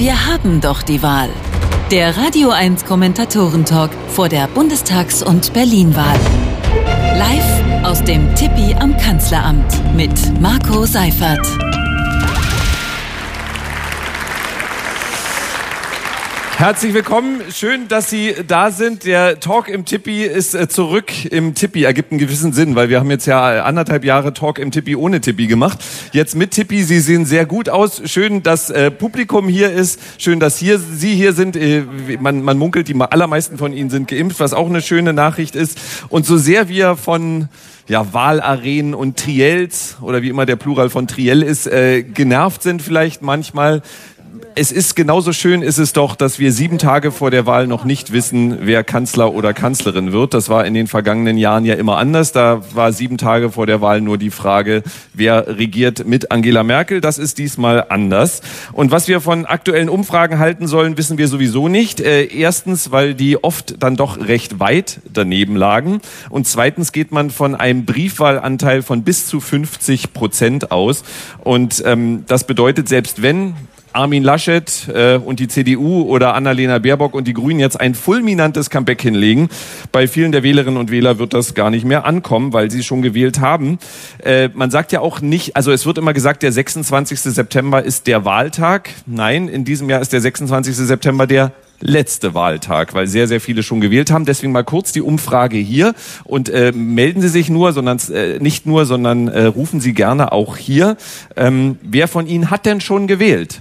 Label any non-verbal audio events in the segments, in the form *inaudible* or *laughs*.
Wir haben doch die Wahl. Der Radio 1 Kommentatoren-Talk vor der Bundestags- und Berlin-Wahl. Live aus dem Tippi am Kanzleramt mit Marco Seifert. Herzlich willkommen. Schön, dass Sie da sind. Der Talk im Tippi ist äh, zurück im Tippi. Ergibt einen gewissen Sinn, weil wir haben jetzt ja anderthalb Jahre Talk im Tippi ohne Tippi gemacht. Jetzt mit Tippi. Sie sehen sehr gut aus. Schön, dass äh, Publikum hier ist. Schön, dass hier Sie hier sind. Äh, man, man munkelt, die allermeisten von Ihnen sind geimpft, was auch eine schöne Nachricht ist. Und so sehr wir von ja, Wahlarenen und Triels oder wie immer der Plural von Triell ist, äh, genervt sind vielleicht manchmal, es ist genauso schön ist es doch, dass wir sieben Tage vor der Wahl noch nicht wissen, wer Kanzler oder Kanzlerin wird. Das war in den vergangenen Jahren ja immer anders. Da war sieben Tage vor der Wahl nur die Frage, wer regiert mit Angela Merkel. Das ist diesmal anders. Und was wir von aktuellen Umfragen halten sollen, wissen wir sowieso nicht. Äh, erstens, weil die oft dann doch recht weit daneben lagen. Und zweitens geht man von einem Briefwahlanteil von bis zu 50 Prozent aus. Und ähm, das bedeutet, selbst wenn Armin Laschet äh, und die CDU oder Annalena Baerbock und die Grünen jetzt ein fulminantes Comeback hinlegen. Bei vielen der Wählerinnen und Wähler wird das gar nicht mehr ankommen, weil sie schon gewählt haben. Äh, man sagt ja auch nicht, also es wird immer gesagt, der 26. September ist der Wahltag. Nein, in diesem Jahr ist der 26. September der letzte Wahltag, weil sehr, sehr viele schon gewählt haben. Deswegen mal kurz die Umfrage hier und äh, melden Sie sich nur, sondern äh, nicht nur, sondern äh, rufen Sie gerne auch hier. Ähm, wer von Ihnen hat denn schon gewählt?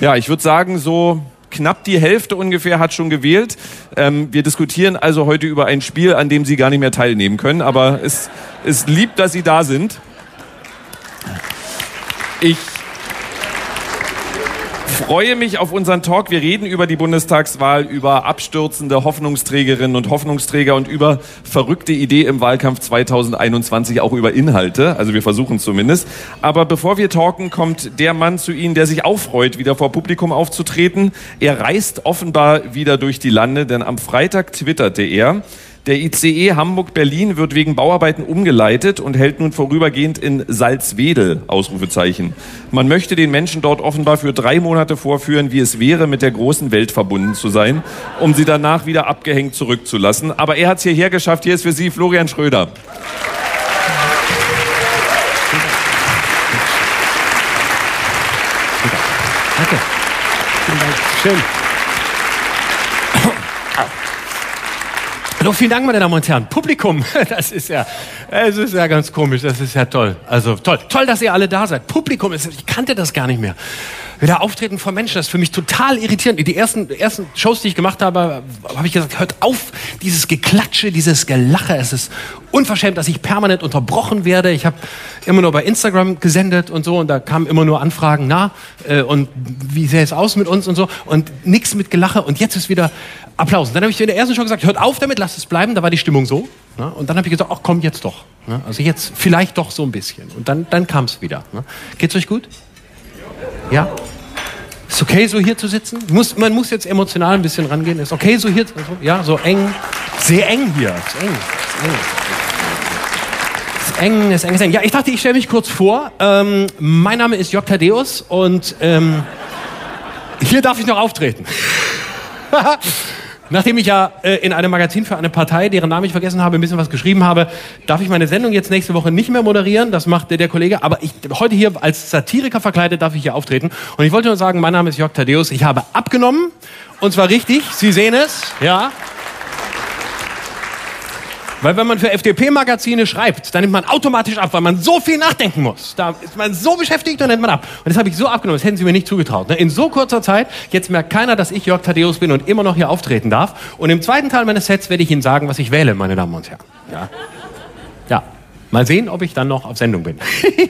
Ja, ich würde sagen, so knapp die Hälfte ungefähr hat schon gewählt. Ähm, wir diskutieren also heute über ein Spiel, an dem Sie gar nicht mehr teilnehmen können, aber es ist lieb, dass Sie da sind. Ich freue mich auf unseren Talk. Wir reden über die Bundestagswahl, über abstürzende Hoffnungsträgerinnen und Hoffnungsträger und über verrückte Idee im Wahlkampf 2021, auch über Inhalte. Also wir versuchen es zumindest. Aber bevor wir talken, kommt der Mann zu Ihnen, der sich auch freut, wieder vor Publikum aufzutreten. Er reist offenbar wieder durch die Lande, denn am Freitag twitterte er, der ICE Hamburg-Berlin wird wegen Bauarbeiten umgeleitet und hält nun vorübergehend in Salzwedel, Ausrufezeichen. Man möchte den Menschen dort offenbar für drei Monate vorführen, wie es wäre, mit der großen Welt verbunden zu sein, um sie danach wieder abgehängt zurückzulassen. Aber er hat es hierher geschafft. Hier ist für Sie Florian Schröder. Danke. Vielen Dank. Schön. Hallo, vielen Dank, meine Damen und Herren. Publikum, *laughs* das ist ja, es ist ja ganz komisch, das ist ja toll. Also toll, toll, dass ihr alle da seid. Publikum, ich kannte das gar nicht mehr. Wieder auftreten vor Menschen, das ist für mich total irritierend. Die ersten, ersten Shows, die ich gemacht habe, habe ich gesagt, hört auf, dieses Geklatsche, dieses Gelache. Es ist unverschämt, dass ich permanent unterbrochen werde. Ich habe immer nur bei Instagram gesendet und so und da kamen immer nur Anfragen, na, äh, und wie sähe es aus mit uns und so und nichts mit Gelache und jetzt ist wieder Applaus. Und dann habe ich in der ersten Show gesagt, hört auf damit, lasst es bleiben, da war die Stimmung so. Ne? Und dann habe ich gesagt, ach komm, jetzt doch. Ne? Also jetzt vielleicht doch so ein bisschen. Und dann, dann kam es wieder. Ne? Geht's euch gut? Ja? Ist okay, so hier zu sitzen? Muss, man muss jetzt emotional ein bisschen rangehen. Ist okay, so hier, zu ja, so eng. Sehr eng hier. Ist eng. Ist eng. Ist eng, ist eng, ist eng. Ja, ich dachte, ich stelle mich kurz vor. Ähm, mein Name ist Jörg Thaddeus und ähm, hier darf ich noch auftreten. *laughs* Nachdem ich ja äh, in einem Magazin für eine Partei, deren Namen ich vergessen habe, ein bisschen was geschrieben habe, darf ich meine Sendung jetzt nächste Woche nicht mehr moderieren. Das macht der, der Kollege. Aber ich heute hier als Satiriker verkleidet darf ich hier auftreten. Und ich wollte nur sagen, mein Name ist Jörg Thaddeus. Ich habe abgenommen. Und zwar richtig. Sie sehen es. Ja. Weil wenn man für FDP-Magazine schreibt, dann nimmt man automatisch ab, weil man so viel nachdenken muss. Da ist man so beschäftigt und nimmt man ab. Und das habe ich so abgenommen, das hätten Sie mir nicht zugetraut. Ne? In so kurzer Zeit, jetzt merkt keiner, dass ich Jörg Thaddeus bin und immer noch hier auftreten darf. Und im zweiten Teil meines Sets werde ich Ihnen sagen, was ich wähle, meine Damen und Herren. Ja. Ja. Mal sehen, ob ich dann noch auf Sendung bin.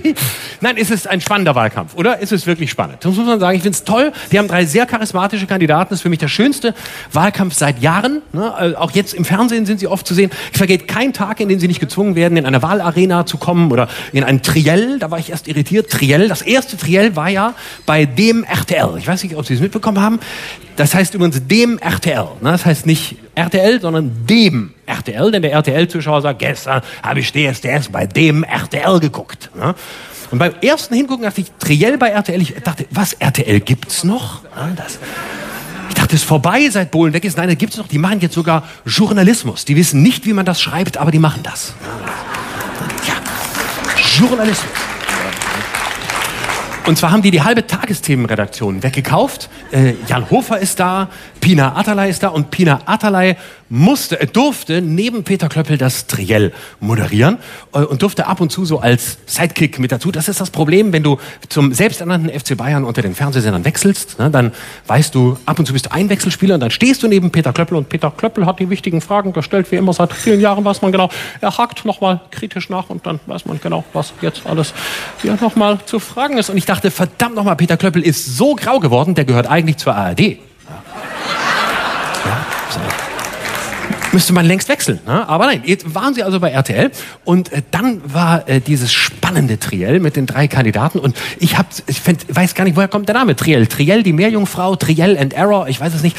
*laughs* Nein, es ist ein spannender Wahlkampf, oder? Es ist wirklich spannend. Das muss man sagen. Ich finde es toll. Wir haben drei sehr charismatische Kandidaten. Das ist für mich der schönste Wahlkampf seit Jahren. Ne? Äh, auch jetzt im Fernsehen sind sie oft zu sehen. Es vergeht kein Tag, in dem sie nicht gezwungen werden, in eine Wahlarena zu kommen oder in ein Triell. Da war ich erst irritiert. Triell. Das erste Triell war ja bei dem RTL. Ich weiß nicht, ob Sie es mitbekommen haben. Das heißt übrigens dem RTL. Ne? Das heißt nicht RTL, sondern dem RTL, denn der RTL-Zuschauer sagt, gestern habe ich DSDS bei dem RTL geguckt. Ne? Und beim ersten Hingucken dachte ich, Triell bei RTL, ich dachte, was, RTL gibt's noch? Ja, das, ich dachte, es ist vorbei, seit Bohlen weg ist. Nein, da gibt's noch. Die machen jetzt sogar Journalismus. Die wissen nicht, wie man das schreibt, aber die machen das. Ja, Journalismus. Und zwar haben die die halbe Tagesthemenredaktion weggekauft. Äh, Jan Hofer ist da, Pina Atalay ist da und Pina Atalay musste, äh, durfte neben Peter Klöppel das Triell moderieren äh, und durfte ab und zu so als Sidekick mit dazu. Das ist das Problem, wenn du zum selbsternannten FC Bayern unter den Fernsehsendern wechselst, ne, dann weißt du, ab und zu bist du ein Wechselspieler und dann stehst du neben Peter Klöppel und Peter Klöppel hat die wichtigen Fragen gestellt, wie immer seit vielen Jahren weiß man genau. Er hakt nochmal kritisch nach und dann weiß man genau, was jetzt alles hier nochmal zu fragen ist. Und ich dachte, verdammt nochmal, Peter Klöppel ist so grau geworden, der gehört eigentlich zur ARD. Ja, so. Müsste man längst wechseln. Ne? Aber nein, jetzt waren sie also bei RTL und äh, dann war äh, dieses spannende Triell mit den drei Kandidaten und ich, hab, ich find, weiß gar nicht, woher kommt der Name Triell? Triell, die Meerjungfrau, Triell and Error, ich weiß es nicht.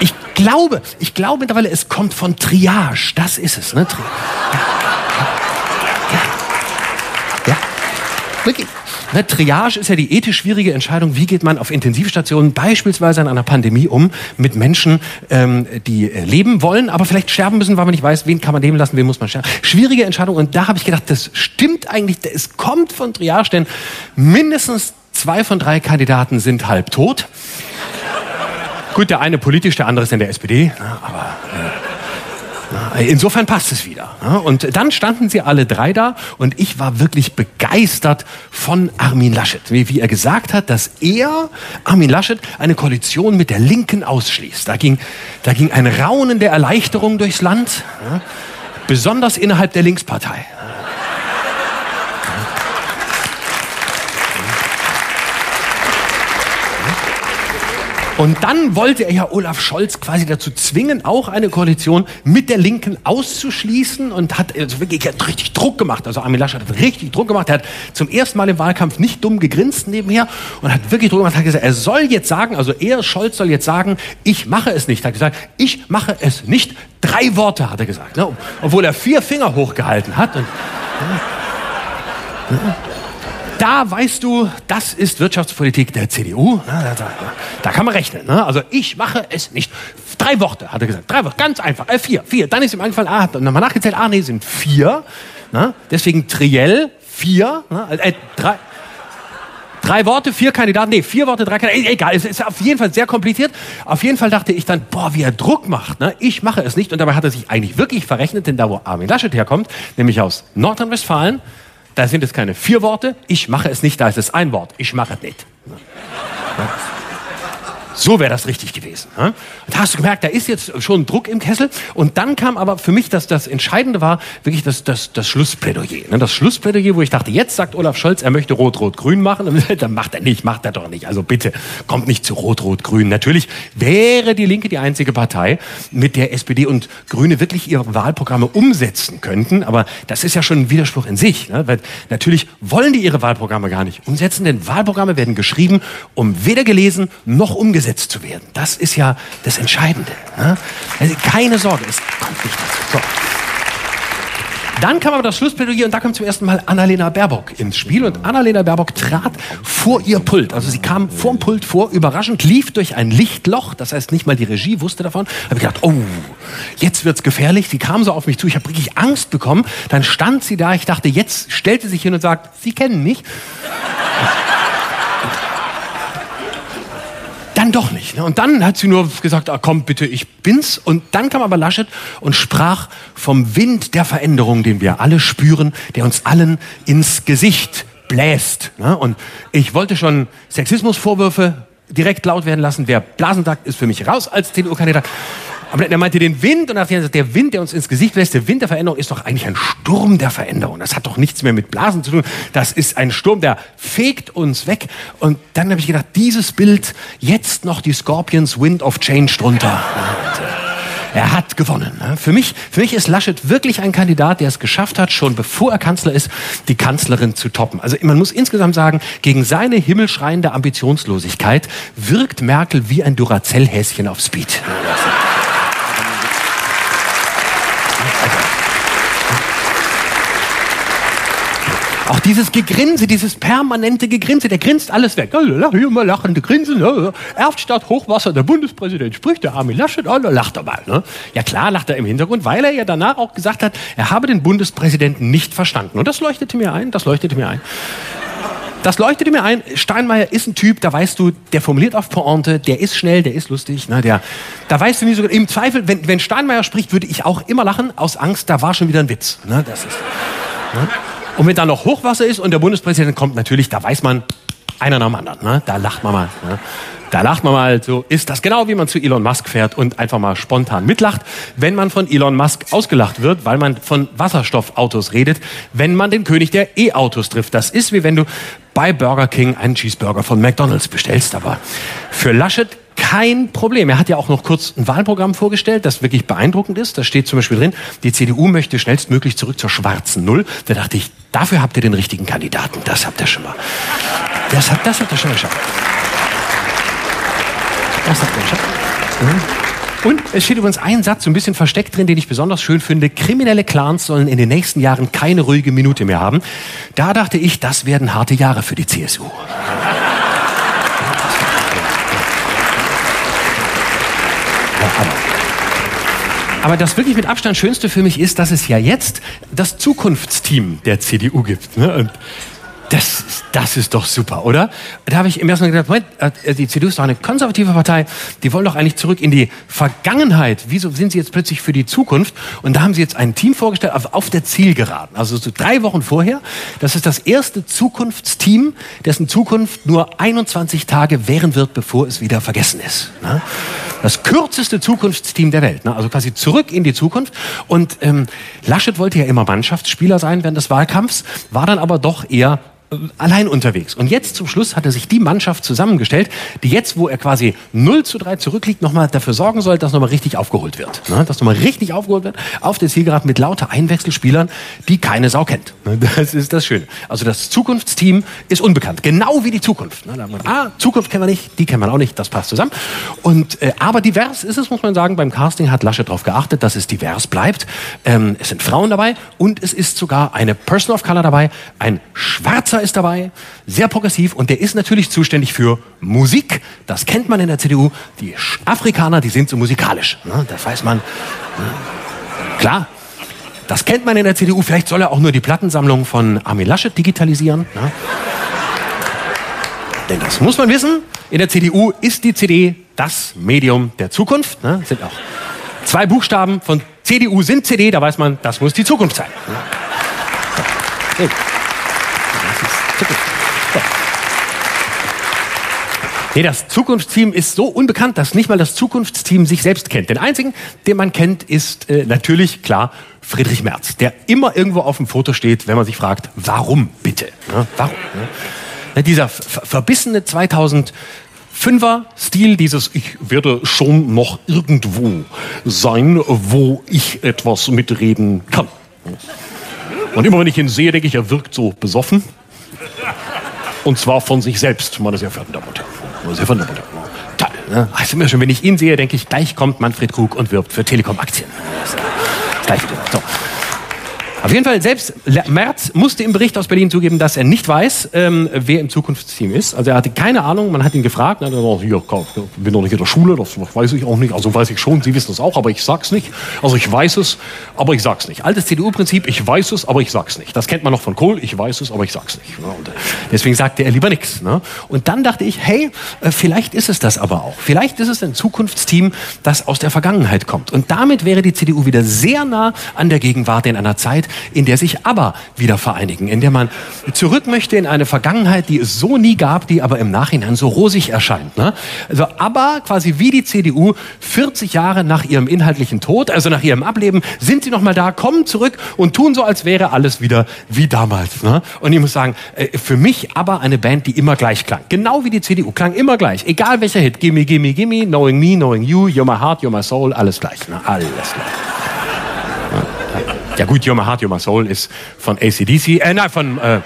Ich glaube, ich glaube mittlerweile, es kommt von Triage, das ist es. Ne? Tri ja. Ja. ja. Wirklich. Ne, Triage ist ja die ethisch schwierige Entscheidung, wie geht man auf Intensivstationen beispielsweise in einer Pandemie um mit Menschen, ähm, die äh, leben wollen, aber vielleicht sterben müssen, weil man nicht weiß, wen kann man leben lassen, wen muss man sterben. Schwierige Entscheidung und da habe ich gedacht, das stimmt eigentlich, es kommt von Triage, denn mindestens zwei von drei Kandidaten sind halb tot. Gut, der eine politisch, der andere ist in der SPD, ne, aber... Äh, Insofern passt es wieder. Und dann standen sie alle drei da und ich war wirklich begeistert von Armin Laschet. Wie er gesagt hat, dass er, Armin Laschet, eine Koalition mit der Linken ausschließt. Da ging, da ging ein Raunen der Erleichterung durchs Land, besonders innerhalb der Linkspartei. Und dann wollte er ja Olaf Scholz quasi dazu zwingen, auch eine Koalition mit der Linken auszuschließen und hat also wirklich hat richtig Druck gemacht. Also Armin Laschet hat richtig Druck gemacht. Er hat zum ersten Mal im Wahlkampf nicht dumm gegrinst nebenher und hat wirklich Druck gemacht. Hat gesagt, er soll jetzt sagen, also er, Scholz, soll jetzt sagen, ich mache es nicht. Er hat gesagt, ich mache es nicht. Drei Worte hat er gesagt, ne? obwohl er vier Finger hochgehalten hat. Und, ja, ja da weißt du, das ist Wirtschaftspolitik der CDU. Da, kann man rechnen. Ne? Also ich mache es nicht. Drei Worte, hat er gesagt. Drei Worte, ganz einfach. Äh, vier, vier. Dann ist ihm eingefallen, ah, hat nochmal nachgezählt, ah, nee, sind vier. Ne? Deswegen Triell, vier. Ne? Äh, drei. Drei Worte, vier Kandidaten, nee, vier Worte, drei Kandidaten, egal, es ist auf jeden Fall sehr kompliziert. Auf jeden Fall dachte ich dann, boah, wie er Druck macht, ne? ich mache es nicht. Und dabei hat er sich eigentlich wirklich verrechnet, denn da, wo Armin Laschet herkommt, nämlich aus Nordrhein-Westfalen, da sind es keine vier Worte, ich mache es nicht, da ist es ein Wort, ich mache es nicht. So wäre das richtig gewesen. Ne? Da hast du gemerkt, da ist jetzt schon Druck im Kessel. Und dann kam aber für mich, dass das Entscheidende war, wirklich das, das, das Schlussplädoyer. Ne? Das Schlussplädoyer, wo ich dachte, jetzt sagt Olaf Scholz, er möchte Rot-Rot-Grün machen. *laughs* dann macht er nicht, macht er doch nicht. Also bitte, kommt nicht zu Rot-Rot-Grün. Natürlich wäre die Linke die einzige Partei, mit der SPD und Grüne wirklich ihre Wahlprogramme umsetzen könnten. Aber das ist ja schon ein Widerspruch in sich. Ne? Weil natürlich wollen die ihre Wahlprogramme gar nicht umsetzen, denn Wahlprogramme werden geschrieben, um weder gelesen noch umgesetzt umgesetzt zu werden. Das ist ja das Entscheidende. Ne? Also keine Sorge, es kommt nicht dazu. So. Dann kam aber das Schlussplädoyer und da kam zum ersten Mal Annalena Baerbock ins Spiel. Und Annalena Baerbock trat vor ihr Pult. Also sie kam vorm Pult vor, überraschend, lief durch ein Lichtloch. Das heißt, nicht mal die Regie wusste davon. Da habe ich gedacht, oh, jetzt wird's gefährlich. Sie kam so auf mich zu. Ich habe wirklich Angst bekommen. Dann stand sie da. Ich dachte, jetzt stellt sie sich hin und sagt, Sie kennen mich dann doch nicht. Ne? Und dann hat sie nur gesagt, ah, komm bitte, ich bin's. Und dann kam aber Laschet und sprach vom Wind der Veränderung, den wir alle spüren, der uns allen ins Gesicht bläst. Ne? Und ich wollte schon Sexismusvorwürfe direkt laut werden lassen. Wer Blasen sagt, ist für mich raus als CDU-Kandidat. Aber er meinte den Wind und er gesagt, der Wind, der uns ins Gesicht bläst, der Wind der Veränderung ist doch eigentlich ein Sturm der Veränderung. Das hat doch nichts mehr mit Blasen zu tun. Das ist ein Sturm, der fegt uns weg. Und dann habe ich gedacht, dieses Bild, jetzt noch die Scorpions Wind of Change drunter. Er hat gewonnen. Ne? Für mich, für mich ist Laschet wirklich ein Kandidat, der es geschafft hat, schon bevor er Kanzler ist, die Kanzlerin zu toppen. Also man muss insgesamt sagen, gegen seine himmelschreiende Ambitionslosigkeit wirkt Merkel wie ein Duracell-Häschen auf Speed. Auch dieses Gegrinse, dieses permanente Gegrinse, der grinst alles weg. Hier mal lachende Grinsen. Erftstadt, Hochwasser, der Bundespräsident spricht, der Armin Laschet, lacht er mal. Ne? Ja klar, lacht er im Hintergrund, weil er ja danach auch gesagt hat, er habe den Bundespräsidenten nicht verstanden. Und das leuchtete mir ein, das leuchtete mir ein. Das leuchtete mir ein. Steinmeier ist ein Typ, da weißt du, der formuliert auf Pointe, der ist schnell, der ist lustig. Ne, der, da weißt du nie so Im Zweifel, wenn, wenn Steinmeier spricht, würde ich auch immer lachen, aus Angst, da war schon wieder ein Witz. Ne, das ist, ne? Und wenn da noch Hochwasser ist und der Bundespräsident kommt, natürlich, da weiß man, einer nach dem anderen. Ne? Da lacht man mal. Ne? Da lacht man mal so, ist das genau wie man zu Elon Musk fährt und einfach mal spontan mitlacht, wenn man von Elon Musk ausgelacht wird, weil man von Wasserstoffautos redet, wenn man den König der E-Autos trifft. Das ist wie wenn du bei Burger King einen Cheeseburger von McDonald's bestellst. Aber für Laschet kein Problem. Er hat ja auch noch kurz ein Wahlprogramm vorgestellt, das wirklich beeindruckend ist. Da steht zum Beispiel drin, die CDU möchte schnellstmöglich zurück zur schwarzen Null. Da dachte ich, dafür habt ihr den richtigen Kandidaten. Das habt ihr schon mal. Das habt, das habt ihr schon mal geschafft. Das habt ihr geschafft. Mhm. Und es steht übrigens ein Satz so ein bisschen versteckt drin, den ich besonders schön finde. Kriminelle Clans sollen in den nächsten Jahren keine ruhige Minute mehr haben. Da dachte ich, das werden harte Jahre für die CSU. Aber das wirklich mit Abstand Schönste für mich ist, dass es ja jetzt das Zukunftsteam der CDU gibt. Ne? Und das, das ist doch super, oder? Da habe ich im ersten Mal gedacht, Moment, äh, die CDU ist doch eine konservative Partei, die wollen doch eigentlich zurück in die Vergangenheit. Wieso sind sie jetzt plötzlich für die Zukunft? Und da haben sie jetzt ein Team vorgestellt auf der Zielgeraden. Also so drei Wochen vorher. Das ist das erste Zukunftsteam, dessen Zukunft nur 21 Tage währen wird, bevor es wieder vergessen ist. Ne? Das kürzeste Zukunftsteam der Welt. Ne? Also quasi zurück in die Zukunft. Und ähm, Laschet wollte ja immer Mannschaftsspieler sein während des Wahlkampfs, war dann aber doch eher allein unterwegs. Und jetzt zum Schluss hat er sich die Mannschaft zusammengestellt, die jetzt, wo er quasi 0 zu 3 zurückliegt, nochmal dafür sorgen soll, dass nochmal richtig aufgeholt wird. Ne? Dass nochmal richtig aufgeholt wird auf der Zielgerade mit lauter Einwechselspielern, die keine Sau kennt. Ne? Das ist das Schöne. Also das Zukunftsteam ist unbekannt. Genau wie die Zukunft. Ne? ah, Zukunft kennen wir nicht, die kennen wir auch nicht, das passt zusammen. Und, äh, aber divers ist es, muss man sagen. Beim Casting hat Lasche darauf geachtet, dass es divers bleibt. Ähm, es sind Frauen dabei und es ist sogar eine Person of Color dabei, ein schwarzer ist dabei, sehr progressiv und der ist natürlich zuständig für Musik. Das kennt man in der CDU. Die Afrikaner, die sind so musikalisch. Ne? Das weiß man. Ne? Klar. Das kennt man in der CDU. Vielleicht soll er auch nur die Plattensammlung von Armin Laschet digitalisieren. Ne? Denn das muss man wissen. In der CDU ist die CD das Medium der Zukunft. Ne? Sind auch zwei Buchstaben von CDU sind CD. Da weiß man, das muss die Zukunft sein. Ne? So. Nee, das Zukunftsteam ist so unbekannt, dass nicht mal das Zukunftsteam sich selbst kennt. Den einzigen, den man kennt, ist äh, natürlich klar Friedrich Merz, der immer irgendwo auf dem Foto steht, wenn man sich fragt, warum bitte? Ja, warum? Ja? Dieser verbissene 2005er Stil, dieses ich werde schon noch irgendwo sein, wo ich etwas mitreden kann. Und immer wenn ich ihn sehe, denke ich, er wirkt so besoffen. *laughs* Und zwar von sich selbst, meine sehr verehrten Damen und Herren. Meine sehr verehrten Damen und Herren. Toll, ne? Also immer schon, wenn ich ihn sehe, denke ich, gleich kommt Manfred Krug und wirbt für Telekom-Aktien. Gleich wieder. So. Auf jeden Fall, selbst Merz musste im Bericht aus Berlin zugeben, dass er nicht weiß, ähm, wer im Zukunftsteam ist. Also er hatte keine Ahnung, man hat ihn gefragt, er hat gesagt, hier, ich bin noch nicht in der Schule, das weiß ich auch nicht. Also weiß ich schon, Sie wissen es auch, aber ich sag's nicht. Also ich weiß es, aber ich sag's nicht. Altes CDU-Prinzip, ich weiß es, aber ich sag's nicht. Das kennt man noch von Kohl, ich weiß es, aber ich sag's nicht. Und deswegen sagte er lieber nichts. Ne? Und dann dachte ich, hey, äh, vielleicht ist es das aber auch. Vielleicht ist es ein Zukunftsteam, das aus der Vergangenheit kommt. Und damit wäre die CDU wieder sehr nah an der Gegenwart in einer Zeit, in der sich aber wieder vereinigen, in der man zurück möchte in eine Vergangenheit, die es so nie gab, die aber im Nachhinein so rosig erscheint. Ne? Also aber quasi wie die CDU 40 Jahre nach ihrem inhaltlichen Tod, also nach ihrem Ableben, sind sie noch mal da, kommen zurück und tun so, als wäre alles wieder wie damals. Ne? Und ich muss sagen, äh, für mich aber eine Band, die immer gleich klang. Genau wie die CDU, klang immer gleich. Egal welcher Hit, Gimme, Gimme, Gimme, Knowing Me, Knowing You, You're My Heart, You're My Soul, alles gleich. Ne? Alles gleich. Ja gut, You're Heart, You're Soul ist von ACDC, äh, nein, von, äh,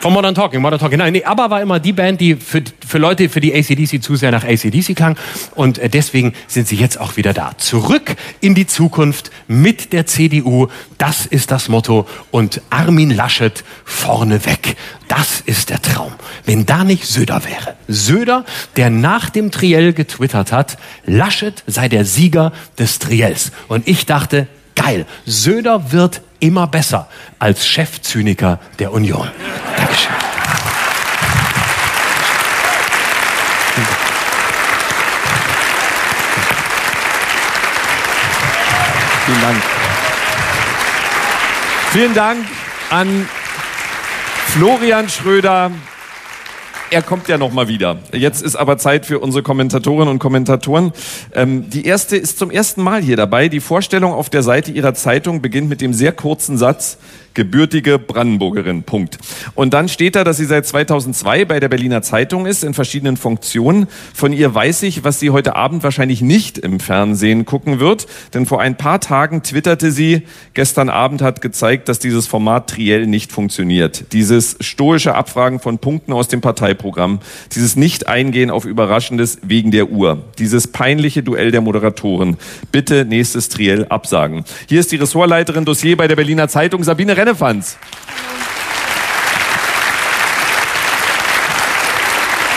Von Modern Talking, Modern Talking. Nein, nee, ABBA war immer die Band, die für, für Leute, für die ACDC zu sehr nach ACDC klang. Und äh, deswegen sind sie jetzt auch wieder da. Zurück in die Zukunft mit der CDU. Das ist das Motto. Und Armin Laschet vorne weg. Das ist der Traum. Wenn da nicht Söder wäre. Söder, der nach dem Triell getwittert hat, Laschet sei der Sieger des Triells. Und ich dachte, geil, Söder wird immer besser als Chefzyniker der Union. Dankeschön. Vielen Dank. Vielen Dank an Florian Schröder. Er kommt ja noch mal wieder. Jetzt ist aber Zeit für unsere Kommentatorinnen und Kommentatoren. Ähm, die erste ist zum ersten Mal hier dabei. Die Vorstellung auf der Seite ihrer Zeitung beginnt mit dem sehr kurzen Satz: gebürtige Brandenburgerin. Punkt. Und dann steht da, dass sie seit 2002 bei der Berliner Zeitung ist, in verschiedenen Funktionen. Von ihr weiß ich, was sie heute Abend wahrscheinlich nicht im Fernsehen gucken wird. Denn vor ein paar Tagen twitterte sie, gestern Abend hat gezeigt, dass dieses Format Triell nicht funktioniert. Dieses stoische Abfragen von Punkten aus dem Parteiprogramm, dieses Nicht-Eingehen auf Überraschendes wegen der Uhr, dieses peinliche Duell der Moderatoren. Bitte nächstes Triell absagen. Hier ist die Ressortleiterin Dossier bei der Berliner Zeitung, Sabine Rennefanz.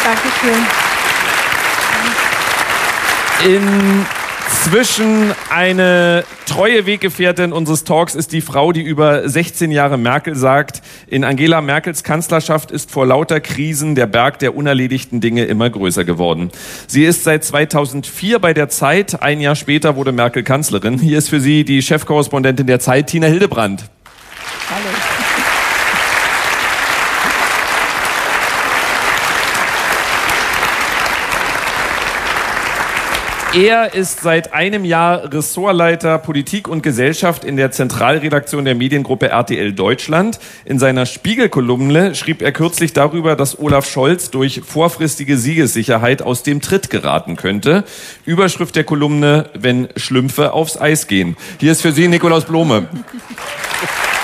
Dankeschön. Inzwischen eine treue Weggefährtin unseres Talks ist die Frau, die über 16 Jahre Merkel sagt, in Angela Merkels Kanzlerschaft ist vor lauter Krisen der Berg der unerledigten Dinge immer größer geworden. Sie ist seit 2004 bei der Zeit, ein Jahr später wurde Merkel Kanzlerin. Hier ist für Sie die Chefkorrespondentin der Zeit, Tina Hildebrand. Hallo. Er ist seit einem Jahr Ressortleiter Politik und Gesellschaft in der Zentralredaktion der Mediengruppe RTL Deutschland. In seiner Spiegelkolumne schrieb er kürzlich darüber, dass Olaf Scholz durch vorfristige Siegessicherheit aus dem Tritt geraten könnte. Überschrift der Kolumne, wenn Schlümpfe aufs Eis gehen. Hier ist für Sie Nikolaus Blome. *laughs*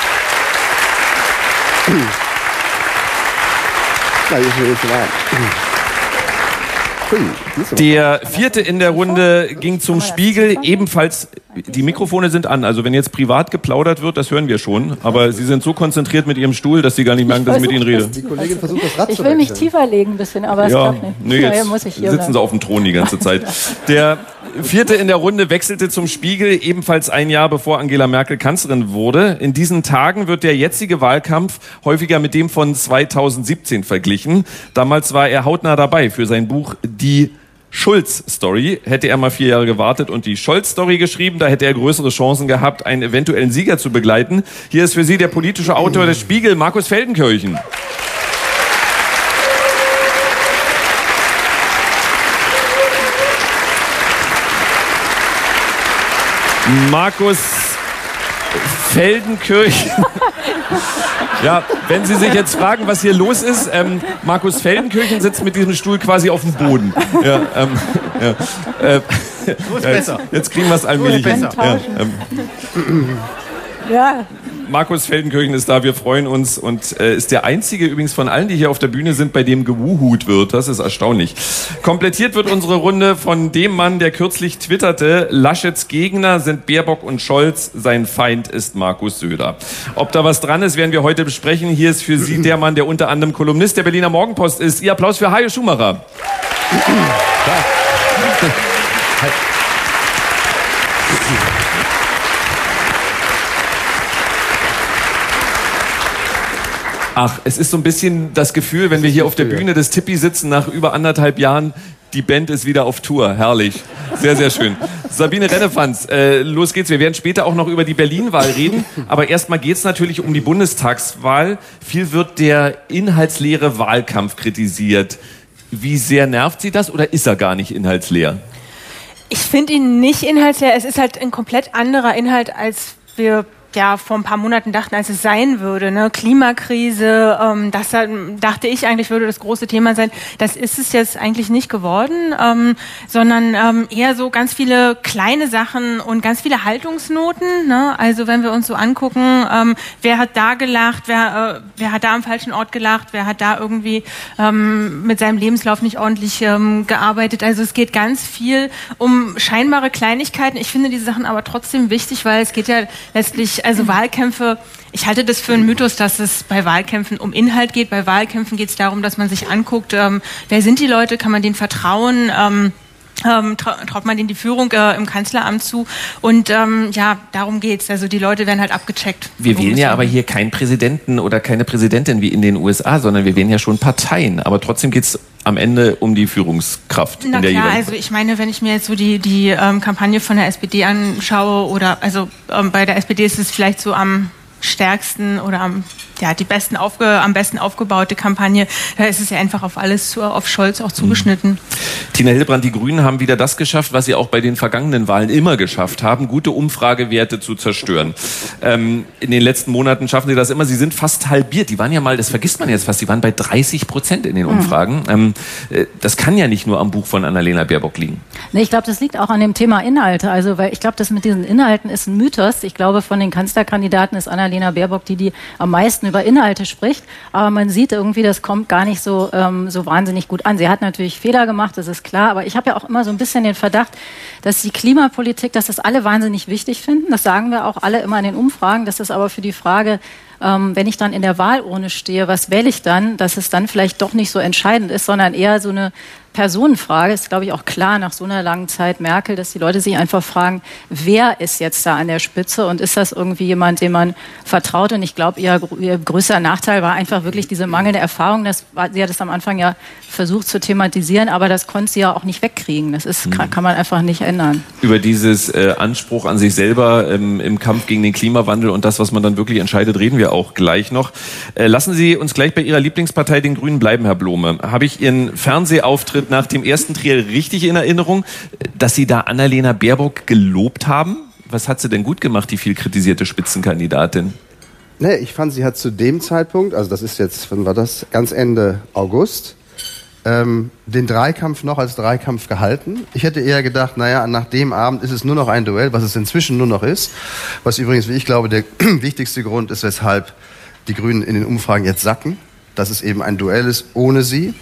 Der vierte in der Runde ging zum Spiegel, ebenfalls, die Mikrofone sind an, also wenn jetzt privat geplaudert wird, das hören wir schon, aber Sie sind so konzentriert mit Ihrem Stuhl, dass Sie gar nicht merken, dass ich mit Ihnen rede. Die Kollegin versucht das Rad Ich will mich tiefer legen ein bisschen, aber es Ja, klappt nicht. nee, Ja, jetzt muss ich hier sitzen bleiben. Sie auf dem Thron die ganze Zeit. *laughs* Der vierte in der Runde wechselte zum Spiegel, ebenfalls ein Jahr bevor Angela Merkel Kanzlerin wurde. In diesen Tagen wird der jetzige Wahlkampf häufiger mit dem von 2017 verglichen. Damals war er hautnah dabei für sein Buch Die Schulz-Story. Hätte er mal vier Jahre gewartet und die Scholz-Story geschrieben, da hätte er größere Chancen gehabt, einen eventuellen Sieger zu begleiten. Hier ist für Sie der politische Autor des Spiegel, Markus Feldenkirchen. Markus Feldenkirchen. *laughs* Ja, wenn Sie sich jetzt fragen, was hier los ist, ähm, Markus Feldenkirchen sitzt mit diesem Stuhl quasi auf dem Boden. Ja, ähm, ja, äh, So ist besser. jetzt kriegen wir es allmählich hin. besser. Ja, ähm, Ja, Markus Feldenkirchen ist da, wir freuen uns und äh, ist der einzige übrigens von allen, die hier auf der Bühne sind, bei dem gewuhut wird. Das ist erstaunlich. Komplettiert wird unsere Runde von dem Mann, der kürzlich twitterte, Laschets Gegner sind Baerbock und Scholz, sein Feind ist Markus Söder. Ob da was dran ist, werden wir heute besprechen. Hier ist für Sie der Mann, der unter anderem Kolumnist der Berliner Morgenpost ist. Ihr Applaus für Hajo Schumacher. *laughs* Ach, es ist so ein bisschen das Gefühl, wenn wir hier auf der Bühne des Tippi sitzen nach über anderthalb Jahren, die Band ist wieder auf Tour. Herrlich. Sehr, sehr schön. *laughs* Sabine Rennefanz, äh, los geht's. Wir werden später auch noch über die Berlin-Wahl reden. Aber erstmal geht's natürlich um die Bundestagswahl. Viel wird der inhaltsleere Wahlkampf kritisiert. Wie sehr nervt Sie das oder ist er gar nicht inhaltsleer? ich finde ihn nicht inhaltsleer. Es ist halt ein komplett anderer Inhalt, als wir ja vor ein paar Monaten dachten, als es sein würde. Ne? Klimakrise, ähm, das dachte ich eigentlich würde das große Thema sein. Das ist es jetzt eigentlich nicht geworden, ähm, sondern ähm, eher so ganz viele kleine Sachen und ganz viele Haltungsnoten. Ne? Also wenn wir uns so angucken, ähm, wer hat da gelacht, wer, äh, wer hat da am falschen Ort gelacht, wer hat da irgendwie ähm, mit seinem Lebenslauf nicht ordentlich ähm, gearbeitet. Also es geht ganz viel um scheinbare Kleinigkeiten. Ich finde diese Sachen aber trotzdem wichtig, weil es geht ja letztlich, also Wahlkämpfe, ich halte das für einen Mythos, dass es bei Wahlkämpfen um Inhalt geht. Bei Wahlkämpfen geht es darum, dass man sich anguckt, ähm, wer sind die Leute, kann man denen vertrauen. Ähm, ähm, traut man denen die Führung äh, im Kanzleramt zu. Und ähm, ja, darum geht's. Also die Leute werden halt abgecheckt. Wir wählen ja aber hier keinen Präsidenten oder keine Präsidentin wie in den USA, sondern wir wählen ja schon Parteien. Aber trotzdem geht's am Ende um die Führungskraft Na in der klar, also ich meine, wenn ich mir jetzt so die, die ähm, Kampagne von der SPD anschaue oder also ähm, bei der SPD ist es vielleicht so am stärksten oder am ja, die besten aufge, am besten aufgebaute Kampagne. Da ist es ja einfach auf alles zu, auf Scholz auch zugeschnitten. Mhm. Tina Hildebrand, die Grünen haben wieder das geschafft, was sie auch bei den vergangenen Wahlen immer geschafft haben, gute Umfragewerte zu zerstören. Ähm, in den letzten Monaten schaffen sie das immer. Sie sind fast halbiert. Die waren ja mal, das vergisst man jetzt fast, die waren bei 30 Prozent in den mhm. Umfragen. Mhm. Ähm, äh, das kann ja nicht nur am Buch von Annalena Baerbock liegen. Nee, ich glaube, das liegt auch an dem Thema Inhalte. Also, weil ich glaube, das mit diesen Inhalten ist ein Mythos. Ich glaube, von den Kanzlerkandidaten ist Annalena Baerbock die, die am meisten über Inhalte spricht. Aber man sieht irgendwie, das kommt gar nicht so, ähm, so wahnsinnig gut an. Sie hat natürlich Fehler gemacht, das ist klar. Aber ich habe ja auch immer so ein bisschen den Verdacht, dass die Klimapolitik, dass das alle wahnsinnig wichtig finden. Das sagen wir auch alle immer in den Umfragen. Das ist aber für die Frage, ähm, wenn ich dann in der Wahlurne stehe, was wähle ich dann, dass es dann vielleicht doch nicht so entscheidend ist, sondern eher so eine Personenfrage ist, glaube ich, auch klar nach so einer langen Zeit Merkel, dass die Leute sich einfach fragen, wer ist jetzt da an der Spitze und ist das irgendwie jemand, dem man vertraut? Und ich glaube, ihr, ihr größter Nachteil war einfach wirklich diese mangelnde Erfahrung. Das war, sie hat es am Anfang ja versucht zu thematisieren, aber das konnte sie ja auch nicht wegkriegen. Das ist, kann, kann man einfach nicht ändern. Über dieses äh, Anspruch an sich selber ähm, im Kampf gegen den Klimawandel und das, was man dann wirklich entscheidet, reden wir auch gleich noch. Äh, lassen Sie uns gleich bei Ihrer Lieblingspartei, den Grünen, bleiben, Herr Blome. Habe ich Ihren Fernsehauftritt nach dem ersten Triell richtig in Erinnerung, dass Sie da Annalena Baerbock gelobt haben? Was hat sie denn gut gemacht, die viel kritisierte Spitzenkandidatin? Nee, ich fand, sie hat zu dem Zeitpunkt, also das ist jetzt, wann war das? Ganz Ende August, ähm, den Dreikampf noch als Dreikampf gehalten. Ich hätte eher gedacht, naja, nach dem Abend ist es nur noch ein Duell, was es inzwischen nur noch ist. Was übrigens, wie ich glaube, der *clears throat* wichtigste Grund ist, weshalb die Grünen in den Umfragen jetzt sacken, dass es eben ein Duell ist ohne sie.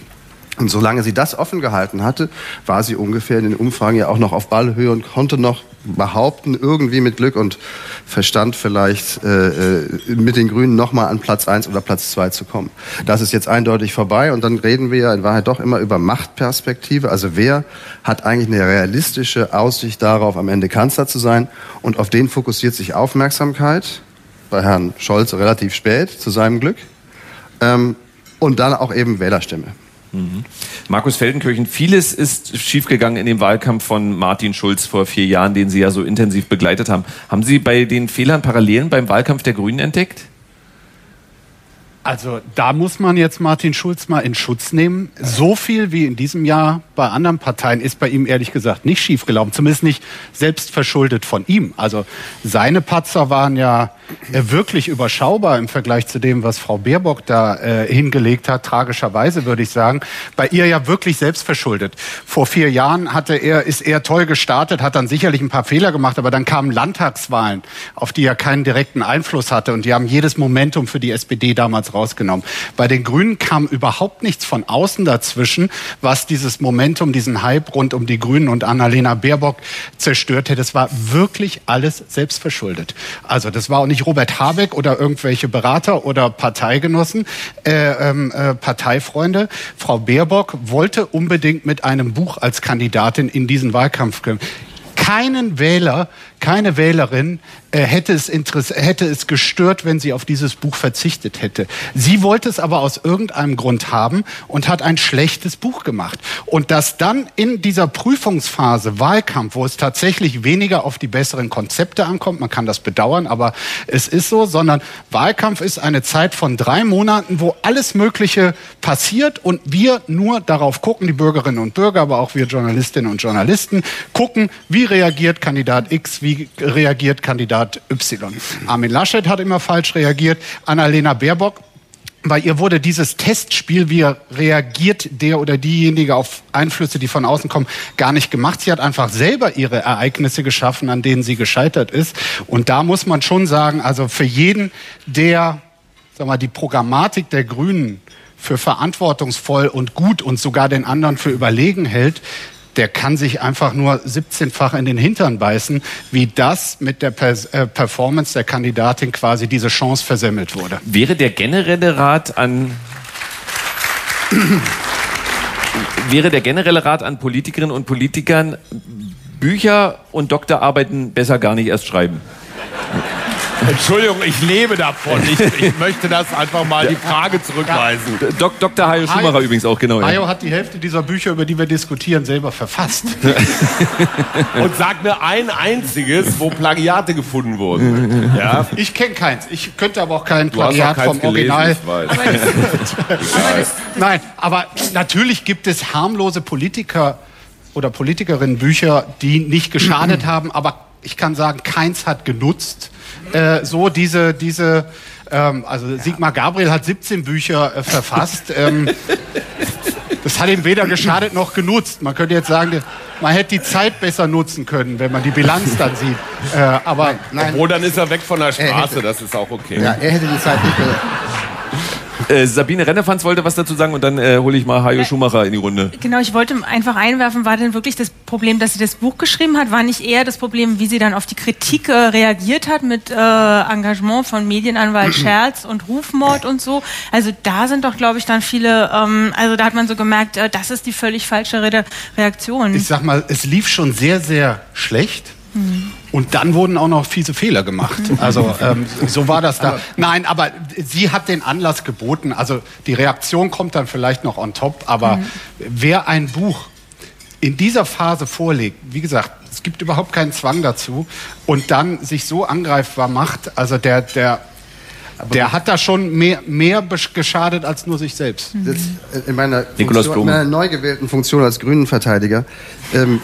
Und solange sie das offen gehalten hatte, war sie ungefähr in den Umfragen ja auch noch auf Ballhöhe und konnte noch behaupten, irgendwie mit Glück und Verstand vielleicht äh, äh mit den Grünen nochmal an Platz eins oder Platz zwei zu kommen. Das ist jetzt eindeutig vorbei und dann reden wir ja in Wahrheit doch immer über Machtperspektive. Also wer hat eigentlich eine realistische Aussicht darauf, am Ende Kanzler zu sein? Und auf den fokussiert sich Aufmerksamkeit bei Herrn Scholz relativ spät, zu seinem Glück. Ähm, und dann auch eben Wählerstimme. Mhm. Markus Feldenkirchen, vieles ist schiefgegangen in dem Wahlkampf von Martin Schulz vor vier Jahren, den Sie ja so intensiv begleitet haben. Haben Sie bei den Fehlern Parallelen beim Wahlkampf der Grünen entdeckt? Also da muss man jetzt Martin Schulz mal in Schutz nehmen. So viel wie in diesem Jahr bei anderen Parteien ist bei ihm ehrlich gesagt nicht schiefgelaufen. Zumindest nicht selbst verschuldet von ihm. Also seine Patzer waren ja äh, wirklich überschaubar im Vergleich zu dem, was Frau Baerbock da äh, hingelegt hat. Tragischerweise würde ich sagen. Bei ihr ja wirklich selbst verschuldet. Vor vier Jahren hatte er, ist er toll gestartet, hat dann sicherlich ein paar Fehler gemacht, aber dann kamen Landtagswahlen, auf die er keinen direkten Einfluss hatte und die haben jedes Momentum für die SPD damals rausgenommen. Bei den Grünen kam überhaupt nichts von außen dazwischen, was dieses Momentum, diesen Hype rund um die Grünen und Annalena Baerbock zerstört hätte. Das war wirklich alles selbstverschuldet. Also das war auch nicht Robert Habeck oder irgendwelche Berater oder Parteigenossen, äh, ähm, äh, Parteifreunde. Frau Baerbock wollte unbedingt mit einem Buch als Kandidatin in diesen Wahlkampf keinen Wähler, keine Wählerin äh, hätte, es hätte es gestört, wenn sie auf dieses Buch verzichtet hätte. Sie wollte es aber aus irgendeinem Grund haben und hat ein schlechtes Buch gemacht. Und dass dann in dieser Prüfungsphase Wahlkampf, wo es tatsächlich weniger auf die besseren Konzepte ankommt, man kann das bedauern, aber es ist so, sondern Wahlkampf ist eine Zeit von drei Monaten, wo alles Mögliche passiert und wir nur darauf gucken, die Bürgerinnen und Bürger, aber auch wir Journalistinnen und Journalisten, gucken, wie reagiert Kandidat X, wie reagiert Kandidat Kandidat Y. Armin Laschet hat immer falsch reagiert. Annalena Baerbock bei ihr wurde dieses Testspiel, wie reagiert der oder diejenige auf Einflüsse, die von außen kommen, gar nicht gemacht. Sie hat einfach selber ihre Ereignisse geschaffen, an denen sie gescheitert ist. Und da muss man schon sagen, also für jeden, der sag mal, die Programmatik der Grünen für verantwortungsvoll und gut und sogar den anderen für überlegen hält, der kann sich einfach nur 17-fach in den Hintern beißen, wie das mit der äh, Performance der Kandidatin quasi diese Chance versemmelt wurde. Wäre der generelle Rat an *clears throat* wäre der generelle Rat an Politikerinnen und Politikern Bücher und Doktorarbeiten besser gar nicht erst schreiben? Entschuldigung, ich lebe davon. Ich, ich möchte das einfach mal die Frage zurückweisen. Dok Dr. Hajo Schumacher Hajo- übrigens auch, genau. Ja. Mayo hat die Hälfte dieser Bücher, über die wir diskutieren, selber verfasst. *laughs* Und sag mir ein einziges, wo Plagiate gefunden wurden. Ja? Ich kenne keins. Ich könnte aber auch kein auch Plagiat vom gelesen, Original. ich weiß. *laughs* Nein, aber natürlich gibt es harmlose Politiker oder Politikerinnen Bücher, die nicht geschadet *clears throat* haben, aber ich kann sagen, keins hat genutzt. Äh, so diese, diese, ähm, also Sigmar Gabriel hat 17 Bücher äh, verfasst. *laughs* ähm, das hat ihm weder geschadet noch genutzt. Man könnte jetzt sagen, man hätte die Zeit besser nutzen können, wenn man die Bilanz dann sieht. Äh, aber Nein, Obwohl, dann ist er weg von der Straße, hätte- das ist auch okay. ja, er hätte die Zeit nicht mehr. Äh, Sabine Rennefanz wollte was dazu sagen und dann äh, hole ich mal Hajo Schumacher in die Runde. Genau, ich wollte einfach einwerfen, war denn wirklich das Problem, dass sie das Buch geschrieben hat, war nicht eher das Problem, wie sie dann auf die Kritik äh, reagiert hat mit äh, Engagement von Medienanwalt *clears throat* Scherz und Rufmord und so. Also da sind doch, glaube ich, dann viele, ähm, also da hat man so gemerkt, äh, das ist die völlig falsche Re Reaktion. ich sag mal, es lief schon sehr, sehr schlecht. Und dann wurden auch noch fiese Fehler gemacht. *laughs* Also ähm, so war das da. Nein, aber sie hat den Anlass geboten. Also die Reaktion kommt dann vielleicht noch on top. Aber wer ein Buch in dieser Phase vorlegt, wie gesagt, es gibt überhaupt keinen Zwang dazu und dann sich so angreifbar macht, also der, der, der hat da schon mehr, mehr geschadet als nur sich selbst. Das, äh, in meiner, Funktion, in meiner neu gewählten Funktion als Grünen-Verteidiger ähm,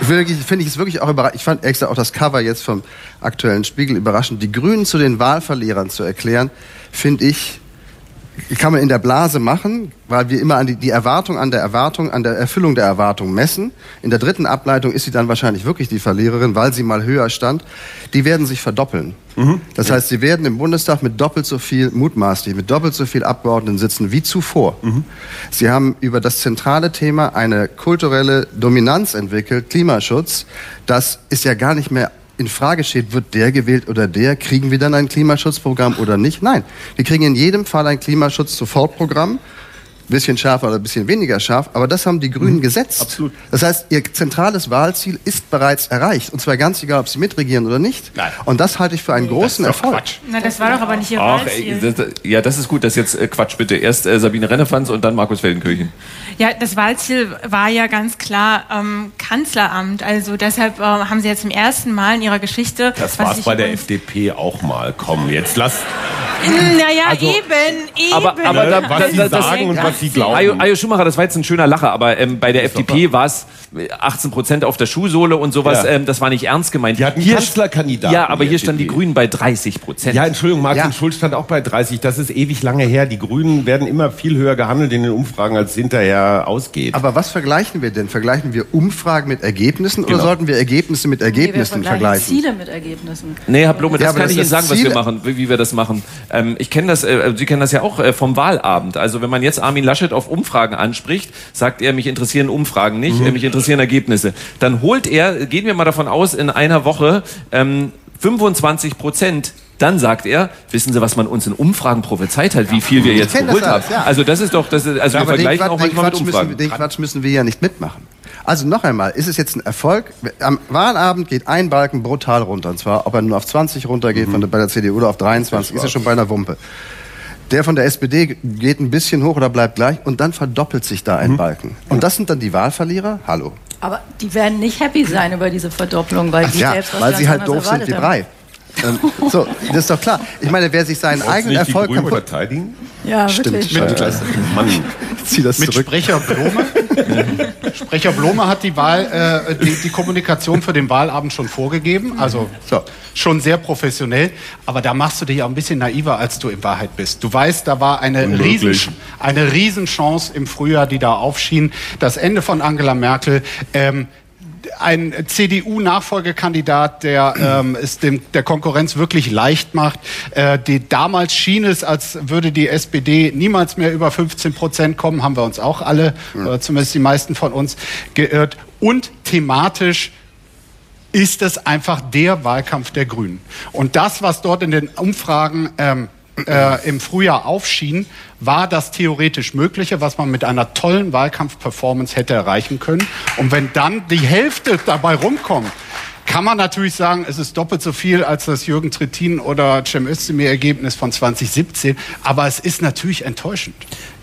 wirklich- finde ich es wirklich auch überraschend. Ich fand extra auch das Cover jetzt vom aktuellen Spiegel überraschend. Die Grünen zu den Wahlverlierern zu erklären, finde ich, kann man in der Blase machen, weil wir immer an die, die Erwartung an der Erwartung, an der Erfüllung der Erwartung messen. In der dritten Ableitung ist sie dann wahrscheinlich wirklich die Verliererin, weil sie mal höher stand. Die werden sich verdoppeln. Das heißt, sie werden im Bundestag mit doppelt so viel, mutmaßlich, mit doppelt so viel Abgeordneten sitzen wie zuvor. Sie haben über das zentrale Thema eine kulturelle Dominanz entwickelt, Klimaschutz. Das ist ja gar nicht mehr in Frage steht, wird der gewählt oder der, kriegen wir dann ein Klimaschutzprogramm oder nicht? Nein, wir kriegen in jedem Fall ein Klimaschutz-Sofortprogramm. Bisschen schärfer oder ein bisschen weniger scharf, aber das haben die Grünen gesetzt. absolut. Das heißt, ihr zentrales Wahlziel ist bereits erreicht. Und zwar ganz egal, ob sie mitregieren oder nicht. Nein. Und das halte ich für einen großen Das ist doch Erfolg. Quatsch. Na, das war doch aber nicht ihr Ach, ey, Wahlziel. das, ja, das ist gut. Das ist jetzt äh, Quatsch, bitte. Erst äh, Sabine Rennefanz und dann Markus Feldenkirchen. Ja, das Wahlziel war ja ganz klar ähm, Kanzleramt. Also deshalb äh, haben sie jetzt zum ersten Mal in ihrer Geschichte. Das war's ich bei der FDP auch mal. Komm, jetzt lass Naja, Also- eben, eben. Aber- aber da- was Sie das- sagen und was Sie Ayo, glauben. Ayo Schumacher, das war jetzt ein schöner Lacher, aber ähm, bei der FDP war es 18 Prozent auf der Schuhsohle und sowas. Ja. Ähm, das war nicht ernst gemeint. Die hatten Hier- Kanzlerkandidaten, Ja, aber hier standen die. Grünen bei 30 Prozent. Ja, Entschuldigung, Martin Ja. Schulz stand auch bei 30. Das ist ewig lange her. Die Grünen werden immer viel höher gehandelt in den Umfragen, als hinterher ausgeht. Aber was vergleichen wir denn? Vergleichen wir Umfragen mit Ergebnissen oder Genau. sollten wir Ergebnisse mit Nee, wir Ergebnissen vergleichen? Ziele mit Ergebnissen. Nee, Herr Blume, das Ja, kann das ich Ihnen sagen, was wir machen, wie, wie wir das machen. Ähm, ich kenne das, äh, Sie kennen das ja auch äh, vom Wahlabend. Also wenn man jetzt Armin Laschet auf Umfragen anspricht, sagt er, mich interessieren Umfragen nicht, Mhm. mich interessieren Ergebnisse. Dann holt er, gehen wir mal davon aus, in einer Woche ähm, 25 Prozent. Dann sagt er, wissen Sie, was man uns in Umfragen prophezeit hat, wie viel wir jetzt geholt haben. ja. Also das ist doch, das ist, also wir Aber den vergleichen Quatsch, auch manchmal mit Umfragen. müssen, den Quatsch müssen wir ja nicht mitmachen. Also noch einmal, ist es jetzt ein Erfolg? Am Wahlabend geht ein Balken brutal runter. Und zwar, ob er nur auf 20 runtergeht von der, bei der CDU oder auf 23, ist ja schon bei einer Wumpe. Der von der SPD geht ein bisschen hoch oder bleibt gleich und dann verdoppelt sich da ein Balken. Und das sind dann die Wahlverlierer? Hallo. Aber die werden nicht happy sein über diese Verdopplung, weil Ach die ja, selbst was weil sie halt doof sind wie haben. drei. Ähm, so, das ist doch klar. Ich meine, wer sich seinen eigenen nicht die Erfolg Grünen kaputt... verteidigen? Ja, Stimmt. wirklich. Scheiße. Mann. Zieh das Mit zurück. Sprecher Blome? *laughs* Sprecher Blome hat die, Wahl, äh, die, die Kommunikation für den Wahlabend schon vorgegeben, also So. schon sehr professionell. Aber da machst du dich auch ein bisschen naiver, als du in Wahrheit bist. Du weißt, da war eine. Riesen, eine Riesenchance im Frühjahr, die da aufschien. Das Ende von Angela Merkel. Ähm, ein CDU-Nachfolgekandidat, der ähm, es dem, der Konkurrenz wirklich leicht macht. Äh, die, damals schien es, als würde die SPD niemals mehr über 15 Prozent kommen, haben wir uns auch alle, äh, zumindest die meisten von uns, geirrt. Und thematisch ist es einfach der Wahlkampf der Grünen. Und das, was dort in den Umfragen ähm, äh, im Frühjahr aufschien, war das theoretisch Mögliche, was man mit einer tollen Wahlkampf-Performance hätte erreichen können. Und wenn dann die Hälfte dabei rumkommt, kann man natürlich sagen, es ist doppelt so viel als das Jürgen Trittin oder Cem Özdemir-Ergebnis von 2017. Aber es ist natürlich enttäuschend.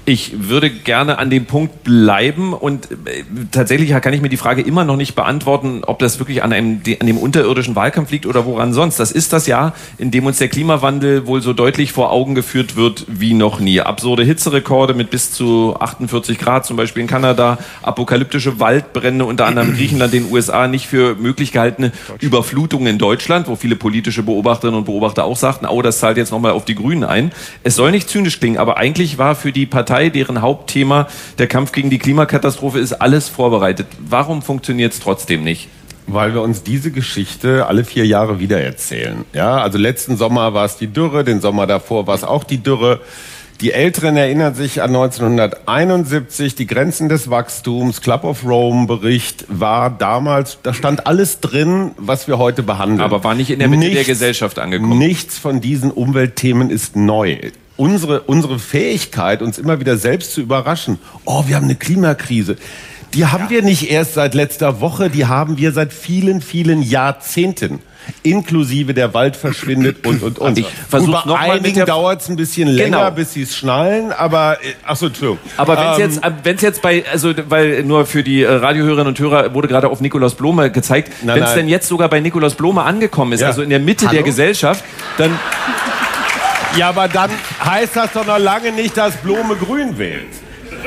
Ich würde gerne an dem Punkt bleiben und äh, tatsächlich kann ich mir die Frage immer noch nicht beantworten, ob das wirklich an, einem, an dem unterirdischen Wahlkampf liegt oder woran sonst. Das ist das Jahr, in dem uns der Klimawandel wohl so deutlich vor Augen geführt wird wie noch nie. Absurde Hitzerekorde mit bis zu 48 Grad, zum Beispiel in Kanada, apokalyptische Waldbrände, unter anderem in Griechenland, den USA, nicht für möglich gehaltene Überflutungen in Deutschland, wo viele politische Beobachterinnen und Beobachter auch sagten, oh, das zahlt jetzt nochmal auf die Grünen ein. Es soll nicht zynisch klingen, aber eigentlich war für die Partei, deren Hauptthema der Kampf gegen die Klimakatastrophe ist, alles vorbereitet. Warum funktioniert es trotzdem nicht? Weil wir uns diese Geschichte alle vier Jahre wieder erzählen. Ja, also letzten Sommer war es die Dürre, den Sommer davor war es auch die Dürre. Die Älteren erinnern sich an 1971, die Grenzen des Wachstums, Club of Rome Bericht war damals, da stand alles drin, was wir heute behandeln. Aber war nicht in der Mitte der Gesellschaft angekommen. Nichts von diesen Umweltthemen ist neu. Unsere, unsere Fähigkeit, uns immer wieder selbst zu überraschen. Oh, wir haben eine Klimakrise. Die haben wir nicht erst seit letzter Woche, die haben wir seit vielen, vielen Jahrzehnten. Inklusive der Wald verschwindet und, und, und. Ich versuch's und noch einigen dauert es ein bisschen länger, Genau. bis sie es schnallen, aber, äh, achso, Entschuldigung. Aber wenn es Ähm, jetzt, wenn es jetzt bei, also weil nur für die äh, Radiohörerinnen und Hörer wurde gerade auf Nikolaus Blome gezeigt, wenn es denn jetzt sogar bei Nikolaus Blome angekommen ist, Ja. also in der Mitte der Gesellschaft, dann Ja, aber dann heißt das doch noch lange nicht, dass Blome grün wählt.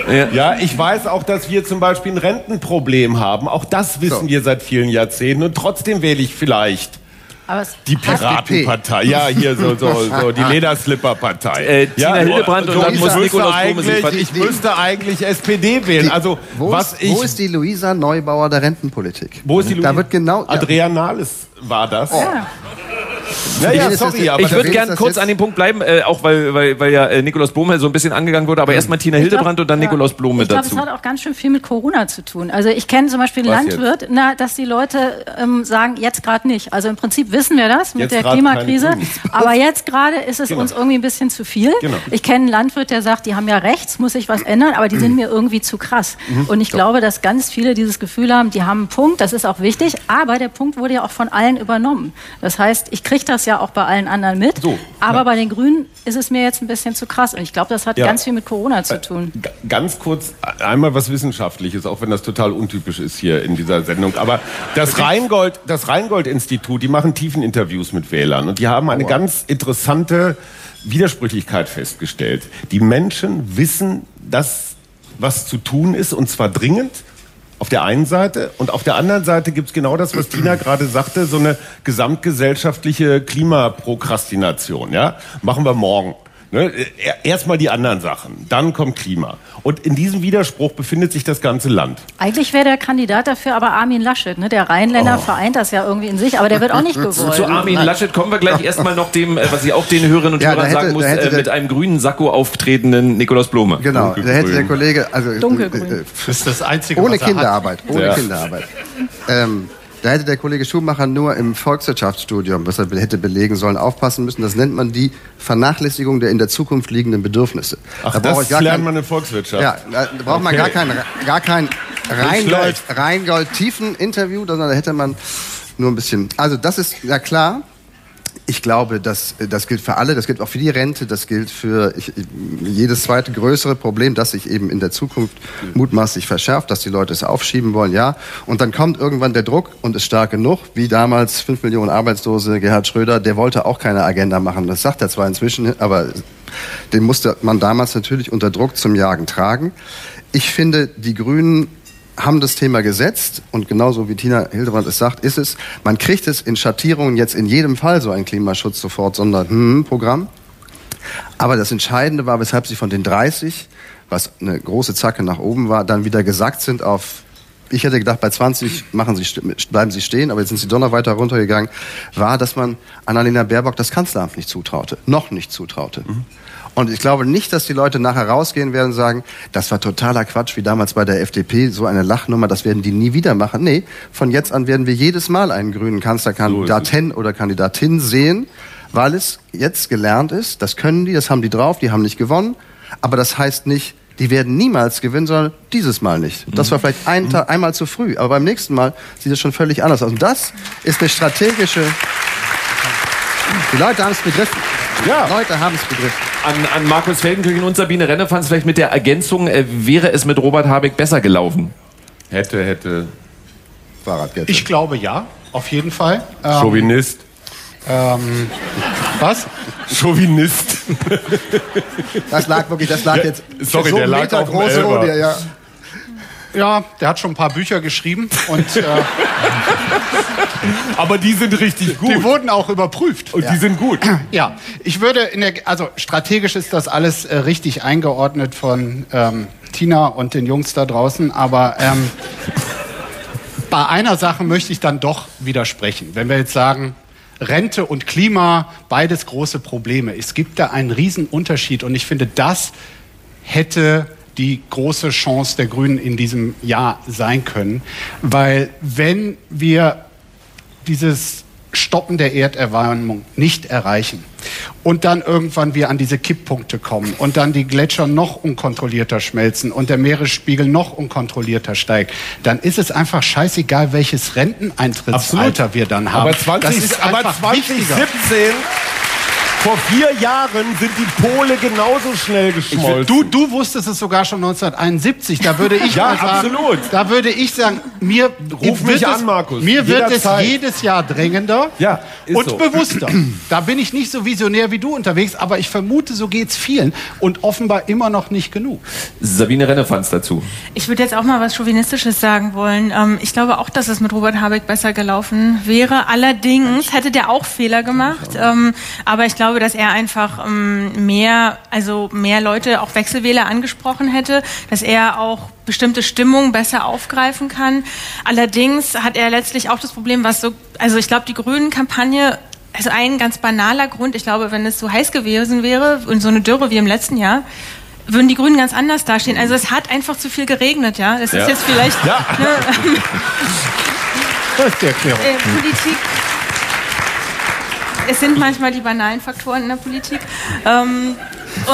Ja. Ja, ich weiß auch, dass wir zum Beispiel ein Rentenproblem haben. Auch das wissen So. wir seit vielen Jahrzehnten. Und trotzdem wähle ich vielleicht die Piratenpartei. Ja, hier so, so, so die *laughs* Lederslipper-Partei. Äh, Tina ja, Hildebrand und dann ich muss Nikolaus Blome Ich müsste eigentlich SPD wählen. Also, wo, was ist, ich. wo ist die Luisa Neubauer der Rentenpolitik? wo ist die Da Luisa- wird genau. Ja, Adrian Nahles war das. ja. Ja, ja, Ich- sorry, ich- aber Ich würde wen gern ist das kurz an dem Punkt bleiben, äh, auch weil, weil, weil ja äh, Nikolaus Blome so ein bisschen angegangen wurde, aber erstmal Tina Ich glaub, Hildebrand und dann ja. Nikolaus Blome Ich glaube, dazu. es hat auch ganz schön viel mit Corona zu tun. Also ich kenne zum Beispiel einen Landwirt, na, dass die Leute ähm, sagen, jetzt gerade nicht. Also im Prinzip wissen wir das mit Jetzt der Klimakrise. Aber jetzt gerade ist es uns irgendwie ein bisschen zu viel. Genau. Ich kenne einen Landwirt, der sagt, die haben ja rechts, muss sich was ändern, aber die sind mir irgendwie zu krass. Mhm. Und ich glaube, dass ganz viele dieses Gefühl haben, die haben einen Punkt, das ist auch wichtig, aber der Punkt wurde ja auch von allen übernommen. Das heißt, ich kriege das ja auch bei allen anderen mit. So, aber bei den Grünen ist es mir jetzt ein bisschen zu krass. Und ich glaube, das hat Ja. ganz viel mit Corona zu tun. G- Ganz kurz einmal was Wissenschaftliches, auch wenn das total untypisch ist hier in dieser Sendung. Aber das Rheingold, das Rheingold-Institut, die machen tiefen Interviews mit Wählern und die haben eine ganz interessante Widersprüchlichkeit festgestellt. Die Menschen wissen, dass was zu tun ist und zwar dringend. Auf der einen Seite und auf der anderen Seite gibt's genau das, was Tina gerade sagte, so eine gesamtgesellschaftliche Klimaprokrastination. Ja? Machen wir morgen. Ne? Er- Erstmal die anderen Sachen, dann kommt Klima. Und in diesem Widerspruch befindet sich das ganze Land. Eigentlich wäre der Kandidat dafür aber Armin Laschet. Ne? Der Rheinländer Oh. vereint das ja irgendwie in sich, aber der wird auch nicht *laughs* gewollt. Zu Armin Laschet kommen wir gleich *laughs* erstmal noch dem, äh, was ich auch den Hörerinnen und Ja, Hörern hätte- sagen muss, äh, mit einem grünen Sakko auftretenden Nikolaus Blome. Genau, da hätte der Kollege, also Dunkelgrün. äh, äh, Das ist das Einzige, ohne was er hat. Kinderarbeit, ohne Ja. Kinderarbeit. Ähm, da hätte der Kollege Schumacher nur im Volkswirtschaftsstudium, was er hätte belegen sollen, aufpassen müssen. Das nennt man die Vernachlässigung der in der Zukunft liegenden Bedürfnisse. Ach, da das lernt kein- man in Volkswirtschaft. Ja, da braucht man Okay. gar kein, gar kein Rheingold. Rheingold-Tiefen-Interview, sondern da hätte man nur ein bisschen. Also das ist ja klar. Ich glaube, das, das gilt für alle, das gilt auch für die Rente, das gilt für ich, jedes zweite größere Problem, das sich eben in der Zukunft mutmaßlich verschärft, dass die Leute es aufschieben wollen, ja. Und dann kommt irgendwann der Druck und ist stark genug, wie damals fünf Millionen Arbeitslose Gerhard Schröder, der wollte auch keine Agenda machen. Das sagt er zwar inzwischen, aber den musste man damals natürlich unter Druck zum Jagen tragen. Ich finde, die Grünen haben das Thema gesetzt und genauso wie Tina Hildebrand es sagt, ist es, man kriegt es in Schattierungen jetzt in jedem Fall so ein Klimaschutz sofort Sonderprogramm. Aber das Entscheidende war, weshalb sie von den 30, was eine große Zacke nach oben war, dann wieder gesackt sind auf ich hätte gedacht, bei 20 machen sie, bleiben sie stehen, aber jetzt sind sie doch noch weiter runtergegangen, war, dass man Annalena Baerbock das Kanzleramt nicht zutraute. Noch nicht zutraute. Mhm. Und ich glaube nicht, dass die Leute nachher rausgehen werden und sagen, das war totaler Quatsch, wie damals bei der FDP, so eine Lachnummer, das werden die nie wieder machen. Nee, von jetzt an werden wir jedes Mal einen grünen Kanzlerkandidaten so oder Kandidatin sehen, weil es jetzt gelernt ist, das können die, das haben die drauf, die haben nicht gewonnen. Aber das heißt nicht, die werden niemals gewinnen, sondern dieses Mal nicht. Das war vielleicht ein Tag, einmal zu früh, aber beim nächsten Mal sieht es schon völlig anders aus. Und das ist eine strategische. Die Leute haben es begriffen. Ja. Die Leute haben es begriffen. An, an Markus Feldenkirchen und Sabine Rennefanz vielleicht mit der Ergänzung, äh, wäre es mit Robert Habeck besser gelaufen? Hätte, hätte. Fahrradkette. Ich glaube ja, auf jeden Fall. Ähm, Chauvinist. Ähm, was? Chauvinist. Das lag wirklich, das lag jetzt. Sorry, so der lag Meter auf große Rodie, ja. Ja, der hat schon ein paar Bücher geschrieben und äh, *laughs* aber die sind richtig gut. Die wurden auch überprüft und ja. die sind gut. *clears throat* Ja, ich würde in der also strategisch ist das alles äh, richtig eingeordnet von ähm, Tina und den Jungs da draußen, aber ähm, *laughs* bei einer Sache möchte ich dann doch widersprechen. Wenn wir jetzt sagen, Rente und Klima, beides große Probleme. Es gibt da einen riesen Unterschied und ich finde, das hätte die große Chance der Grünen in diesem Jahr sein können, weil wenn wir dieses Stoppen der Erderwärmung nicht erreichen und dann irgendwann wir an diese Kipppunkte kommen und dann die Gletscher noch unkontrollierter schmelzen und der Meeresspiegel noch unkontrollierter steigt, dann ist es einfach scheißegal, welches Renteneintrittsalter Absolut. wir dann haben. Aber 20, das ist aber 2017 vor vier Jahren sind die Pole genauso schnell geschmolzen. Du, du wusstest es sogar schon 1971. Da würde ich *laughs* ja, mal sagen, absolut. da würde ich sagen, mir Ruf wird mich es, an, Markus. Mir wird es jedes Jahr drängender ja, und so. bewusster. *clears throat* Da bin ich nicht so visionär wie du unterwegs, aber ich vermute, so geht es vielen und offenbar immer noch nicht genug. Sabine Rennefanz dazu. Ich würde jetzt auch mal was Chauvinistisches sagen wollen. Ähm, ich glaube auch, dass es mit Robert Habeck besser gelaufen wäre. Allerdings hätte der auch Fehler gemacht. Ähm, aber ich glaube, glaube, dass er einfach ähm, mehr, also mehr Leute, auch Wechselwähler angesprochen hätte, dass er auch bestimmte Stimmungen besser aufgreifen kann. Allerdings hat er letztlich auch das Problem, was so, also ich glaube, die Grünen-Kampagne also ein ganz banaler Grund, ich glaube, wenn es so heiß gewesen wäre und so eine Dürre wie im letzten Jahr, würden die Grünen ganz anders dastehen. Also es hat einfach zu viel geregnet, ja. Das ja. ist jetzt vielleicht ja. ne, *laughs* das ist die Erklärung. Äh, Politik es sind manchmal die banalen Faktoren in der Politik. Ähm,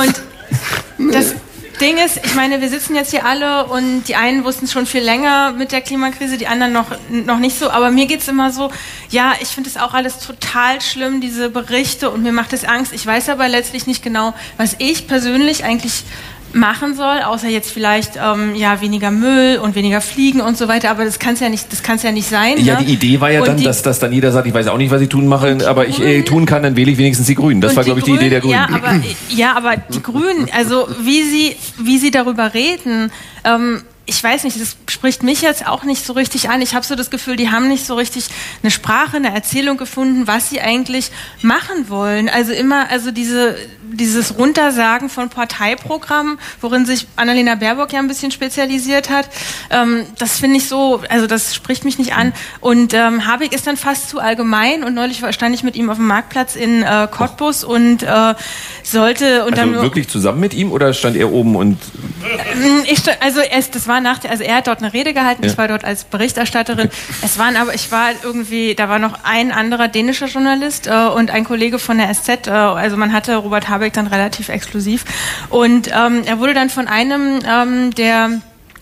und das Ding ist, ich meine, wir sitzen jetzt hier alle und die einen wussten schon viel länger mit der Klimakrise, die anderen noch, noch nicht so. Aber mir geht es immer so, ja, ich finde es auch alles total schlimm, diese Berichte und mir macht es Angst. Ich weiß aber letztlich nicht genau, was ich persönlich eigentlich machen soll, außer jetzt vielleicht ähm, ja weniger Müll und weniger Fliegen und so weiter. Aber das kann es ja nicht, das kann ja nicht sein. Ja, ne? die Idee war ja und dann, dass, dass dann jeder sagt, ich weiß auch nicht, was ich tun mache, aber ich äh, tun kann, dann wähle ich wenigstens die Grünen. Das war, glaube ich, die Idee der Grünen. Ja, aber ja, aber die Grünen, also wie sie wie sie darüber reden. Ähm, ich weiß nicht, das spricht mich jetzt auch nicht so richtig an. Ich habe so das Gefühl, die haben nicht so richtig eine Sprache, eine Erzählung gefunden, was sie eigentlich machen wollen. Also immer, also diese, dieses Runtersagen von Parteiprogrammen, worin sich Annalena Baerbock ja ein bisschen spezialisiert hat, ähm, das finde ich so, also das spricht mich nicht an. Und ähm, Habeck ist dann fast zu allgemein und neulich stand ich mit ihm auf dem Marktplatz in äh, Cottbus und äh, sollte und also dann wirklich zusammen mit ihm oder stand er oben und ähm, ich, also es, das war war nach, also er hat dort eine Rede gehalten, ja. ich war dort als Berichterstatterin. Es waren aber, ich war irgendwie, da war noch ein anderer dänischer Journalist äh, und ein Kollege von der SZ. Äh, also man hatte Robert Habeck dann relativ exklusiv. Und ähm, er wurde dann von einem ähm, der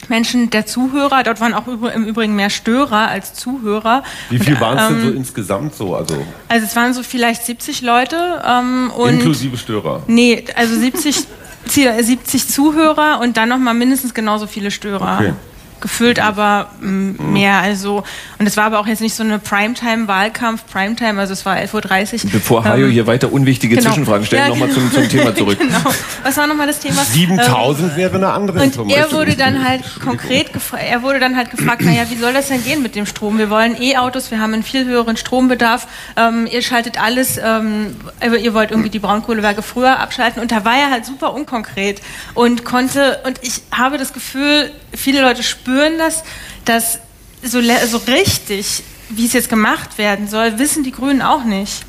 Menschen, der Zuhörer, dort waren auch im Übrigen mehr Störer als Zuhörer. Wie viel waren es ähm, denn so insgesamt so? Also, also es waren so vielleicht 70 Leute. Ähm, und Inklusive Störer? Nee, also 70 70 *laughs* Zuhörer und dann nochmal mindestens genauso viele Störer. Okay. Gefühlt aber mm, mehr. Also, und es war aber auch jetzt nicht so eine Primetime-Wahlkampf, Primetime, also es war 11.30 Uhr. Bevor Hajo Ähm, hier weiter unwichtige genau. Zwischenfragen stellt, Ja, nochmal zum, zum Thema *laughs* zurück. genau. Was war nochmal das Thema? 7000 wäre eine andere Und er Information. wurde dann halt konkret gefragt, er wurde dann halt gefragt, naja, wie soll das denn gehen mit dem Strom? Wir wollen E-Autos, wir haben einen viel höheren Strombedarf, ähm, ihr schaltet alles, ähm, ihr wollt irgendwie die Braunkohlewerke früher abschalten und da war er halt super unkonkret und konnte, und ich habe das Gefühl, viele Leute spüren das, dass so, so richtig, wie es jetzt gemacht werden soll, wissen die Grünen auch nicht.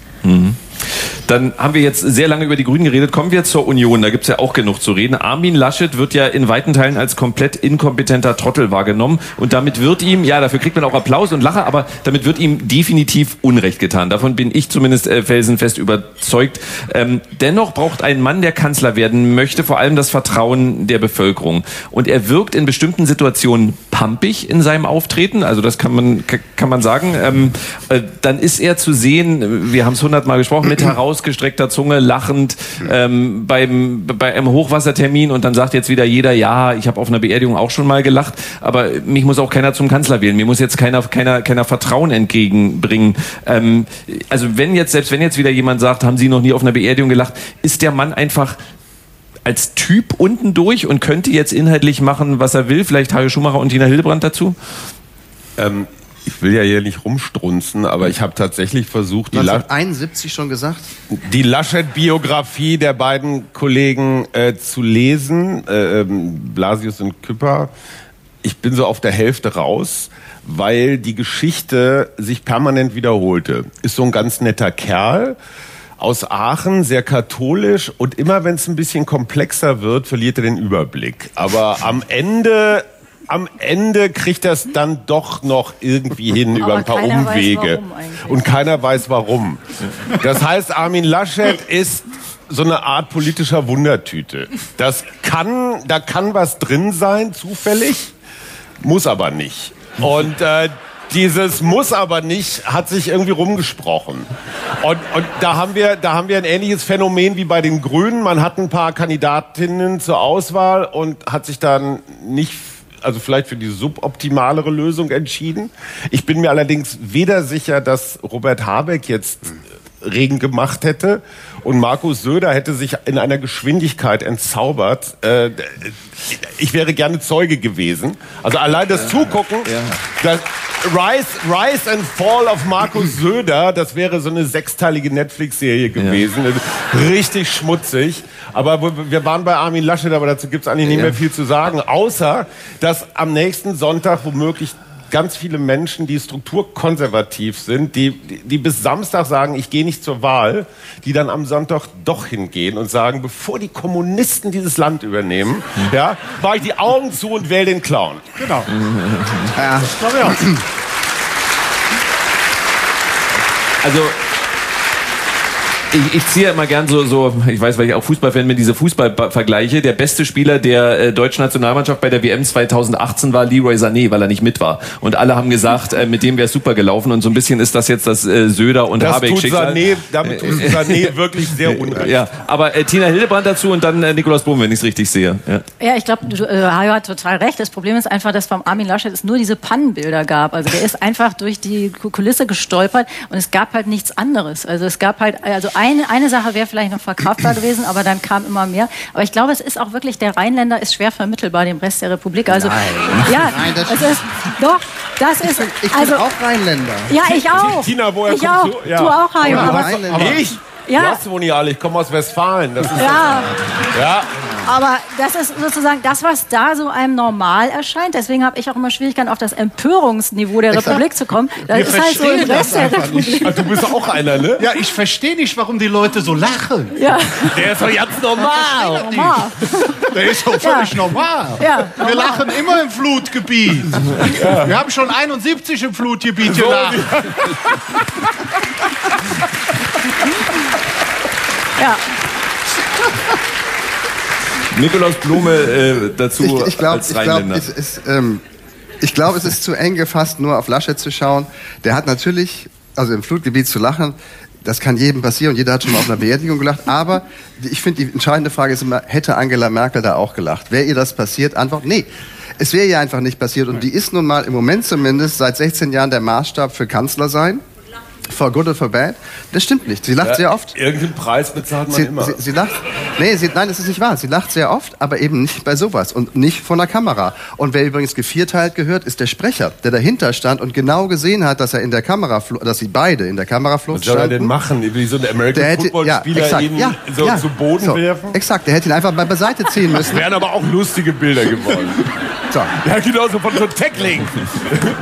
Dann haben wir jetzt sehr lange über die Grünen geredet. Kommen wir zur Union. Da gibt's ja auch genug zu reden. Armin Laschet wird ja in weiten Teilen als komplett inkompetenter Trottel wahrgenommen. Und damit wird ihm, ja, dafür kriegt man auch Applaus und Lacher, aber damit wird ihm definitiv Unrecht getan. Davon bin ich zumindest äh, felsenfest überzeugt. Ähm, dennoch braucht ein Mann, der Kanzler werden möchte, vor allem das Vertrauen der Bevölkerung. Und er wirkt in bestimmten Situationen pampig in seinem Auftreten. Also das kann man, kann man sagen. Ähm, äh, dann ist er zu sehen, wir haben es hundertmal gesprochen, mit *clears throat* herausgestreckter Zunge, lachend ähm, beim, bei einem Hochwassertermin und dann sagt jetzt wieder jeder, ja, ich habe auf einer Beerdigung auch schon mal gelacht, aber mich muss auch keiner zum Kanzler wählen. Mir muss jetzt keiner, keiner, keiner Vertrauen entgegenbringen. Ähm, also wenn jetzt, selbst wenn jetzt wieder jemand sagt, haben Sie noch nie auf einer Beerdigung gelacht, ist der Mann einfach als Typ unten durch und könnte jetzt inhaltlich machen, was er will. Vielleicht Hajo Schumacher und Tina Hildebrand dazu? Ähm, ich will ja hier nicht rumstrunzen, aber ich habe tatsächlich versucht, die, La 1971 schon gesagt? die Laschet-Biografie der beiden Kollegen äh, zu lesen, äh, ähm, Blasius und Küpper. Ich bin so auf der Hälfte raus, weil die Geschichte sich permanent wiederholte. Ist so ein ganz netter Kerl aus Aachen, sehr katholisch und immer wenn es ein bisschen komplexer wird, verliert er den Überblick. Aber am Ende am Ende kriegt es dann doch noch irgendwie hin über ein paar Umwege. und keiner weiß warum. Das heißt, Armin Laschet ist so eine Art politischer Wundertüte. Das kann, da kann was drin sein, zufällig, muss aber nicht. Und äh, dieses muss aber nicht hat sich irgendwie rumgesprochen. Und, und da haben wir, da haben wir ein ähnliches Phänomen wie bei den Grünen. Man hat ein paar Kandidatinnen zur Auswahl und hat sich dann nicht also vielleicht für die suboptimalere Lösung entschieden. Ich bin mir allerdings weder sicher, dass Robert Habeck jetzt Regen gemacht hätte und Markus Söder hätte sich in einer Geschwindigkeit entzaubert. Äh, ich wäre gerne Zeuge gewesen. Also allein das Zugucken, das Rise, Rise and Fall of Markus Söder, das wäre so eine sechsteilige Netflix-Serie gewesen. Richtig schmutzig. Aber wir waren bei Armin Laschet, aber dazu gibt's eigentlich nicht mehr viel zu sagen. Außer, dass am nächsten Sonntag womöglich ganz viele Menschen, die strukturkonservativ sind, die, die, bis Samstag sagen, ich gehe nicht zur Wahl, die dann am Sonntag doch hingehen und sagen, bevor die Kommunisten dieses Land übernehmen, ja, mache ich die Augen zu und wähle den Clown. Genau. Ja. Glaube ich auch. Also ich, ich ziehe immer gern so, so, ich weiß, weil ich auch Fußballfan bin, diese Fußballvergleiche. Der beste Spieler der äh, deutschen Nationalmannschaft bei der WM 2018 war Leroy Sané, weil er nicht mit war. Und alle haben gesagt, äh, mit dem wäre super gelaufen. Und so ein bisschen ist das jetzt das äh, Söder und Das Habeck tut Schicksal. Sané, damit tut Sané *laughs* wirklich sehr unrecht. Ja, aber äh, Tina Hildebrand dazu und dann äh, Nikolaus Blum, wenn ich es richtig sehe. Ja. Ja, ich glaube, äh, Hajo hat total recht. Das Problem ist einfach, dass beim Armin Laschet es nur diese Pannenbilder gab. Also der ist einfach durch die Kulisse gestolpert und es gab halt nichts anderes. Also es gab halt, also eine, eine Sache wäre vielleicht noch verkraftbar gewesen, aber dann kam immer mehr. Aber ich glaube, es ist auch wirklich, der Rheinländer ist schwer vermittelbar dem Rest der Republik. Also, ja, Nein, das es ist, doch, das ist, Ich also, bin auch Rheinländer. ja, ich auch. Tina, woher ich kommst auch. du? Ja. Du auch, Hajo. Aber, Rheinländer. Ich? Ja. Alle, ich komme aus Westfalen. Das ist ja, ja. Aber das ist sozusagen das, was da so einem normal erscheint. Deswegen habe ich auch immer Schwierigkeiten, auf das Empörungsniveau der Republik zu kommen. Das Wir ist halt so im das Rest der Republik. Ah, Du bist auch einer, ne? Ja, ich verstehe nicht, warum die Leute so lachen. Ja, Der ist doch ganz normal. normal. Der ist doch völlig normal. Ja, Wir normal. lachen immer im Flutgebiet. Wir haben schon 71 im Flutgebiet gelacht. *laughs* Ja. *laughs* Nikolaus Blume äh, dazu Ich, ich glaube, als ich glaub, Rheinländer. es ist, ähm, ich glaub, es ist zu eng gefasst, nur auf Laschet zu schauen. Der hat natürlich, also im Flutgebiet zu lachen, das kann jedem passieren und jeder hat schon mal auf einer Beerdigung gelacht. Aber die- ich finde, die entscheidende Frage ist immer, hätte Angela Merkel da auch gelacht? Wäre ihr das passiert? Antwort, nee. Es wäre ihr einfach nicht passiert. Und die ist nun mal im Moment zumindest seit 16 Jahren der Maßstab für Kanzler sein. For good or for bad. Das stimmt nicht. Sie lacht sehr oft. Irgendeinen Preis bezahlt man Sie, immer. sie, sie lacht. Nee, sie, nein, das ist nicht wahr. Sie lacht sehr oft, aber eben nicht bei sowas und nicht vor der Kamera. Und wer übrigens gevierteilt gehört, ist der Sprecher, der dahinter stand und genau gesehen hat, dass er in der Kamera, dass sie beide in der Kameraflucht Was soll er denn machen? Wie so ein American Der hätte, ja, Football-Spieler exakt, ihn ja, so ja, zu Boden so, werfen? Exakt, der hätte ihn einfach mal beiseite ziehen *laughs* müssen. Wären aber auch lustige Bilder geworden. *laughs* So. ja, genau, so von so Tackling.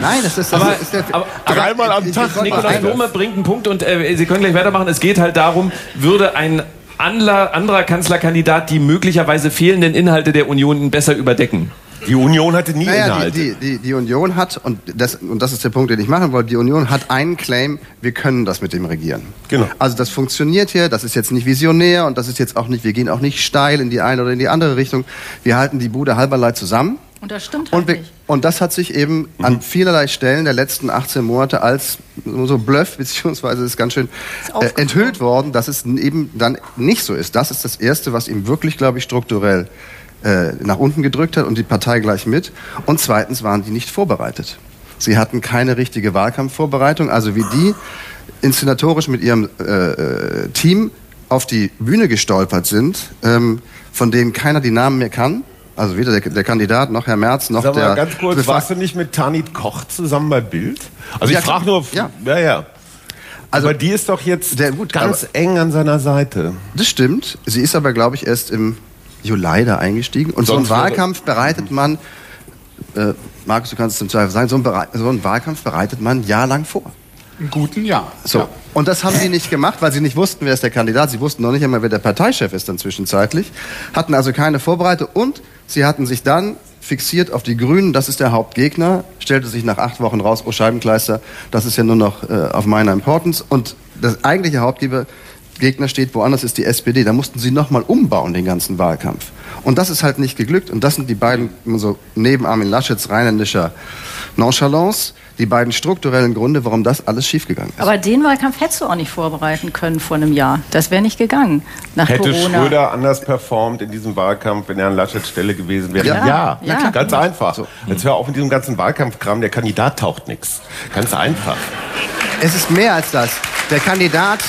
Nein, das ist, das Aber- ist der, aber- Dreimal am Tag, Nikolaus ein- Blome bringt einen Punkt und äh, Sie können gleich weitermachen. Es geht halt darum, würde ein anderer, anderer Kanzlerkandidat die möglicherweise fehlenden Inhalte der Union besser überdecken? Die Union hatte nie Naja, Inhalte. die, die, die, die Union hat, und das, und das ist der Punkt, den ich machen wollte, die Union hat einen Claim, wir können das mit dem Regieren. Genau. Also das funktioniert hier, das ist jetzt nicht visionär und das ist jetzt auch nicht, wir gehen auch nicht steil in die eine oder in die andere Richtung. Wir halten die Bude halberlei zusammen. Und das stimmt halt Und, wir, nicht. und das hat sich eben Mhm. an vielerlei Stellen der letzten 18 Monate als so Bluff, *laughs* beziehungsweise ist ganz schön äh, enthüllt worden, dass es eben dann nicht so ist. Das ist das Erste, was ihm wirklich, glaube ich, strukturell äh, nach unten gedrückt hat und die Partei gleich mit. Und zweitens waren die nicht vorbereitet. Sie hatten keine richtige Wahlkampfvorbereitung, also wie die inszenatorisch mit ihrem äh, äh, Team auf die Bühne gestolpert sind, ähm, von denen keiner die Namen mehr kann. Also weder der, der Kandidat noch Herr Merz noch Sag mal der ganz kurz, warst du nicht mit Tanit Koch zusammen bei Bild? Also Ja, ich frage nur, ja. ja, ja. Also- aber die ist doch jetzt Der- gut, ganz eng an seiner Seite. Das stimmt. Sie ist aber, glaube ich, erst im Juli da eingestiegen. Und Sonst so einen Wahlkampf bereitet man, äh, Markus, du kannst es im Zweifel sagen, so einen, so einen Wahlkampf bereitet man jahrelang vor. Im guten Jahr. So. Ja. Und das haben sie nicht gemacht, weil sie nicht wussten, wer ist der Kandidat. Sie wussten noch nicht einmal, wer der Parteichef ist dann zwischenzeitlich. Hatten also keine Vorbereitung und sie hatten sich dann fixiert auf die Grünen. Das ist der Hauptgegner. Stellte sich nach acht Wochen raus, oh Scheibenkleister, das ist ja nur noch äh, auf meiner Importance. Und das eigentliche Hauptgeber Gegner steht woanders, ist die SPD. Da mussten sie nochmal umbauen, den ganzen Wahlkampf. Und das ist halt nicht geglückt. Und das sind die beiden, so neben Armin Laschets rheinländischer Nonchalance, die beiden strukturellen Gründe, warum das alles schiefgegangen ist. Aber den Wahlkampf hättest du auch nicht vorbereiten können vor einem Jahr. Das wäre nicht gegangen nach Hätte Corona. Schröder anders performt in diesem Wahlkampf, wenn er an Laschets Stelle gewesen wäre? Ja. Ja, ja. klar. ganz einfach. Jetzt hör auf mit diesem ganzen Wahlkampfkram, der Kandidat taucht nichts. Ganz einfach. Es ist mehr als das. Der Kandidat,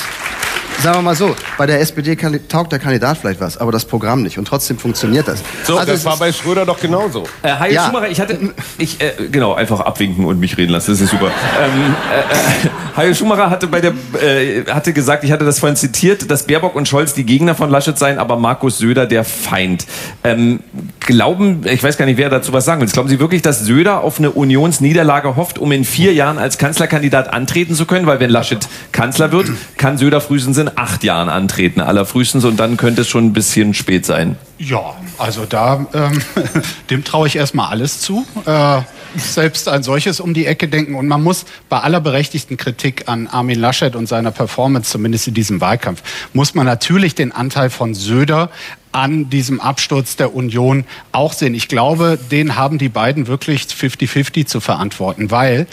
sagen wir mal so, bei der SPD taugt der Kandidat vielleicht was, aber das Programm nicht. Und trotzdem funktioniert das. So, Also das war bei Schröder doch genauso. Äh, Hajo Ja. Schumacher, ich hatte, ich, äh, genau, einfach abwinken und mich reden lassen, das ist super. *laughs* Ähm, äh, äh, Hajo Schumacher hatte bei der, äh, hatte gesagt, ich hatte das vorhin zitiert, dass Baerbock und Scholz die Gegner von Laschet seien, aber Markus Söder der Feind. Ähm, glauben, ich weiß gar nicht, wer dazu was sagen will, glauben Sie wirklich, dass Söder auf eine Unionsniederlage hofft, um in vier Jahren als Kanzlerkandidat antreten zu können? Weil wenn Laschet Kanzler wird, kann Söder frühestens in acht Jahren antreten, allerfrühestens, und dann könnte es schon ein bisschen spät sein. Ja, also da, ähm, *laughs* dem traue ich erstmal alles zu. Äh, selbst ein solches um die Ecke denken. Und man muss bei aller berechtigten Kritik an Armin Laschet und seiner Performance, zumindest in diesem Wahlkampf, muss man natürlich den Anteil von Söder an diesem Absturz der Union auch sehen. Ich glaube, den haben die beiden wirklich 50-50 zu verantworten, weil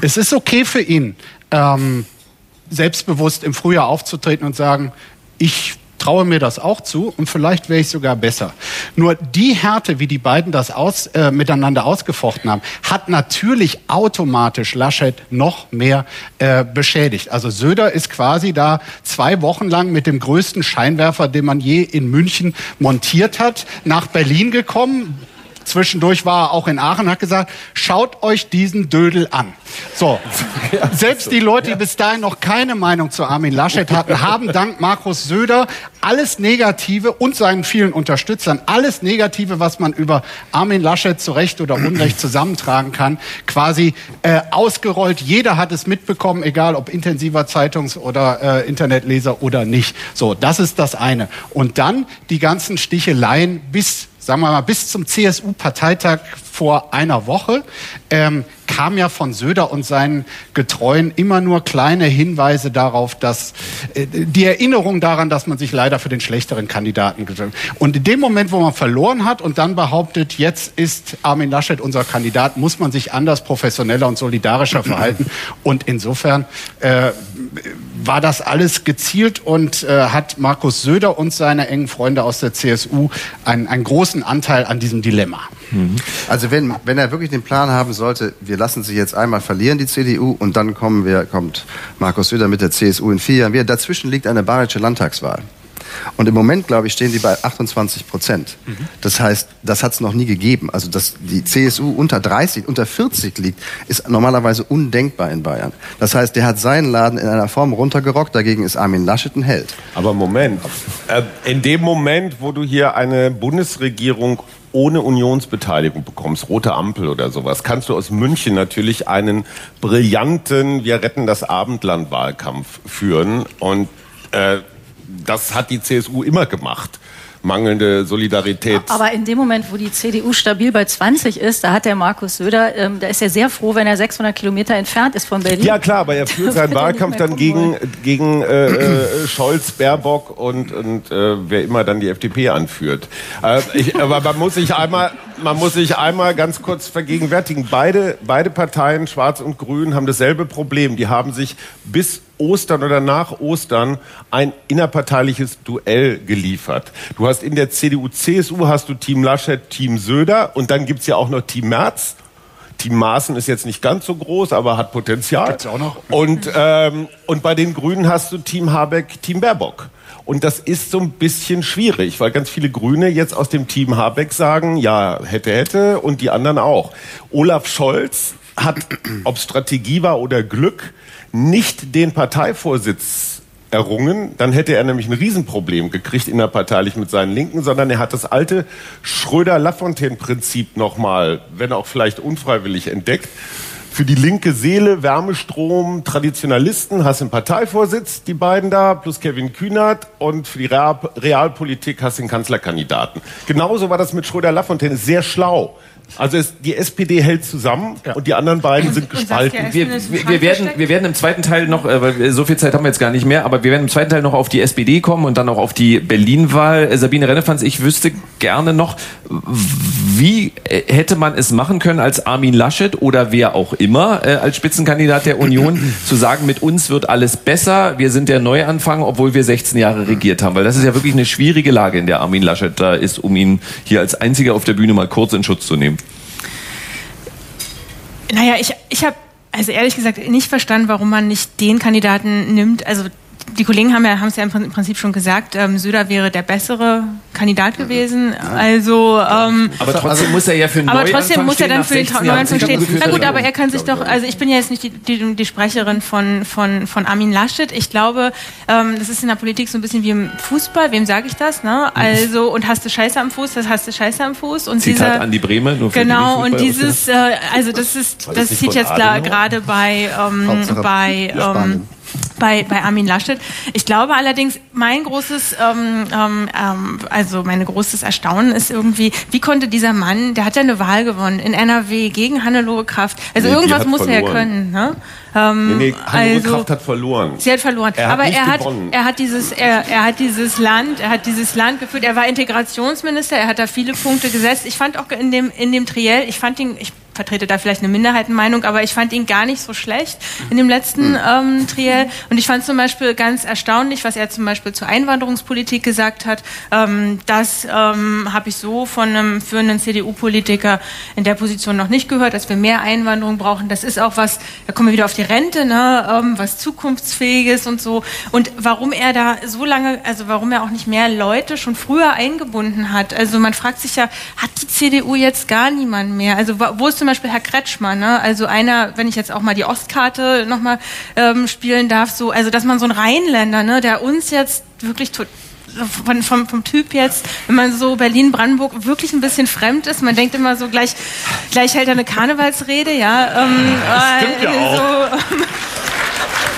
es ist okay für ihn, ähm, selbstbewusst im Frühjahr aufzutreten und sagen, ich traue mir das auch zu und vielleicht wäre ich sogar besser. Nur die Härte, wie die beiden das aus, äh, miteinander ausgefochten haben, hat natürlich automatisch Laschet noch mehr äh, beschädigt. Also Söder ist quasi da zwei Wochen lang mit dem größten Scheinwerfer, den man je in München montiert hat, nach Berlin gekommen. Zwischendurch war er auch in Aachen und hat gesagt, schaut euch diesen Dödel an. So, *laughs* selbst die Leute, die bis dahin noch keine Meinung zu Armin Laschet hatten, haben dank Markus Söder alles Negative und seinen vielen Unterstützern, alles Negative, was man über Armin Laschet zu Recht oder Unrecht *clears throat* zusammentragen kann, quasi äh, ausgerollt. Jeder hat es mitbekommen, egal ob intensiver Zeitungs- oder äh, Internetleser oder nicht. So, das ist das eine. Und dann die ganzen Sticheleien bis sagen wir mal, bis zum CSU-Parteitag vor einer Woche ähm, kam ja von Söder und seinen Getreuen immer nur kleine Hinweise darauf, dass äh, die Erinnerung daran, dass man sich leider für den schlechteren Kandidaten gedrückt Und in dem Moment, wo man verloren hat und dann behauptet, jetzt ist Armin Laschet unser Kandidat, muss man sich anders, professioneller und solidarischer verhalten. *clears throat* Und insofern äh, war das alles gezielt und äh, hat Markus Söder und seine engen Freunde aus der CSU einen, einen großen Anteil an diesem Dilemma. Also wenn, wenn er wirklich den Plan haben sollte, wir lassen sie jetzt einmal verlieren, die CDU, und dann kommen wir, kommt Markus Söder mit der CSU in vier Jahren wieder. Dazwischen liegt eine bayerische Landtagswahl. Und im Moment, glaube ich, stehen die bei 28 Prozent. Das heißt, das hat es noch nie gegeben. Also, dass die CSU unter 30, unter 40 liegt, ist normalerweise undenkbar in Bayern. Das heißt, der hat seinen Laden in einer Form runtergerockt. Dagegen ist Armin Laschet ein Held. Aber Moment, äh, in dem Moment, wo du hier eine Bundesregierung ohne Unionsbeteiligung bekommst, rote Ampel oder sowas, kannst du aus München natürlich einen brillanten Wir retten das Abendland-Wahlkampf führen. Und äh, das hat die CSU immer gemacht. Mangelnde Solidarität. Aber in dem Moment, wo die CDU stabil bei 20 ist, da hat der Markus Söder, ähm, da ist er sehr froh, wenn er 600 Kilometer entfernt ist von Berlin. Ja klar, aber er führt seinen Wahlkampf dann gegen, gegen äh, äh, Scholz, Baerbock und, und äh, wer immer dann die FDP anführt. Äh, ich, aber man muss sich einmal, man muss sich einmal ganz kurz vergegenwärtigen. Beide, beide Parteien, Schwarz und Grün, haben dasselbe Problem. Die haben sich bis Ostern oder nach Ostern ein innerparteiliches Duell geliefert. Du hast in der CDU, CSU hast du Team Laschet, Team Söder und dann gibt's ja auch noch Team Merz. Team Maaßen ist jetzt nicht ganz so groß, aber hat Potenzial. Gibt's auch noch. Und, ähm, und bei den Grünen hast du Team Habeck, Team Baerbock. Und das ist so ein bisschen schwierig, weil ganz viele Grüne jetzt aus dem Team Habeck sagen, ja, hätte, hätte, und die anderen auch. Olaf Scholz hat, *clears throat* ob Strategie war oder Glück, nicht den Parteivorsitz errungen, dann hätte er nämlich ein Riesenproblem gekriegt innerparteilich mit seinen Linken, sondern er hat das alte Schröder-Lafontaine-Prinzip nochmal, wenn auch vielleicht unfreiwillig entdeckt. Für die linke Seele, Wärmestrom, Traditionalisten, hast einen Parteivorsitz, die beiden da, plus Kevin Kühnert. Und für die Real Realpolitik hast den Kanzlerkandidaten. Genauso war das mit Schröder-Lafontaine. Sehr schlau. Also es, die SPD hält zusammen und die anderen beiden sind gespalten. Wir, wir, werden, wir werden im zweiten Teil noch, äh, weil so viel Zeit haben wir jetzt gar nicht mehr, aber wir werden im zweiten Teil noch auf die SPD kommen und dann auch auf die Berlin-Wahl. Äh, Sabine Rennefanz, ich wüsste gerne noch, wie äh, hätte man es machen können, als Armin Laschet oder wer auch immer äh, als Spitzenkandidat der Union zu sagen, mit uns wird alles besser, wir sind der Neuanfang, obwohl wir 16 Jahre regiert haben. Weil das ist ja wirklich eine schwierige Lage, in der Armin Laschet da ist, um ihn hier als einziger auf der Bühne mal kurz in Schutz zu nehmen. Naja, ich, ich habe also ehrlich gesagt nicht verstanden, warum man nicht den Kandidaten nimmt. Also die Kollegen haben ja haben es ja im Prinzip schon gesagt, ähm, Söder wäre der bessere Kandidat gewesen. Also ähm, Aber trotzdem muss er ja für einen aber Neuanfang trotzdem muss er dann für den 16 Jahren Neuanfang stehen. Na gut, aber er kann sich doch, also ich bin ja jetzt nicht die, die, die Sprecherin von, von, von Armin Laschet. Ich glaube, ähm, das ist in der Politik so ein bisschen wie im Fußball. Wem sage ich das? Ne? Also, und hast du Scheiße am Fuß, das hast du Scheiße am Fuß. Und Zitat dieser, Andi Brehme, nur für Genau, die und dieses, äh, also das ist, das das zieht jetzt klar gerade bei, ähm, bei, ähm, bei, bei Armin Laschet. Ich glaube allerdings, mein großes, ähm, ähm, ähm, also mein großes Erstaunen ist irgendwie, wie konnte dieser Mann, der hat ja eine Wahl gewonnen in NRW gegen Hannelore Kraft. Also Nee, irgendwas muss er ja können. Ne? Ähm, Nee, nee, Hannelore also, Kraft hat verloren. Sie hat verloren. Er hat aber er hat, gewonnen. er hat dieses, er, er hat dieses Land, er hat dieses Land geführt. Er war Integrationsminister. Er hat da viele Punkte gesetzt. Ich fand auch in dem, in dem Triell, ich fand ihn, ich vertrete da vielleicht eine Minderheitenmeinung, aber ich fand ihn gar nicht so schlecht in dem letzten ähm, Triell. Und ich fand zum Beispiel ganz erstaunlich, was er zum Beispiel zur Einwanderungspolitik gesagt hat. Ähm, das ähm, habe ich so von einem führenden CDU-Politiker in der Position noch nicht gehört, dass wir mehr Einwanderung brauchen. Das ist auch was, da kommen wir wieder auf die Rente, ne, ähm, was zukunftsfähiges und so. Und warum er da so lange, also warum er auch nicht mehr Leute schon früher eingebunden hat. Also man fragt sich ja, hat die CDU jetzt gar niemand mehr? Also wo ist zum Beispiel Herr Kretschmann, ne? Also einer, wenn ich jetzt auch mal die Ostkarte nochmal ähm, spielen darf, so, also dass man so ein Rheinländer, ne, der uns jetzt wirklich tot von, vom, vom Typ jetzt, wenn man so Berlin-Brandenburg wirklich ein bisschen fremd ist, man denkt immer so gleich, gleich hält er eine Karnevalsrede, ja. Ähm, stimmt ja äh, auch. So, *laughs* ähm,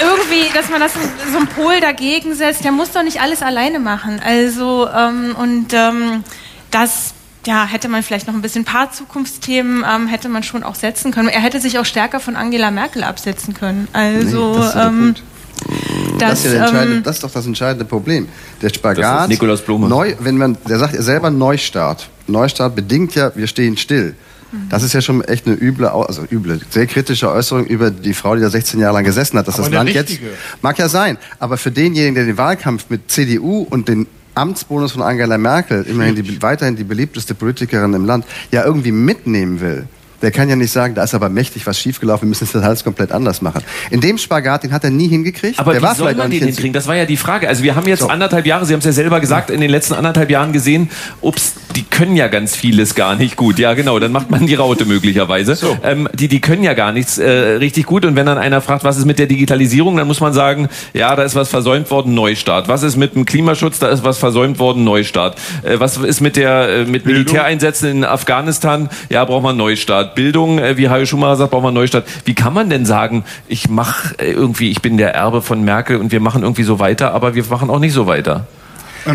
irgendwie, dass man das so ein Pol dagegen setzt, der muss doch nicht alles alleine machen. Also, ähm, und ähm, das ja, hätte man vielleicht noch ein bisschen ein paar Zukunftsthemen ähm, hätte man schon auch setzen können. Er hätte sich auch stärker von Angela Merkel absetzen können. Also, Nee, das ist ja der Punkt. Das, ist ja ähm, das ist doch das entscheidende Problem. Der Spagat. Nikolaus Blume. Neu, wenn man, der sagt ja selber Neustart. Neustart bedingt ja, wir stehen still. Das ist ja schon echt eine üble, also üble, sehr kritische Äußerung über die Frau, die da 16 Jahre lang gesessen hat, dass Aber das eine Land jetzt richtige. mag ja sein, aber für denjenigen, der den Wahlkampf mit CDU und den Amtsbonus von Angela Merkel, immerhin die, weiterhin die beliebteste Politikerin im Land, ja irgendwie mitnehmen will. Der kann ja nicht sagen, da ist aber mächtig was schiefgelaufen, wir müssen es das alles komplett anders machen. In dem Spagat, den hat er nie hingekriegt. Aber der wie soll auch man den hinkriegen? Das war ja die Frage. Also wir haben jetzt So. anderthalb Jahre, Sie haben es ja selber gesagt, in den letzten anderthalb Jahren gesehen, ups, die können ja ganz vieles gar nicht gut. Ja, genau, dann macht man die Raute möglicherweise. Ähm, die, die können ja gar nichts äh, richtig gut. Und wenn dann einer fragt, was ist mit der Digitalisierung, dann muss man sagen, ja, da ist was versäumt worden, Neustart. Was ist mit dem Klimaschutz, da ist was versäumt worden, Neustart. Äh, was ist mit der äh, mit Militäreinsätzen in Afghanistan? Ja, braucht man Neustart. Bildung, äh, wie Hajo Schumacher sagt, braucht man Neustart. Wie kann man denn sagen, ich mache äh, irgendwie, ich bin der Erbe von Merkel und wir machen irgendwie so weiter, aber wir machen auch nicht so weiter?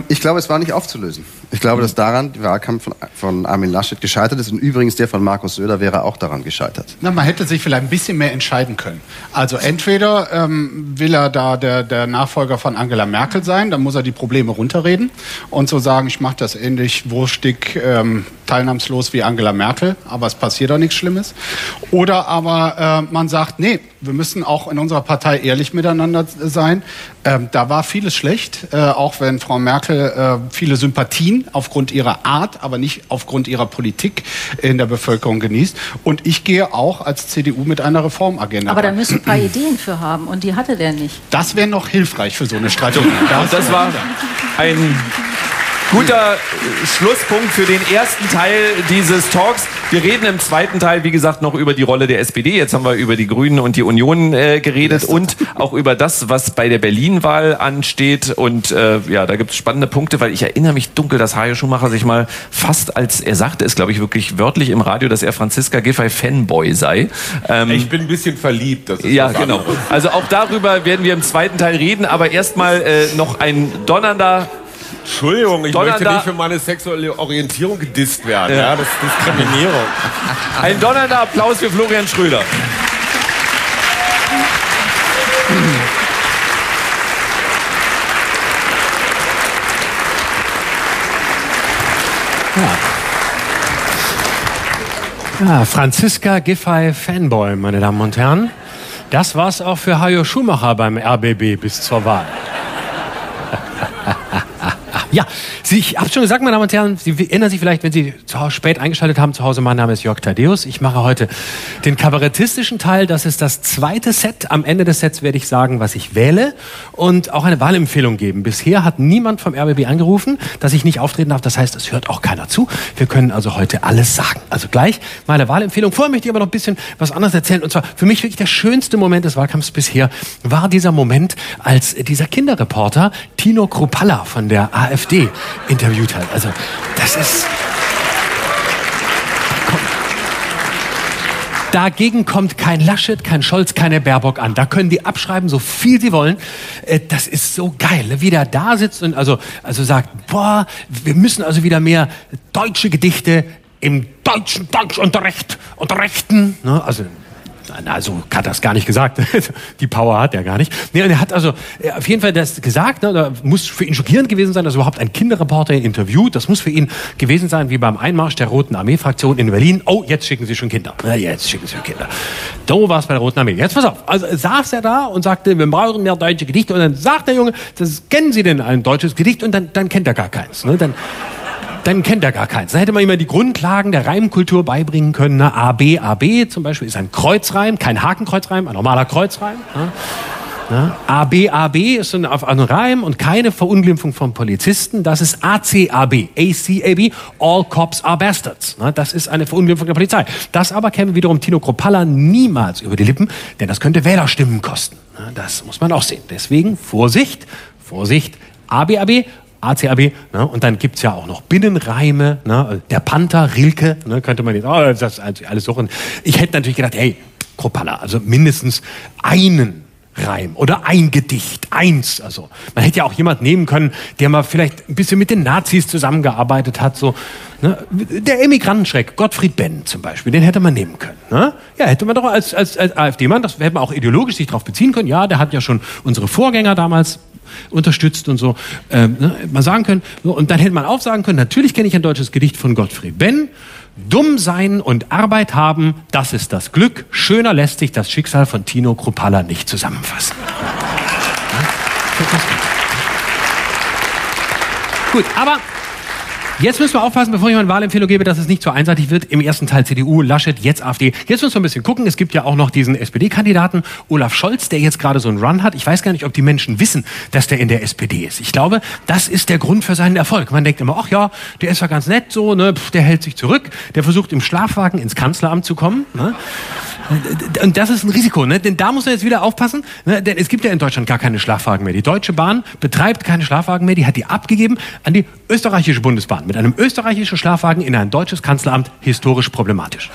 Ich glaube, es war nicht aufzulösen. Ich glaube, dass daran der Wahlkampf von, Armin Laschet gescheitert ist und übrigens der von Markus Söder wäre auch daran gescheitert. Na, man hätte sich vielleicht ein bisschen mehr entscheiden können. Also entweder ähm, will er da der, der Nachfolger von Angela Merkel sein, dann muss er die Probleme runterreden und so sagen, ich mache das ähnlich wurstig, ähm, teilnahmslos wie Angela Merkel, aber es passiert auch nichts Schlimmes. Oder aber äh, man sagt, nee, wir müssen auch in unserer Partei ehrlich miteinander sein. Ähm, da war vieles schlecht, äh, auch wenn Frau Merkel äh, viele Sympathien aufgrund ihrer Art, aber nicht aufgrund ihrer Politik in der Bevölkerung genießt. Und ich gehe auch als CDU mit einer Reformagenda. Aber da müssen ein paar *clears throat* Ideen für haben und die hatte der nicht. das wäre noch hilfreich für so eine Strategie. *laughs* Das war ein guter Schlusspunkt für den ersten Teil dieses Talks. Wir reden im zweiten Teil, wie gesagt, noch über die Rolle der SPD. Jetzt haben wir über die Grünen und die Union äh, geredet und auch über das, was bei der Berlin-Wahl ansteht. Und äh, ja, da gibt es spannende Punkte, weil ich erinnere mich dunkel, dass Hajo Schumacher sich mal fast als, er sagte es, glaube ich, wirklich wörtlich im Radio, dass er Franziska Giffey Fanboy sei. Ähm, Ich bin ein bisschen verliebt. Das ist ja, was genau. Also auch darüber werden wir im zweiten Teil reden, aber erstmal äh, noch ein donnernder Entschuldigung, ich möchte nicht für meine sexuelle Orientierung gedisst werden. Ja, das ist Diskriminierung. *laughs* Ein donnernder Applaus für Florian Schröder. Ja, Franziska Giffey Fanboy, meine Damen und Herren. Das war's auch für Hajo Schumacher beim RBB bis zur Wahl. *laughs* Ja, ich habe schon gesagt, meine Damen und Herren, Sie erinnern sich vielleicht, wenn Sie zu Hause spät eingeschaltet haben, zu Hause, mein Name ist Jörg Thaddeus. Ich mache heute den kabarettistischen Teil. Das ist das zweite Set. Am Ende des Sets werde ich sagen, was ich wähle und auch eine Wahlempfehlung geben. Bisher hat niemand vom RBB angerufen, dass ich nicht auftreten darf. Das heißt, es hört auch keiner zu. Wir können also heute alles sagen. Also gleich meine Wahlempfehlung. Vorher möchte ich aber noch ein bisschen was anderes erzählen. Und zwar für mich wirklich der schönste Moment des Wahlkampfs bisher war dieser Moment, als dieser Kinderreporter Tino Kruppalla von der AfD interviewt hat. Also das ist... Dagegen kommt kein Laschet, kein Scholz, keine Baerbock an. Da können die abschreiben, so viel sie wollen. Äh, Das ist so geil, ne? wie der da sitzt und also, also sagt, boah, wir müssen also wieder mehr deutsche Gedichte im deutschen Deutschunterricht unterrichten. Ne? Also na, so hat es gar nicht gesagt. *laughs* Die Power hat er gar nicht. Nee, und er hat also äh, auf jeden Fall das gesagt. Ne, da muss für ihn schockierend gewesen sein, dass überhaupt ein Kinderreporter ihn interviewt. Das muss für ihn gewesen sein, wie beim Einmarsch der Roten Armee-Fraktion in Berlin. Oh, jetzt schicken Sie schon Kinder. Ja, jetzt schicken Sie schon Kinder. So war es bei der Roten Armee. Jetzt pass auf. Also saß er da und sagte, wir brauchen mehr deutsche Gedichte. Und dann sagt der Junge, das, kennen Sie denn ein deutsches Gedicht? Und dann, dann kennt er gar keins. Ne? Dann, dann kennt er gar keins. Da hätte man ihm die Grundlagen der Reimkultur beibringen können. Ne? A, B, zum Beispiel ist ein Kreuzreim, kein Hakenkreuzreim, ein normaler Kreuzreim. Ne? Ne? A, B, A, B ist ein, auf Reim und keine Verunglimpfung von Polizisten. Das ist A, C, A, B. A, C, A, B. All cops are bastards. Ne? Das ist eine Verunglimpfung der Polizei. Das aber käme wiederum Tino Kropalla niemals über die Lippen, denn das könnte Wählerstimmen kosten. Ne? Das muss man auch sehen. Deswegen Vorsicht, Vorsicht, A, B, A, B. ACAB, ne? und dann gibt's ja auch noch Binnenreime, ne? der Panther, Rilke, ne? könnte man jetzt, oh, das ist alles suchen. Ich hätte natürlich gedacht, hey, Kropalla, also mindestens einen Reim oder ein Gedicht, eins. Also man hätte ja auch jemand nehmen können, der mal vielleicht ein bisschen mit den Nazis zusammengearbeitet hat. So, ne? Der Emigrantenschreck, Gottfried Benn zum Beispiel, den hätte man nehmen können. Ne? Ja, hätte man doch als, als, als AfD-Mann, das hätte man auch ideologisch sich darauf beziehen können. Ja, der hat ja schon unsere Vorgänger damals unterstützt und so, ähm, ne, mal sagen können. So, und dann hätte man auch sagen können, natürlich kenne ich ein deutsches Gedicht von Gottfried Benn. Dumm sein und Arbeit haben, das ist das Glück. Schöner lässt sich das Schicksal von Tino Kruppalla nicht zusammenfassen. Gut, aber Jetzt müssen wir aufpassen, bevor ich meine Wahlempfehlung gebe, dass es nicht so einseitig wird. Im ersten Teil CDU, Laschet, jetzt AfD. Jetzt müssen wir ein bisschen gucken. Es gibt ja auch noch diesen SPD-Kandidaten Olaf Scholz, der jetzt gerade so einen Run hat. Ich weiß gar nicht, ob die Menschen wissen, dass der in der SPD ist. Ich glaube, das ist der Grund für seinen Erfolg. Man denkt immer, ach ja, der ist ja ganz nett so, ne, Pff, der hält sich zurück, der versucht im Schlafwagen ins Kanzleramt zu kommen. Ne? Und das ist ein Risiko, ne? denn da muss man jetzt wieder aufpassen, ne? denn es gibt ja in Deutschland gar keine Schlafwagen mehr. Die Deutsche Bahn betreibt keine Schlafwagen mehr, die hat die abgegeben an die österreichische Bundesbahn. Mit einem österreichischen Schlafwagen in ein deutsches Kanzleramt historisch problematisch.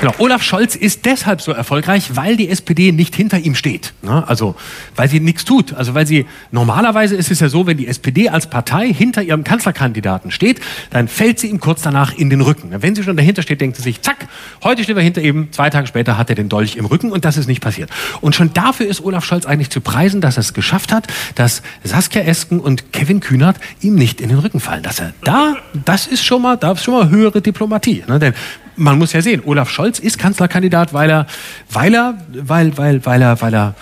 Genau. Olaf Scholz ist deshalb so erfolgreich, weil die SPD nicht hinter ihm steht. Ne? Also, weil sie nichts tut. Also, weil sie, normalerweise ist es ja so, wenn die SPD als Partei hinter ihrem Kanzlerkandidaten steht, dann fällt sie ihm kurz danach in den Rücken. Wenn sie schon dahinter steht, denkt sie sich, zack, heute stehen wir hinter ihm, zwei Tage später hat er den Dolch im Rücken und das ist nicht passiert. Und schon dafür ist Olaf Scholz eigentlich zu preisen, dass er es geschafft hat, dass Saskia Esken und Kevin Kühnert ihm nicht in den Rücken fallen. Dass er da, das ist schon mal, das ist schon mal höhere Diplomatie. Ne? Denn man muss ja sehen, Olaf Scholz ist Kanzlerkandidat, weil er, weil er, weil, weil, weil er, weil er,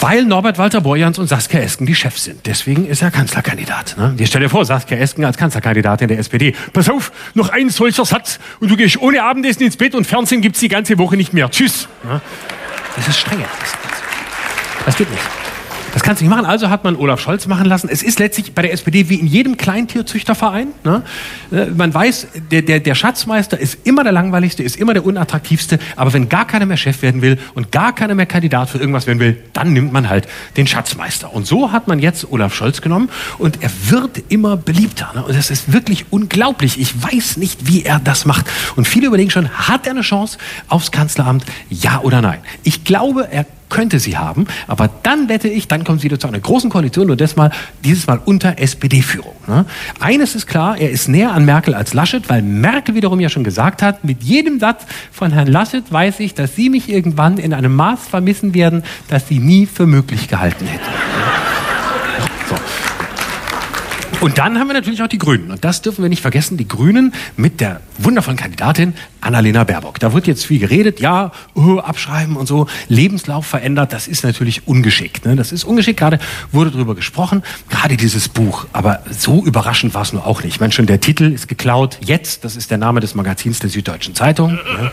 weil Norbert Walter Borjans und Saskia Esken die Chefs sind. Deswegen ist er Kanzlerkandidat. Ne? Dir stell dir vor, Saskia Esken als Kanzlerkandidatin der SPD. Pass auf, noch ein solcher Satz und du gehst ohne Abendessen ins Bett und Fernsehen gibt's die ganze Woche nicht mehr. Tschüss. Ne? Das ist strenge. Das, das geht nicht. Das kannst du nicht machen. Also hat man Olaf Scholz machen lassen. Es ist letztlich bei der SPD wie in jedem Kleintierzüchterverein. Ne? Man weiß, der, der, der Schatzmeister ist immer der langweiligste, ist immer der unattraktivste. Aber wenn gar keiner mehr Chef werden will und gar keiner mehr Kandidat für irgendwas werden will, dann nimmt man halt den Schatzmeister. Und so hat man jetzt Olaf Scholz genommen und er wird immer beliebter. Ne? Und das ist wirklich unglaublich. Ich weiß nicht, wie er das macht. Und viele überlegen schon, hat er eine Chance aufs Kanzleramt? Ja oder nein? Ich glaube, er könnte sie haben, aber dann wette ich, dann kommt es wieder zu einer großen Koalition und das mal, dieses Mal unter SPD-Führung. Ne? Eines ist klar, er ist näher an Merkel als Laschet, weil Merkel wiederum ja schon gesagt hat, mit jedem Satz von Herrn Laschet weiß ich, dass Sie mich irgendwann in einem Maß vermissen werden, das Sie nie für möglich gehalten hätten. Und dann haben wir natürlich auch die Grünen. Und das dürfen wir nicht vergessen. Die Grünen mit der wundervollen Kandidatin Annalena Baerbock. Da wird jetzt viel geredet. Ja, oh, abschreiben und so. Lebenslauf verändert. Das ist natürlich ungeschickt. Ne? Das ist ungeschickt. Gerade wurde darüber gesprochen. Gerade dieses Buch. Aber so überraschend war es nur auch nicht. Ich meine schon, der Titel ist geklaut. Jetzt, das ist der Name des Magazins der Süddeutschen Zeitung. Ne?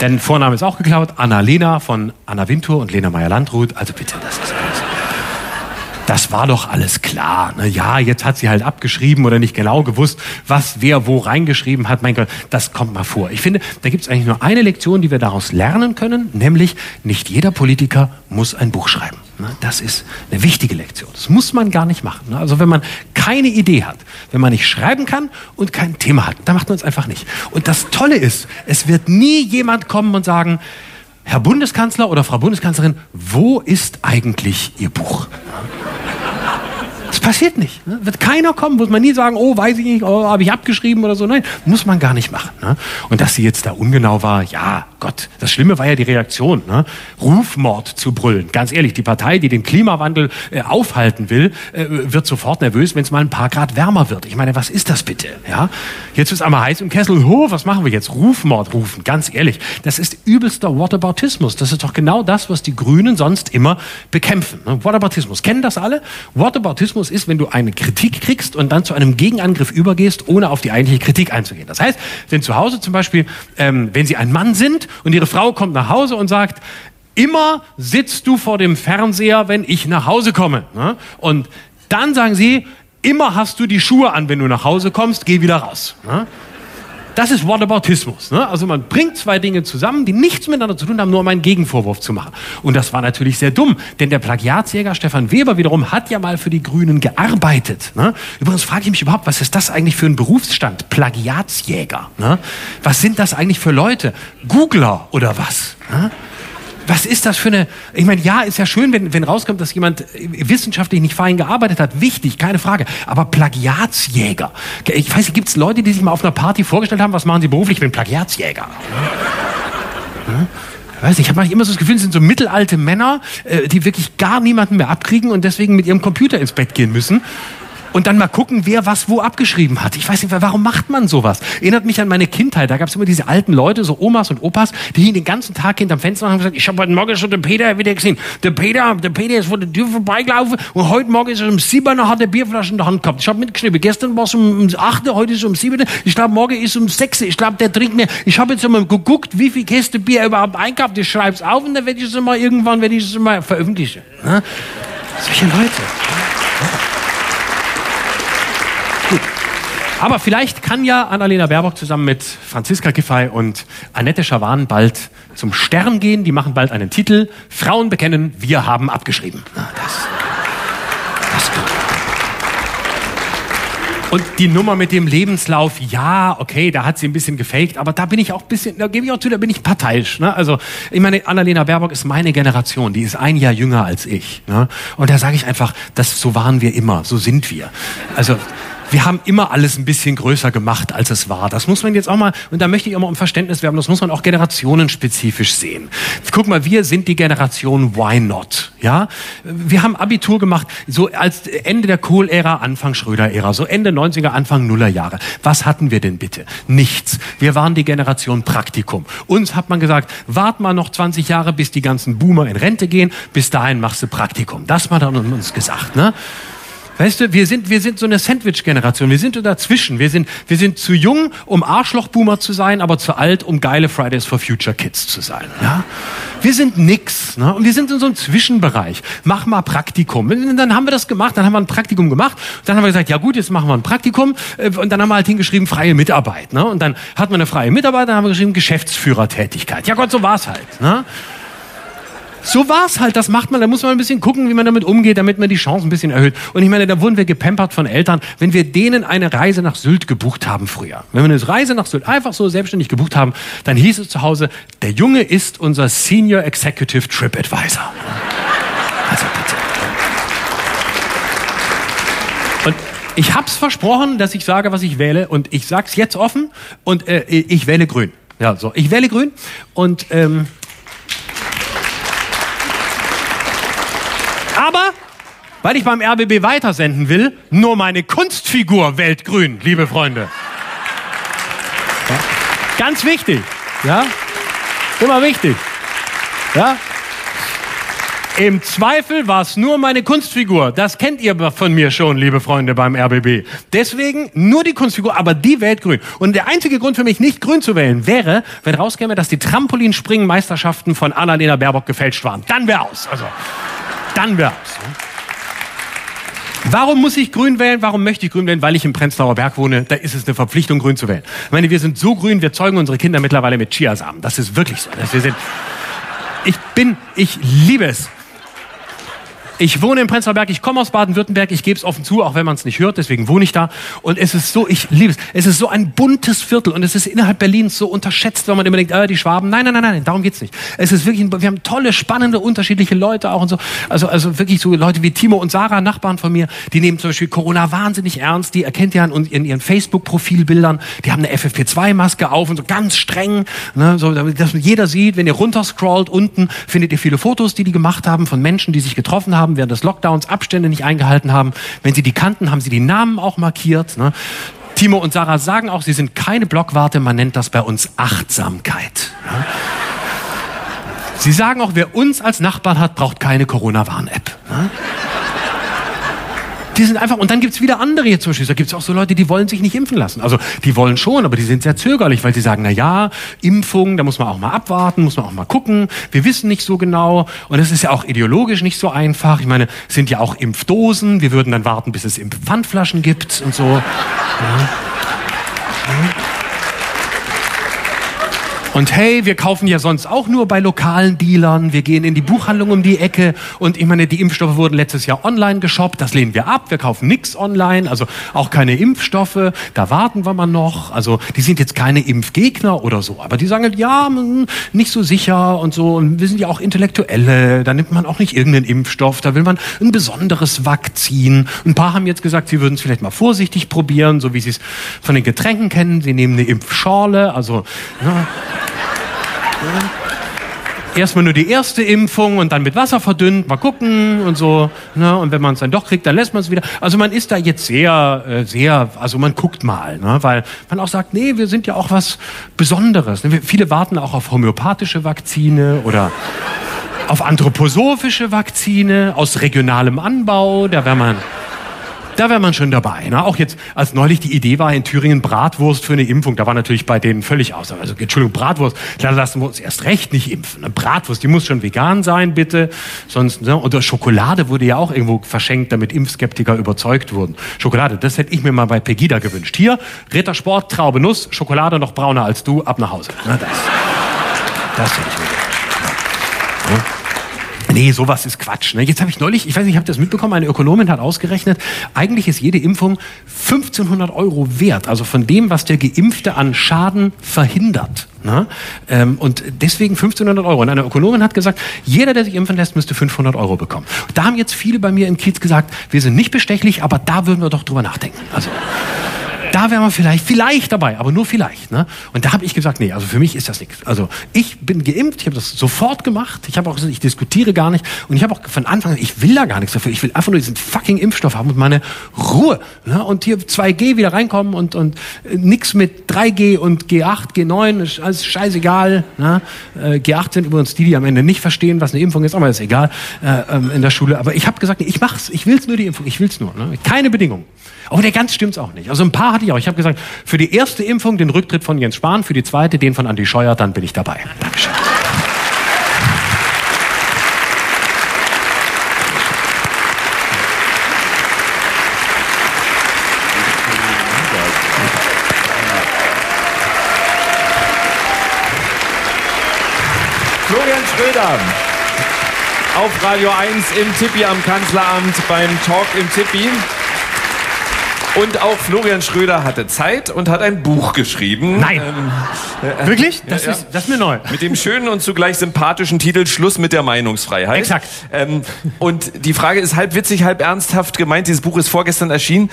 Denn Vorname ist auch geklaut. Annalena von Anna Wintour und Lena Meyer-Landrut. Also bitte, das ist alles das war doch alles klar. Ne? Ja, jetzt hat sie halt abgeschrieben oder nicht genau gewusst, was wer wo reingeschrieben hat. Mein Gott, das kommt mal vor. Ich finde, da gibt es eigentlich nur eine Lektion, die wir daraus lernen können, nämlich nicht jeder Politiker muss ein Buch schreiben. Ne? Das ist eine wichtige Lektion. Das muss man gar nicht machen. Ne? Also wenn man keine Idee hat, wenn man nicht schreiben kann und kein Thema hat, dann macht man es einfach nicht. Und das Tolle ist, es wird nie jemand kommen und sagen, Herr Bundeskanzler oder Frau Bundeskanzlerin, wo ist eigentlich Ihr Buch? Passiert nicht. Ne? Wird keiner kommen, muss man nie sagen, oh, weiß ich nicht, oh, habe ich abgeschrieben oder so. Nein, muss man gar nicht machen. Ne? Und dass sie jetzt da ungenau war, ja, Gott, das Schlimme war ja die Reaktion. Ne? Rufmord zu brüllen. Ganz ehrlich, die Partei, die den Klimawandel äh, aufhalten will, äh, wird sofort nervös, wenn es mal ein paar Grad wärmer wird. Ich meine, was ist das bitte? Ja? Jetzt ist einmal heiß im Kessel. Oh, was machen wir jetzt? Rufmord rufen. Ganz ehrlich, das ist übelster Whataboutismus. Das ist doch genau das, was die Grünen sonst immer bekämpfen. Ne? Whataboutismus. Kennen das alle? Whataboutismus ist, wenn du eine Kritik kriegst und dann zu einem Gegenangriff übergehst, ohne auf die eigentliche Kritik einzugehen. Das heißt, wenn zu Hause zum Beispiel, ähm, wenn Sie ein Mann sind und Ihre Frau kommt nach Hause und sagt, immer sitzt du vor dem Fernseher, wenn ich nach Hause komme. Ne? Und dann sagen Sie, immer hast du die Schuhe an, wenn du nach Hause kommst, geh wieder raus. Ne? Das ist Whataboutismus. Ne? Also man bringt zwei Dinge zusammen, die nichts miteinander zu tun haben, nur um einen Gegenvorwurf zu machen. Und das war natürlich sehr dumm, denn der Plagiatsjäger Stefan Weber wiederum hat ja mal für die Grünen gearbeitet. Ne? Übrigens frage ich mich überhaupt, was ist das eigentlich für ein Berufsstand? Plagiatsjäger. Ne? Was sind das eigentlich für Leute? Googler oder was? Ne? Was ist das für eine. Ich meine, ja, ist ja schön, wenn, wenn rauskommt, dass jemand wissenschaftlich nicht fein gearbeitet hat. Wichtig, keine Frage. Aber Plagiatsjäger. Ich weiß nicht, gibt es Leute, die sich mal auf einer Party vorgestellt haben, was machen sie beruflich? Ich bin Plagiatsjäger. Ich weiß nicht, ich habe immer so das Gefühl, es sind so mittelalte Männer, äh, die wirklich gar niemanden mehr abkriegen und deswegen mit ihrem Computer ins Bett gehen müssen und dann mal gucken, wer was wo abgeschrieben hat. Ich weiß nicht, warum macht man sowas? Erinnert mich an meine Kindheit. Da gab es immer diese alten Leute, so Omas und Opas, die hingen den ganzen Tag hinterm Fenster und haben gesagt, ich habe heute Morgen schon den Peter wieder gesehen. Der Peter, der Peter ist vor der Tür vorbeigelaufen und heute Morgen ist er um sieben hat er Bierflaschen in der Hand gehabt. Ich habe mitgeschrieben, gestern war es um, acht, heute ist es um sieben. Ich glaube, morgen ist es um sechs. Ich glaube, der trinkt mehr. Ich habe jetzt einmal geguckt, wie viel Käste Bier er überhaupt einkauft. Ich schreibe es auf und dann werde ich es mal irgendwann, werde ich es mal veröffentlichen. Ne? Solche Leute. Aber vielleicht kann ja Annalena Baerbock zusammen mit Franziska Giffey und Annette Schawan bald zum Stern gehen. Die machen bald einen Titel. Frauen bekennen, wir haben abgeschrieben. Das, das und die Nummer mit dem Lebenslauf, ja, okay, da hat sie ein bisschen gefaked, aber da bin ich auch ein bisschen, da gebe ich auch zu, da bin ich parteiisch. Ne? Also ich meine, Annalena Baerbock ist meine Generation, die ist ein Jahr jünger als ich. Ne? Und da sage ich einfach, das, so waren wir immer, so sind wir. Also wir haben immer alles ein bisschen größer gemacht, als es war. Das muss man jetzt auch mal, und da möchte ich auch mal um Verständnis werben, das muss man auch generationenspezifisch sehen. Guck mal, wir sind die Generation Why Not? Ja? Wir haben Abitur gemacht, so als Ende der Kohl-Ära, Anfang Schröder-Ära, so Ende 90er, Anfang Nullerjahre. Was hatten wir denn bitte? Nichts. Wir waren die Generation Praktikum. Uns hat man gesagt, wart mal noch 20 Jahre, bis die ganzen Boomer in Rente gehen, bis dahin machst du Praktikum. Das hat man uns gesagt, ne? Weißt du, wir sind, wir sind so eine Sandwich-Generation. Wir sind dazwischen. Wir sind, wir sind zu jung, um Arschloch-Boomer zu sein, aber zu alt, um geile Fridays for Future Kids zu sein. Ja? Wir sind nix. Ne? Und wir sind in so einem Zwischenbereich. Mach mal Praktikum. Und dann haben wir das gemacht, dann haben wir ein Praktikum gemacht. Dann haben wir gesagt, ja gut, jetzt machen wir ein Praktikum. Äh, und dann haben wir halt hingeschrieben, freie Mitarbeit. Ne? Und dann hat man eine freie Mitarbeit, dann haben wir geschrieben, Geschäftsführertätigkeit. Ja Gott, so war's halt. Ne? So war's halt, das macht man. Da muss man ein bisschen gucken, wie man damit umgeht, damit man die Chance ein bisschen erhöht. Und ich meine, da wurden wir gepampert von Eltern, wenn wir denen eine Reise nach Sylt gebucht haben früher. Wenn wir eine Reise nach Sylt einfach so selbstständig gebucht haben, dann hieß es zu Hause, der Junge ist unser Senior Executive Trip Advisor. Also bitte. Und ich hab's versprochen, dass ich sage, was ich wähle. Und ich sag's jetzt offen. Und äh, ich wähle grün. Ja, so. Ich wähle grün. Und ähm, Aber, weil ich beim RBB weitersenden will, nur meine Kunstfigur Weltgrün, liebe Freunde. Ja? Ganz wichtig. Ja? Immer wichtig. Ja? Im Zweifel war es nur meine Kunstfigur. Das kennt ihr von mir schon, liebe Freunde beim RBB. Deswegen nur die Kunstfigur, aber die Weltgrün. Und der einzige Grund für mich, nicht grün zu wählen, wäre, wenn rauskäme, dass die Trampolinspringen-Meisterschaften von Annalena Baerbock gefälscht waren. Dann wäre aus. Also. Dann wär's. Warum muss ich grün wählen? Warum möchte ich grün wählen? Weil ich im Prenzlauer Berg wohne. Da ist es eine Verpflichtung, grün zu wählen. Ich meine, wir sind so grün, wir zeugen unsere Kinder mittlerweile mit Chiasamen. Das ist wirklich so. Wir sind, ich bin, ich liebe es. Ich wohne in Prenzlauer Berg, ich komme aus Baden-Württemberg, ich gebe es offen zu, auch wenn man es nicht hört, deswegen wohne ich da. Und es ist so, ich liebe es, es ist so ein buntes Viertel und es ist innerhalb Berlins so unterschätzt, wenn man immer denkt, äh, die Schwaben. Nein, nein, nein, nein, darum geht's nicht. Es ist wirklich, wir haben tolle, spannende, unterschiedliche Leute auch und so. Also, also wirklich so Leute wie Timo und Sarah, Nachbarn von mir, die nehmen zum Beispiel Corona wahnsinnig ernst. Die erkennt ja in ihren Facebook-Profilbildern, die haben eine FFP2-Maske auf und so ganz streng, ne, so, dass jeder sieht, wenn ihr runterscrollt, unten findet ihr viele Fotos, die die gemacht haben von Menschen, die sich getroffen haben haben während des Lockdowns Abstände nicht eingehalten haben. Wenn sie die kannten, haben sie die Namen auch markiert. Ne? Timo und Sarah sagen auch, sie sind keine Blockwarte, man nennt das bei uns Achtsamkeit. Ne? Sie sagen auch, wer uns als Nachbarn hat, braucht keine Corona-Warn-App. Ne? Die sind einfach, und dann gibt's wieder andere hier zum Beispiel. Da gibt's auch so Leute, die wollen sich nicht impfen lassen. Also die wollen schon, aber die sind sehr zögerlich, weil sie sagen, na ja, Impfung, da muss man auch mal abwarten, muss man auch mal gucken. Wir wissen nicht so genau. Und es ist ja auch ideologisch nicht so einfach. Ich meine, es sind ja auch Impfdosen. Wir würden dann warten, bis es Impfpfandflaschen gibt und so. Ja. Ja. Und hey, wir kaufen ja sonst auch nur bei lokalen Dealern. Wir gehen in die Buchhandlung um die Ecke. Und ich meine, die Impfstoffe wurden letztes Jahr online geshoppt. Das lehnen wir ab. Wir kaufen nichts online. Also auch keine Impfstoffe. Da warten wir mal noch. Also die sind jetzt keine Impfgegner oder so. Aber die sagen halt, ja, nicht so sicher und so. Und wir sind ja auch Intellektuelle. Da nimmt man auch nicht irgendeinen Impfstoff. Da will man ein besonderes Vakzin. Ein paar haben jetzt gesagt, sie würden es vielleicht mal vorsichtig probieren, so wie sie es von den Getränken kennen. Sie nehmen eine Impfschorle. Also, ja. Erstmal nur die erste Impfung und dann mit Wasser verdünnt, mal gucken und so. Ne? Und wenn man es dann doch kriegt, dann lässt man es wieder. Also man ist da jetzt sehr, äh, sehr, also man guckt mal, ne? weil man auch sagt, nee, wir sind ja auch was Besonderes. Ne? Viele warten auch auf homöopathische Vakzine oder auf anthroposophische Vakzine aus regionalem Anbau. Da wäre man da wäre man schon dabei. Ne? Auch jetzt, als neulich die Idee war, in Thüringen Bratwurst für eine Impfung, da war natürlich bei denen völlig aus. Also, Entschuldigung, Bratwurst, da lassen wir uns erst recht nicht impfen. Ne? Bratwurst, die muss schon vegan sein, bitte. Sonst, ne? Oder Schokolade wurde ja auch irgendwo verschenkt, damit Impfskeptiker überzeugt wurden. Schokolade, das hätte ich mir mal bei Pegida gewünscht. Hier, Rittersport, Traube, Nuss, Schokolade noch brauner als du, ab nach Hause. Ne? Das, das hätte ich mir gewünscht. Ja. Nee, sowas ist Quatsch. Ne? Jetzt habe ich neulich, ich weiß nicht, ich habe das mitbekommen, eine Ökonomin hat ausgerechnet, eigentlich ist jede Impfung 1500 Euro wert. Also von dem, was der Geimpfte an Schaden verhindert. Ne? Ähm, und deswegen 1500 Euro. Und eine Ökonomin hat gesagt, jeder, der sich impfen lässt, müsste 500 Euro bekommen. Da haben jetzt viele bei mir im Kiez gesagt, wir sind nicht bestechlich, aber da würden wir doch drüber nachdenken. Also da wären wir vielleicht, vielleicht dabei, aber nur vielleicht. Ne? Und da habe ich gesagt, nee, also für mich ist das nichts. Also ich bin geimpft, ich habe das sofort gemacht. Ich habe auch gesagt, ich diskutiere gar nicht. Und ich habe auch von Anfang an, ich will da gar nichts dafür. Ich will einfach nur diesen fucking Impfstoff haben und meine Ruhe. Ne? Und hier 2G wieder reinkommen und, und äh, nix mit 3G und G8, G9, ist alles scheißegal. Ne? Äh, G8 sind übrigens die, die am Ende nicht verstehen, was eine Impfung ist, aber ist egal äh, ähm, in der Schule. Aber ich habe gesagt, nee, ich mach's, ich will's nur die Impfung, ich will's nur. Ne? Keine Bedingung. Aber der ganz stimmt's auch nicht. Also ein paar hatte ich auch. Ich habe gesagt, für die erste Impfung den Rücktritt von Jens Spahn, für die zweite den von Andi Scheuer, dann bin ich dabei. Dankeschön. Florian Schröder auf Radio 1 im Tippi am Kanzleramt beim Talk im Tippi. Und auch Florian Schröder hatte Zeit und hat ein Buch geschrieben. Nein. Ähm, Wirklich? Das, ja, ist, das ist mir neu. Mit dem schönen und zugleich sympathischen Titel Schluss mit der Meinungsfreiheit. Exakt. Ähm, und die Frage ist halb witzig, halb ernsthaft gemeint. Dieses Buch ist vorgestern erschienen.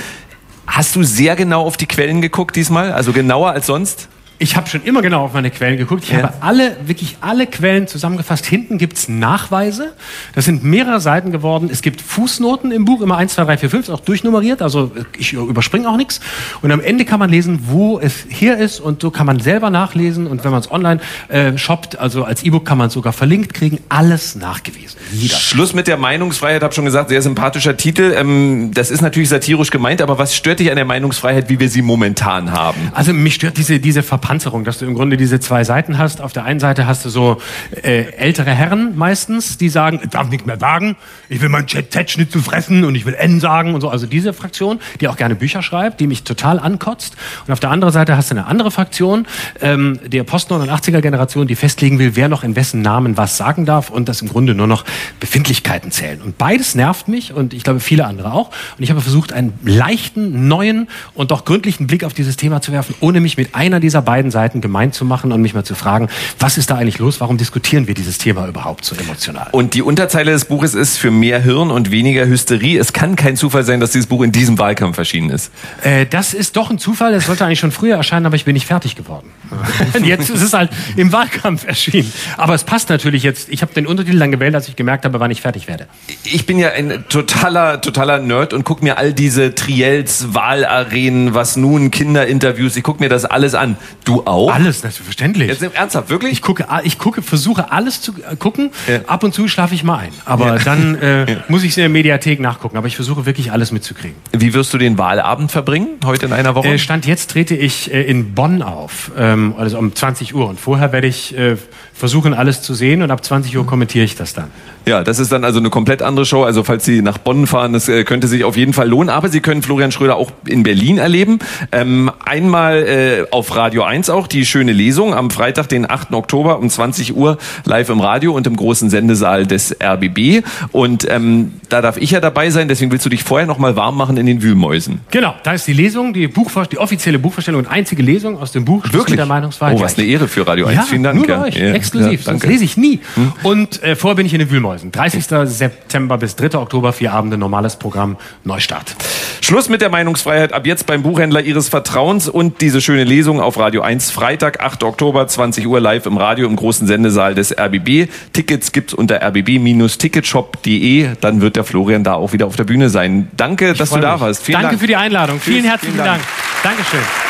Hast du sehr genau auf die Quellen geguckt diesmal? Also genauer als sonst? Ich habe schon immer genau auf meine Quellen geguckt. Ich Ja. habe alle, wirklich alle Quellen zusammengefasst. Hinten gibt's Nachweise. Das sind mehrere Seiten geworden. Es gibt Fußnoten im Buch, immer 1, 2, 3, 4, 5, ist auch durchnummeriert. Also ich überspringe auch nichts. Und am Ende kann man lesen, wo es hier ist. Und so kann man selber nachlesen. Und wenn man es online äh, shoppt, also als E-Book kann man es sogar verlinkt kriegen. Alles nachgewiesen. Jeder. Schluss mit der Meinungsfreiheit, habe schon gesagt, sehr sympathischer Titel. Ähm, das ist natürlich satirisch gemeint, aber was stört dich an der Meinungsfreiheit, wie wir sie momentan haben? Also mich stört diese, diese Verpanzerung, dass du im Grunde diese zwei Seiten hast. Auf der einen Seite hast du so äh, ältere Herren meistens, die sagen, ich darf nichts mehr sagen, ich will meinen Z-Schnitzel fressen und ich will N sagen und so. Also diese Fraktion, die auch gerne Bücher schreibt, die mich total ankotzt. Und auf der anderen Seite hast du eine andere Fraktion, ähm, der Post-89er-Generation, die festlegen will, wer noch in wessen Namen was sagen darf und das im Grunde nur noch Befindlichkeiten zählen. Und beides nervt mich und ich glaube viele andere auch. Und ich habe versucht, einen leichten, neuen und doch gründlichen Blick auf dieses Thema zu werfen, ohne mich mit einer dieser beiden Seiten gemein zu machen und mich mal zu fragen, was ist da eigentlich los? Warum diskutieren wir dieses Thema überhaupt so emotional? Und die Unterzeile des Buches ist für mehr Hirn und weniger Hysterie. Es kann kein Zufall sein, dass dieses Buch in diesem Wahlkampf erschienen ist. Äh, das ist doch ein Zufall. Es sollte eigentlich schon früher erscheinen, aber ich bin nicht fertig geworden. *laughs* Jetzt ist es halt im Wahlkampf erschienen. Aber es passt natürlich jetzt. Ich habe den Untertitel dann gewählt, als ich gemerkt habe, wann ich fertig werde. Ich bin ja ein totaler, totaler Nerd und guck mir all diese Triels, Wahlarenen, was nun, Kinderinterviews, ich guck mir das alles an. Du auch? Alles, selbstverständlich. Jetzt ernsthaft, wirklich? Ich gucke, ich gucke, versuche alles zu äh, gucken. Ja. Ab und zu schlafe ich mal ein. Aber Ja. dann äh, *laughs* muss ich es in der Mediathek nachgucken. Aber ich versuche wirklich alles mitzukriegen. Wie wirst du den Wahlabend verbringen, heute in einer Woche? Äh, Stand jetzt trete ich äh, in Bonn auf, ähm, also um 20 Uhr. Und vorher werde ich äh, versuchen, alles zu sehen. Und ab 20 Uhr kommentiere ich das dann. Ja, das ist dann also eine komplett andere Show. Also falls Sie nach Bonn fahren, das äh, könnte sich auf jeden Fall lohnen. Aber Sie können Florian Schröder auch in Berlin erleben. Ähm, einmal äh, auf Radio 1 auch die schöne Lesung am Freitag, den 8. Oktober um 20 Uhr live im Radio und im großen Sendesaal des RBB. Und ähm, da darf ich ja dabei sein. Deswegen willst du dich vorher noch mal warm machen in den Wühlmäusen. Genau, da ist die Lesung, die, Buchvor die offizielle Buchvorstellung und einzige Lesung aus dem Buch mit der Meinungsfreiheit. Oh, was eine Ehre für Radio 1. Ja, Vielen Dank. Nur ja. euch, Ja, exklusiv, ja, sonst lese ich nie. Und äh, vorher bin ich in den Wühlmäusen. Oberhausen. 30. September bis 3. Oktober, vier Abende, normales Programm, Neustart. Schluss mit der Meinungsfreiheit ab jetzt beim Buchhändler Ihres Vertrauens und diese schöne Lesung auf Radio 1 Freitag, 8. Oktober, 20 Uhr live im Radio im großen Sendesaal des RBB. Tickets gibt's unter rbb-ticketshop.de. Dann wird der Florian da auch wieder auf der Bühne sein. Danke, dass du da mich. warst. Vielen Danke Dank. für die Einladung. Vielen Tschüss, herzlichen vielen Dank. Dank. Dankeschön.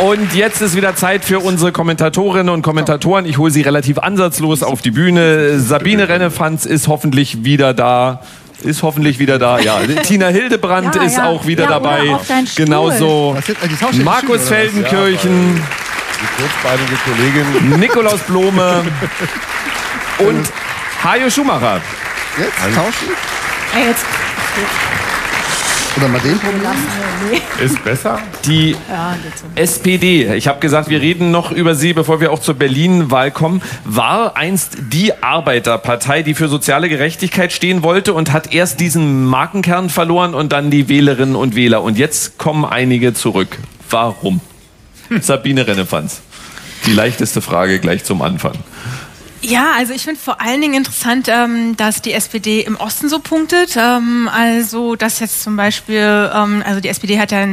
Und jetzt ist wieder Zeit für unsere Kommentatorinnen und Kommentatoren. Ich hole sie relativ ansatzlos auf die Bühne. Sabine Rennefanz ist hoffentlich wieder da. Ist hoffentlich wieder da, ja. *laughs* Tina Hildebrand Ja, ist ja. auch wieder Ja, dabei. Genauso Markus? Feldenkirchen, Die kurzbeinige Kollegin. Nikolaus Blome *laughs* und Hajo Schumacher. Jetzt tauschen? Ey, jetzt, Oder mal den probieren? Ist besser? Die ja, geht so. SPD, ich habe gesagt, wir reden noch über sie, bevor wir auch zur Berlin-Wahl kommen, war einst die Arbeiterpartei, die für soziale Gerechtigkeit stehen wollte und hat erst diesen Markenkern verloren und dann die Wählerinnen und Wähler. Und jetzt kommen einige zurück. Warum? *laughs* Sabine Rennefanz. Die leichteste Frage gleich zum Anfang. Ja, also ich finde vor allen Dingen interessant, ähm, dass die SPD im Osten so punktet. Ähm, also dass jetzt zum Beispiel, ähm, also die SPD hat ja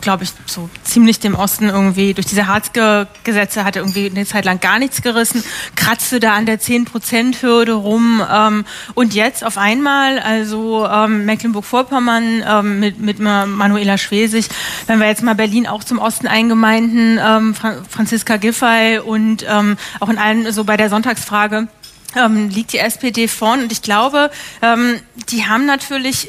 glaube ich, so ziemlich dem Osten irgendwie durch diese Hartz-Gesetze hatte irgendwie eine Zeit lang gar nichts gerissen, kratzte da an der 10-Prozent-Hürde rum ähm, und jetzt auf einmal, also ähm, Mecklenburg-Vorpommern ähm, mit, mit Manuela Schwesig, wenn wir jetzt mal Berlin auch zum Osten eingemeinden, ähm, Fra Franziska Giffey und ähm, auch in allen so bei der Sonntagsfrage, ähm, liegt die SPD vorn. Und ich glaube, die haben natürlich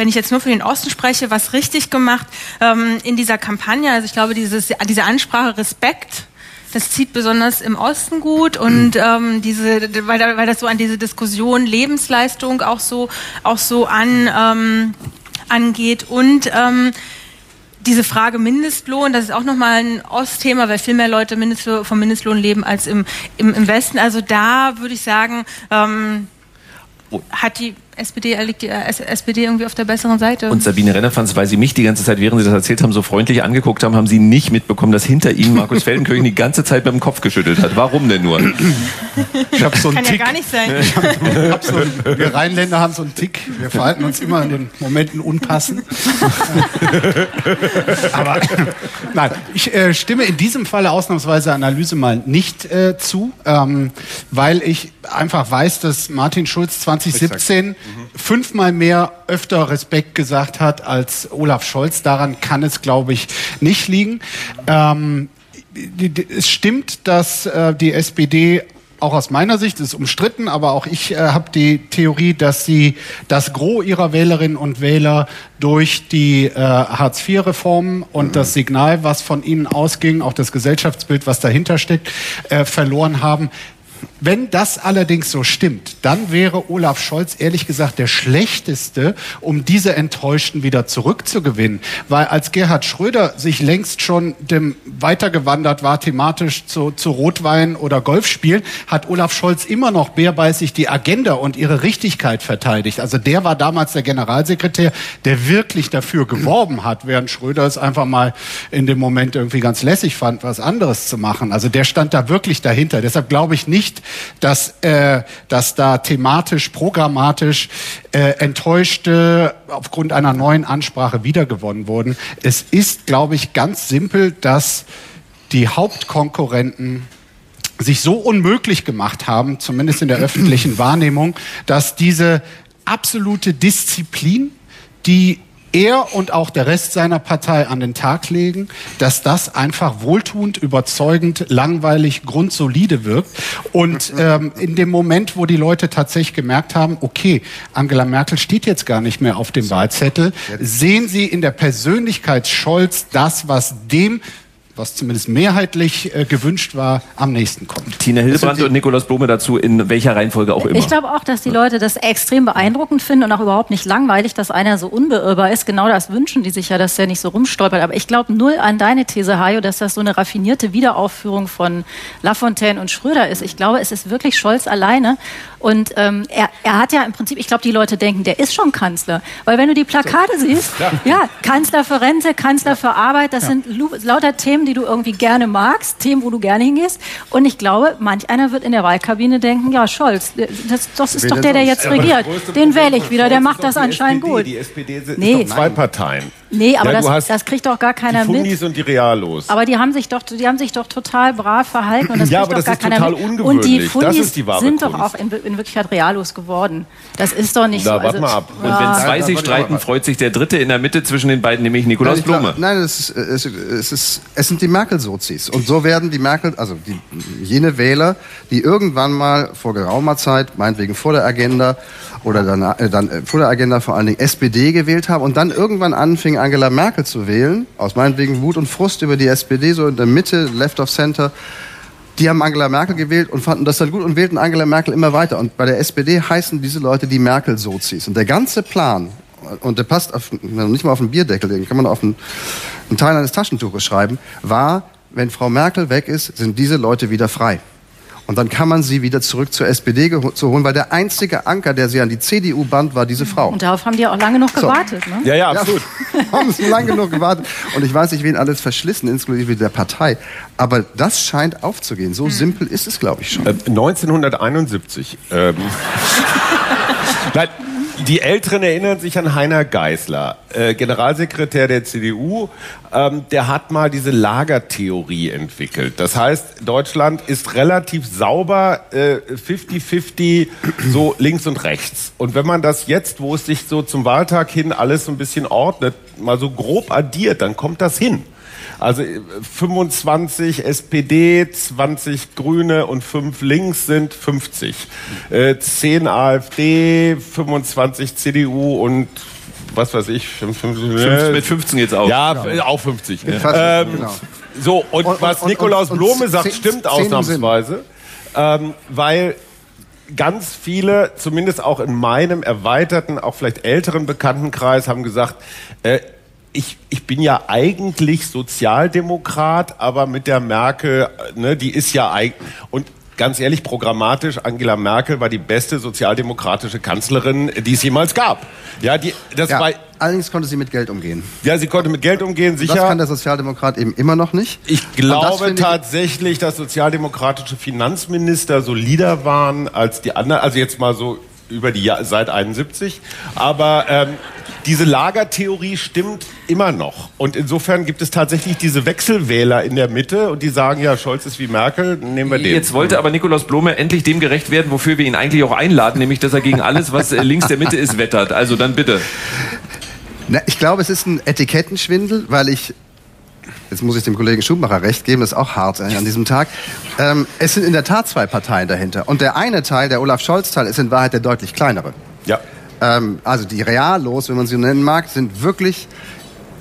wenn ich jetzt nur für den Osten spreche, was richtig gemacht ähm, in dieser Kampagne. Also ich glaube, dieses, diese Ansprache Respekt, das zieht besonders im Osten gut und ähm, diese, weil, weil das so an diese Diskussion Lebensleistung auch so auch so an ähm, angeht und ähm, diese Frage Mindestlohn, das ist auch nochmal ein Ostthema, weil viel mehr Leute Mindestlohn, vom Mindestlohn leben als im, im, im Westen. Also da würde ich sagen, ähm, hat die SPD, äh, SPD irgendwie auf der besseren Seite. Und Sabine Rennefanz, weil Sie mich die ganze Zeit, während Sie das erzählt haben, so freundlich angeguckt haben, haben Sie nicht mitbekommen, dass hinter Ihnen Markus *laughs* Feldenkirchen die ganze Zeit mit dem Kopf geschüttelt hat. Warum denn nur? Ich habe so einen Kann ja Tick. gar nicht sein. *laughs* hab so einen, wir Rheinländer haben so einen Tick. Wir verhalten uns immer in den Momenten unpassend. *laughs* Aber nein, ich äh, stimme in diesem Falle ausnahmsweise Analyse mal nicht äh, zu, ähm, weil ich einfach weiß, dass Martin Schulz 2017 fünfmal mehr öfter Respekt gesagt hat als Olaf Scholz. Daran kann es, glaube ich, nicht liegen. Ähm, es stimmt, dass äh, die SPD auch aus meiner Sicht ist umstritten, aber auch ich äh, habe die Theorie, dass sie das Gros ihrer Wählerinnen und Wähler durch die äh, Hartz-IV-Reformen und das Signal, was von ihnen ausging, auch das Gesellschaftsbild, was dahinter steckt, äh, verloren haben. Wenn das allerdings so stimmt, dann wäre Olaf Scholz ehrlich gesagt der schlechteste, um diese Enttäuschten wieder zurückzugewinnen. Weil als Gerhard Schröder sich längst schon dem weitergewandert war, thematisch zu, zu Rotwein oder Golfspielen, hat Olaf Scholz immer noch bärbeißig die Agenda und ihre Richtigkeit verteidigt. Also der war damals der Generalsekretär, der wirklich dafür geworben hat, während Schröder es einfach mal in dem Moment irgendwie ganz lässig fand, was anderes zu machen. Also der stand da wirklich dahinter. Deshalb glaube ich nicht, dass, äh, dass da thematisch, programmatisch äh, Enttäuschte aufgrund einer neuen Ansprache wiedergewonnen wurden. Es ist, glaube ich, ganz simpel, dass die Hauptkonkurrenten sich so unmöglich gemacht haben, zumindest in der öffentlichen *clears throat* Wahrnehmung, dass diese absolute Disziplin, die er und auch der Rest seiner Partei an den Tag legen, dass das einfach wohltuend, überzeugend, langweilig, grundsolide wirkt. Und ähm, in dem Moment, wo die Leute tatsächlich gemerkt haben, okay, Angela Merkel steht jetzt gar nicht mehr auf dem Wahlzettel, sehen sie in der Persönlichkeit Scholz das, was dem was zumindest mehrheitlich äh, gewünscht war, am nächsten kommt. Tina Hildebrand und Nikolaus Blume dazu, in welcher Reihenfolge auch immer. Ich glaube auch, dass die Leute das extrem beeindruckend finden und auch überhaupt nicht langweilig, dass einer so unbeirrbar ist. Genau das wünschen die sich ja, dass der nicht so rumstolpert. Aber ich glaube null an deine These, Hajo, dass das so eine raffinierte Wiederaufführung von Lafontaine und Schröder ist. Ich glaube, es ist wirklich Scholz alleine. Und ähm, er, er hat ja im Prinzip, ich glaube, die Leute denken, der ist schon Kanzler. Weil wenn du die Plakate siehst, ja. Kanzler für Rente, Kanzler für Arbeit, das sind lu- lauter Themen, die du irgendwie gerne magst, Themen, wo du gerne hingehst. Und ich glaube, manch einer wird in der Wahlkabine denken, ja, Scholz, das, das ist doch der, der jetzt regiert. Den wähle ich wieder, der macht das anscheinend SPD. gut. Die SPD sind Nee. zwei Parteien. Nee, aber Ja, das, das kriegt doch gar keiner die mit. Fundis und die Realos. Aber die haben sich doch, die haben sich doch total brav verhalten und das Ja, kriegt aber doch das gar ist keiner total mit. Und die ist die sind doch Kunst. auch in, in Wirklichkeit Realos geworden. Das ist doch nicht Na, so. warte mal ab. Und wenn zwei sich streiten, freut sich der Dritte in der Mitte zwischen den beiden, nämlich Nikolaus Nein, ich glaub- Blume. Nein, es, ist, es, es, ist, es sind die Merkel-Sozis. Und so werden die Merkel, also die, jene Wähler, die irgendwann mal vor geraumer Zeit, meinetwegen vor der Agenda oder dann, äh, dann äh, vor der Agenda vor allen Dingen SPD gewählt haben und dann irgendwann anfingen, Angela Merkel zu wählen, aus meinetwegen Wut und Frust über die SPD, so in der Mitte, Left of Center, die haben Angela Merkel gewählt und fanden das dann gut und wählten Angela Merkel immer weiter. Und bei der SPD heißen diese Leute die Merkel-Sozis. Und der ganze Plan, und der passt auf, nicht mal auf den Bierdeckel, den kann man auf einen, einen Teil eines Taschentuches schreiben, war, wenn Frau Merkel weg ist, sind diese Leute wieder frei. Und dann kann man sie wieder zurück zur SPD zu holen, weil der einzige Anker, der sie an die CDU band, war diese Frau. Und darauf haben die auch lange noch So. gewartet. Ne? ja, ja, absolut. *laughs* haben sie lang genug gewartet. Und ich weiß nicht, wen alles verschlissen, inklusive der Partei. Aber das scheint aufzugehen. So simpel ist es, glaube ich, schon. Äh, 1971. Ähm, *laughs* Nein, die Älteren erinnern sich an Heiner Geißler, äh, Generalsekretär der CDU. Ähm, der hat mal diese Lagertheorie entwickelt. Das heißt, Deutschland ist relativ sauber äh, 50-50, so links und rechts. Und wenn man das jetzt, wo es sich so zum Wahltag hin alles so ein bisschen ordnet, mal so grob addiert, dann kommt das hin. Also äh, 25 SPD, 20 Grüne und 5 Links sind 50. Äh, 10 AfD, 25 CDU und was weiß ich, 50, Fünf- mit 15 geht's auch. Ja, f- auch 50. Fast, Ähm, genau. So, und, Und- was und- Nikolaus und- Blome und sagt, stimmt ausnahmsweise. Ähm, weil ganz viele, zumindest auch in meinem erweiterten, auch vielleicht älteren Bekanntenkreis, haben gesagt, äh, ich, ich bin ja eigentlich Sozialdemokrat, aber mit der Merkel, ne, die ist ja eig und ganz ehrlich, programmatisch, Angela Merkel war die beste sozialdemokratische Kanzlerin, die es jemals gab. Ja, die, das Ja, war, allerdings konnte sie mit Geld umgehen. ja, sie konnte mit Geld umgehen, sicher. Das kann der Sozialdemokrat eben immer noch nicht. Ich das glaube ich- tatsächlich, dass sozialdemokratische Finanzminister solider waren als die anderen. Also jetzt mal so über die Jahr, seit 71. Aber ähm, diese Lagertheorie stimmt immer noch. Und insofern gibt es tatsächlich diese Wechselwähler in der Mitte und die sagen, ja, Scholz ist wie Merkel, nehmen wir den. Jetzt wollte aber Nikolaus Blome endlich dem gerecht werden, wofür wir ihn eigentlich auch einladen, nämlich dass er gegen alles, was äh, links der Mitte ist, wettert. Also dann bitte. Na, ich glaube, es ist ein Etikettenschwindel, weil ich, jetzt muss ich dem Kollegen Schumacher recht geben, das ist auch hart äh, an diesem Tag. Ähm, es sind in der Tat zwei Parteien dahinter. Und der eine Teil, der Olaf Scholz-Teil, ist in Wahrheit der deutlich kleinere. ja. Ähm, also die Reallos, wenn man sie nennen mag, sind wirklich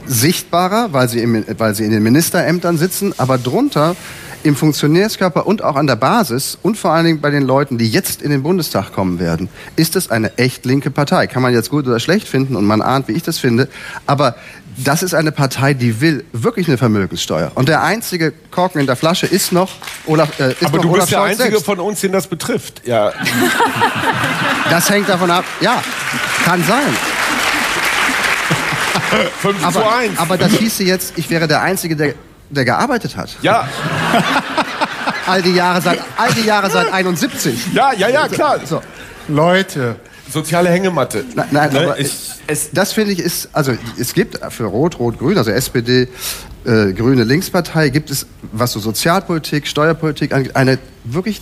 sichtbarer, weil sie, im, weil sie in den Ministerämtern sitzen, aber drunter im Funktionärskörper und auch an der Basis und vor allen Dingen bei den Leuten, die jetzt in den Bundestag kommen werden, ist es eine echt linke Partei. Kann man jetzt gut oder schlecht finden und man ahnt, wie ich das finde, aber das ist eine Partei, die will wirklich eine Vermögenssteuer. Und der einzige Korken in der Flasche ist noch Olaf, äh, ist Aber noch du Olaf bist der Scholz Einzige selbst. von uns, den das betrifft. Ja. Das hängt davon ab. Ja, kann sein. *laughs* 5 zu Aber, 1. aber das hieße jetzt, ich wäre der Einzige, der, der gearbeitet hat. ja, *laughs* All die Jahre seit, all die Jahre seit 71. ja, ja, ja, klar. So. Leute, Soziale Hängematte. Nein, nein Ne, aber ich- es, das finde ich ist, also es gibt für Rot, Rot, Grün, also SPD, äh, Grüne Linkspartei, gibt es, was so Sozialpolitik, Steuerpolitik angeht, eine wirklich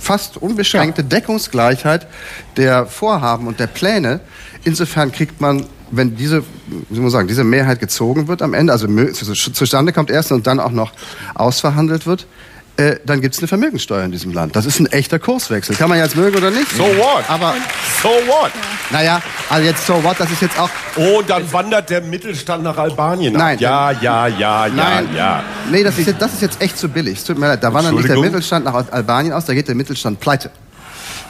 fast unbeschränkte Deckungsgleichheit der Vorhaben und der Pläne. Insofern kriegt man, wenn diese, wie man sagen, diese Mehrheit gezogen wird am Ende, also zustande kommt erst und dann auch noch ausverhandelt wird, äh, dann gibt es eine Vermögenssteuer in diesem Land. Das ist ein echter Kurswechsel. Kann man jetzt mögen oder nicht. So what? Aber So what? naja, also jetzt so what, das ist jetzt auch. Oh, dann wandert der Mittelstand nach Albanien. ab. Nein. Ja, ja, ja, ja, Nein, ja. nee, das ist, jetzt, das ist jetzt echt zu billig. Es tut mir leid, da wandert nicht der? Mittelstand nach Albanien aus, da geht der Mittelstand pleite.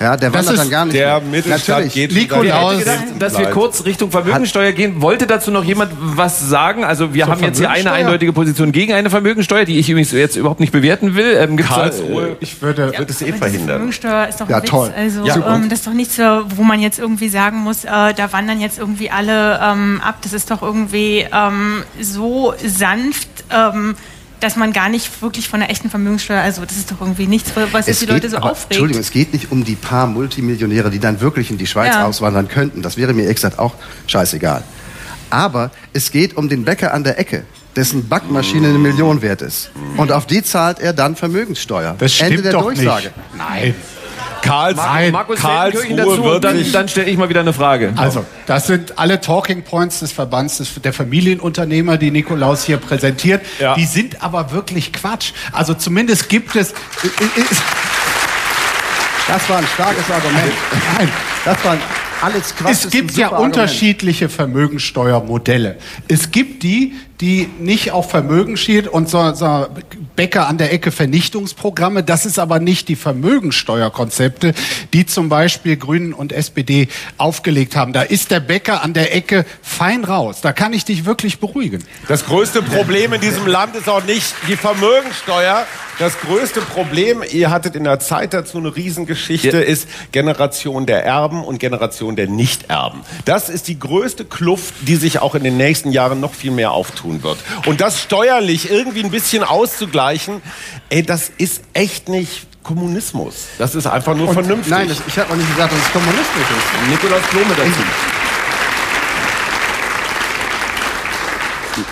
Ja, der Das wandert ist dann gar nicht. Der. Mittelstand Natürlich. geht Nikolaus- gedacht, dass wir kurz Richtung Vermögensteuer gehen. Wollte dazu noch jemand was sagen? Also wir Zur haben jetzt hier eine eindeutige Position gegen eine Vermögensteuer, die ich übrigens jetzt überhaupt nicht bewerten will. Ähm, Karlsruhe Ich würde, wird es eh verhindern. Vermögensteuer ist doch Ja, ein Witz. toll. Also Ja, ähm, das ist doch nichts, äh, wo man jetzt irgendwie sagen muss, äh, da wandern jetzt irgendwie alle ähm, ab. Das ist doch irgendwie ähm, so sanft. Dass man gar nicht wirklich von einer echten Vermögenssteuer, also das ist doch irgendwie nichts, was jetzt die Leute so aber, aufregt. Entschuldigung, es geht nicht um die paar Multimillionäre, die dann wirklich in die Schweiz Ja. auswandern könnten. Das wäre mir ehrlich gesagt auch scheißegal. Aber es geht um den Bäcker an der Ecke, dessen Backmaschine eine Million wert ist. Und auf die zahlt er dann Vermögenssteuer. das stimmt Ende der doch Durchsage. nicht. Nein. Karls Nein. Markus Feldenkirchen dazu Karlsruhe und dann, dann stelle ich mal wieder eine Frage. Also, das sind alle Talking Points des Verbands des, der Familienunternehmer, die Nikolaus hier präsentiert. Ja. Die sind aber wirklich Quatsch. Also zumindest gibt es. Das war ein starkes Argument. Nein. Das war alles Quatsch. Es ein gibt ja unterschiedliche Vermögensteuermodelle. Es gibt die, die nicht auf Vermögen schielt und so, so Bäcker an der Ecke Vernichtungsprogramme. Das ist aber nicht die Vermögensteuerkonzepte, die zum Beispiel Grünen und SPD aufgelegt haben. Da ist der Bäcker an der Ecke fein raus. Da kann ich dich wirklich beruhigen. Das größte Problem in diesem Land ist auch nicht die Vermögensteuer. Das größte Problem, ihr hattet in der Zeit dazu eine Riesengeschichte, Ja. ist Generation der Erben und Generation der Nichterben. Das ist die größte Kluft, die sich auch in den nächsten Jahren noch viel mehr auftun wird. Und das steuerlich irgendwie ein bisschen auszugleichen, ey, das ist echt nicht Kommunismus. Das ist einfach nur vernünftig. Nein, das, ich habe auch nicht gesagt, dass es kommunistisch ist. Nikolaus Blome dazu.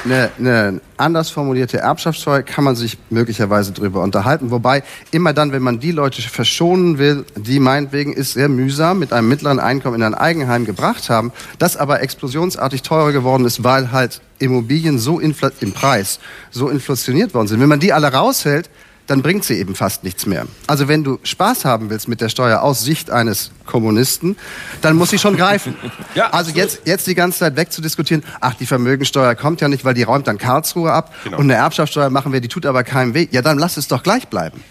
Eine, eine anders formulierte Erbschaftssteuer kann man sich möglicherweise drüber unterhalten. Wobei immer dann, wenn man die Leute verschonen will, die meinetwegen ist sehr mühsam mit einem mittleren Einkommen in ein Eigenheim gebracht haben, das aber explosionsartig teurer geworden ist, weil halt Immobilien so im Preis so inflationiert worden sind. Wenn man die alle raushält, dann bringt sie eben fast nichts mehr. Also wenn du Spaß haben willst mit der Steuer aus Sicht eines Kommunisten, dann muss sie schon greifen. *laughs* Ja, also jetzt, jetzt die ganze Zeit wegzudiskutieren, ach, die Vermögensteuer kommt ja nicht, weil die räumt dann Karlsruhe ab Genau. und eine Erbschaftssteuer machen wir, die tut aber keinem weh. Ja, dann lass es doch gleich bleiben.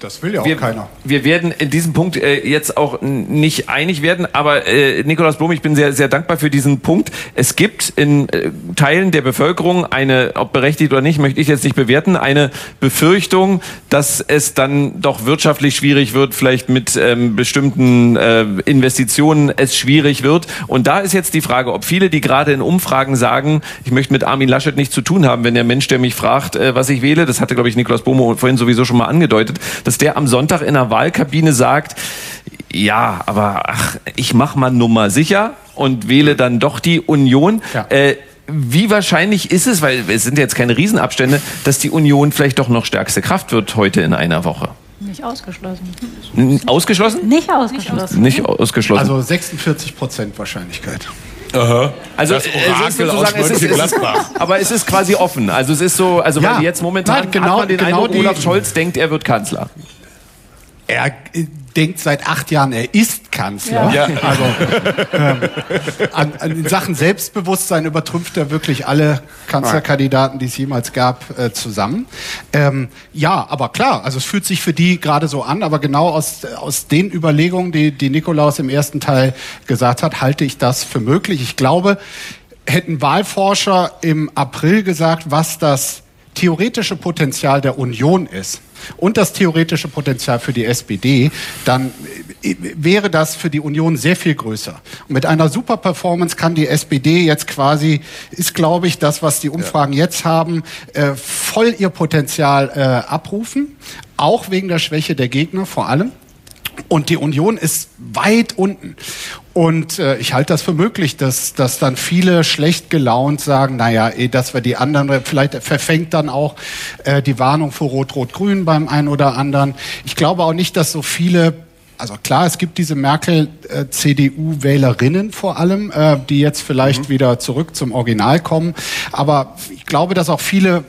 Das will ja auch wir, keiner. wir werden in diesem Punkt äh, jetzt auch nicht einig werden, aber äh, Nikolaus Blum, ich bin sehr, sehr dankbar für diesen Punkt. Es gibt in äh, Teilen der Bevölkerung eine, ob berechtigt oder nicht, möchte ich jetzt nicht bewerten, eine Befürchtung, dass es dann doch wirtschaftlich schwierig wird, vielleicht mit ähm, bestimmten äh, Investitionen es schwierig wird. Und da ist jetzt die Frage, ob viele, die gerade in Umfragen sagen, ich möchte mit Armin Laschet nichts zu tun haben, wenn der Mensch, der mich fragt, äh, was ich wähle, das hatte, glaube ich, Nikolaus Bomo vorhin sowieso schon mal angedeutet, dass der am Sonntag in der Wahlkabine sagt, ja, aber ach, ich mach mal Nummer sicher und wähle dann doch die Union. Ja. Äh, wie wahrscheinlich ist es, weil es sind jetzt keine Riesenabstände, dass die Union vielleicht doch noch stärkste Kraft wird heute in einer Woche? Nicht ausgeschlossen. N- Ausgeschlossen? Nicht ausgeschlossen. Nicht ausgeschlossen. Also 46 Prozent Wahrscheinlichkeit. Also Das es ist Orakel aus sozusagen, es ist, es ist, *laughs* aber es ist quasi offen. Also es ist so, also Ja. weil jetzt momentan Nein, genau- hat man den genau Eindruck, Olaf Scholz denkt, er wird Kanzler. Er äh, denkt seit acht Jahren, er ist Kanzler. Ja. *laughs* Also ähm, an, an in Sachen Selbstbewusstsein übertrümpft er wirklich alle Kanzlerkandidaten, die es jemals gab, äh, zusammen. Ähm, ja, aber klar, also es fühlt sich für die gerade so an, aber genau aus, aus den Überlegungen, die, die Nikolaus im ersten Teil gesagt hat, halte ich das für möglich. Ich glaube, hätten Wahlforscher im April gesagt, was das theoretische Potenzial der Union ist und das theoretische Potenzial für die SPD, dann äh, wäre das für die Union sehr viel größer. Und mit einer super Performance kann die SPD jetzt quasi, ist glaube ich das, was die Umfragen jetzt haben, äh, voll ihr Potenzial äh, abrufen, auch wegen der Schwäche der Gegner vor allem. Und die Union ist weit unten. Und äh, ich halte das für möglich, dass, dass dann viele schlecht gelaunt sagen, naja, eh, dass wir die anderen, vielleicht verfängt dann auch äh, die Warnung vor Rot-Rot-Grün beim einen oder anderen. Ich glaube auch nicht, dass so viele also klar, es gibt diese Merkel-CDU-Wählerinnen vor allem, äh, die jetzt vielleicht wieder zurück zum Original kommen. Aber ich glaube, dass auch viele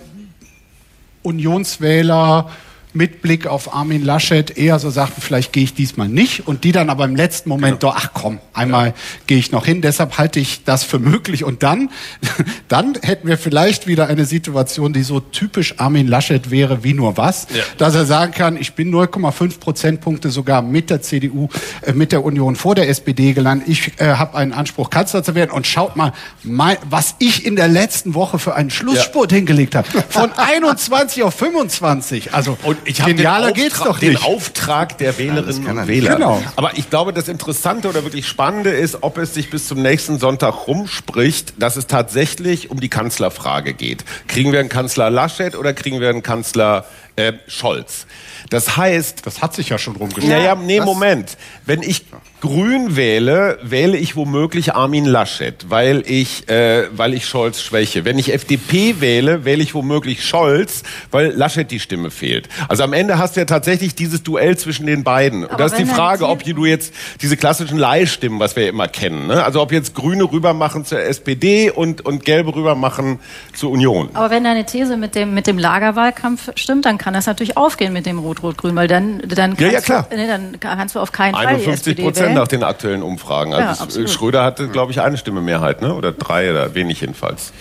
Unionswähler mit Blick auf Armin Laschet eher so sagten, vielleicht gehe ich diesmal nicht und die dann aber im letzten Moment Genau. doch, ach komm, einmal ja. gehe ich noch hin. Deshalb halte ich das für möglich und dann, *laughs* dann hätten wir vielleicht wieder eine Situation, die so typisch Armin Laschet wäre wie nur was, ja. dass er sagen kann, ich bin 0,5 Prozentpunkte sogar mit der CDU, äh, mit der Union vor der SPD gelandet. Ich äh, habe einen Anspruch, Kanzler zu werden und schaut mal, mein, was ich in der letzten Woche für einen Schlussspurt ja. hingelegt habe. Von *laughs* 21 auf 25. Also und ich habe genialer den, geht's doch den. Auftrag der Wählerinnen und Wähler. Genau. Aber ich glaube, das Interessante oder wirklich Spannende ist, ob es sich bis zum nächsten Sonntag rumspricht, dass es tatsächlich um die Kanzlerfrage geht. Kriegen wir einen Kanzler Laschet oder kriegen wir einen Kanzler äh, Scholz? Das heißt, das hat sich ja schon rumgesprochen. Naja, nee, Moment. Wenn ich Grün wähle, wähle ich womöglich Armin Laschet, weil ich, äh, weil ich Scholz schwäche. Wenn ich FDP wähle, wähle ich womöglich Scholz, weil Laschet die Stimme fehlt. Also am Ende hast du ja tatsächlich dieses Duell zwischen den beiden. Und Aber da ist die Frage, ob du jetzt diese klassischen Leihstimmen, was wir immer kennen, ne? also ob jetzt Grüne rüber machen zur SPD und, und Gelbe rüber machen zur Union. Aber wenn deine These mit dem, mit dem Lagerwahlkampf stimmt, dann kann das natürlich aufgehen mit dem Rot-Rot-Grün, weil dann, dann, kannst Ja, ja. Du, nee, dann kannst du auf keinen Fall die 51 SPD Prozent nach den aktuellen Umfragen. Ja, Also absolut. Schröder hatte, glaube ich, eine Stimme Mehrheit, ne? oder drei oder wenig jedenfalls.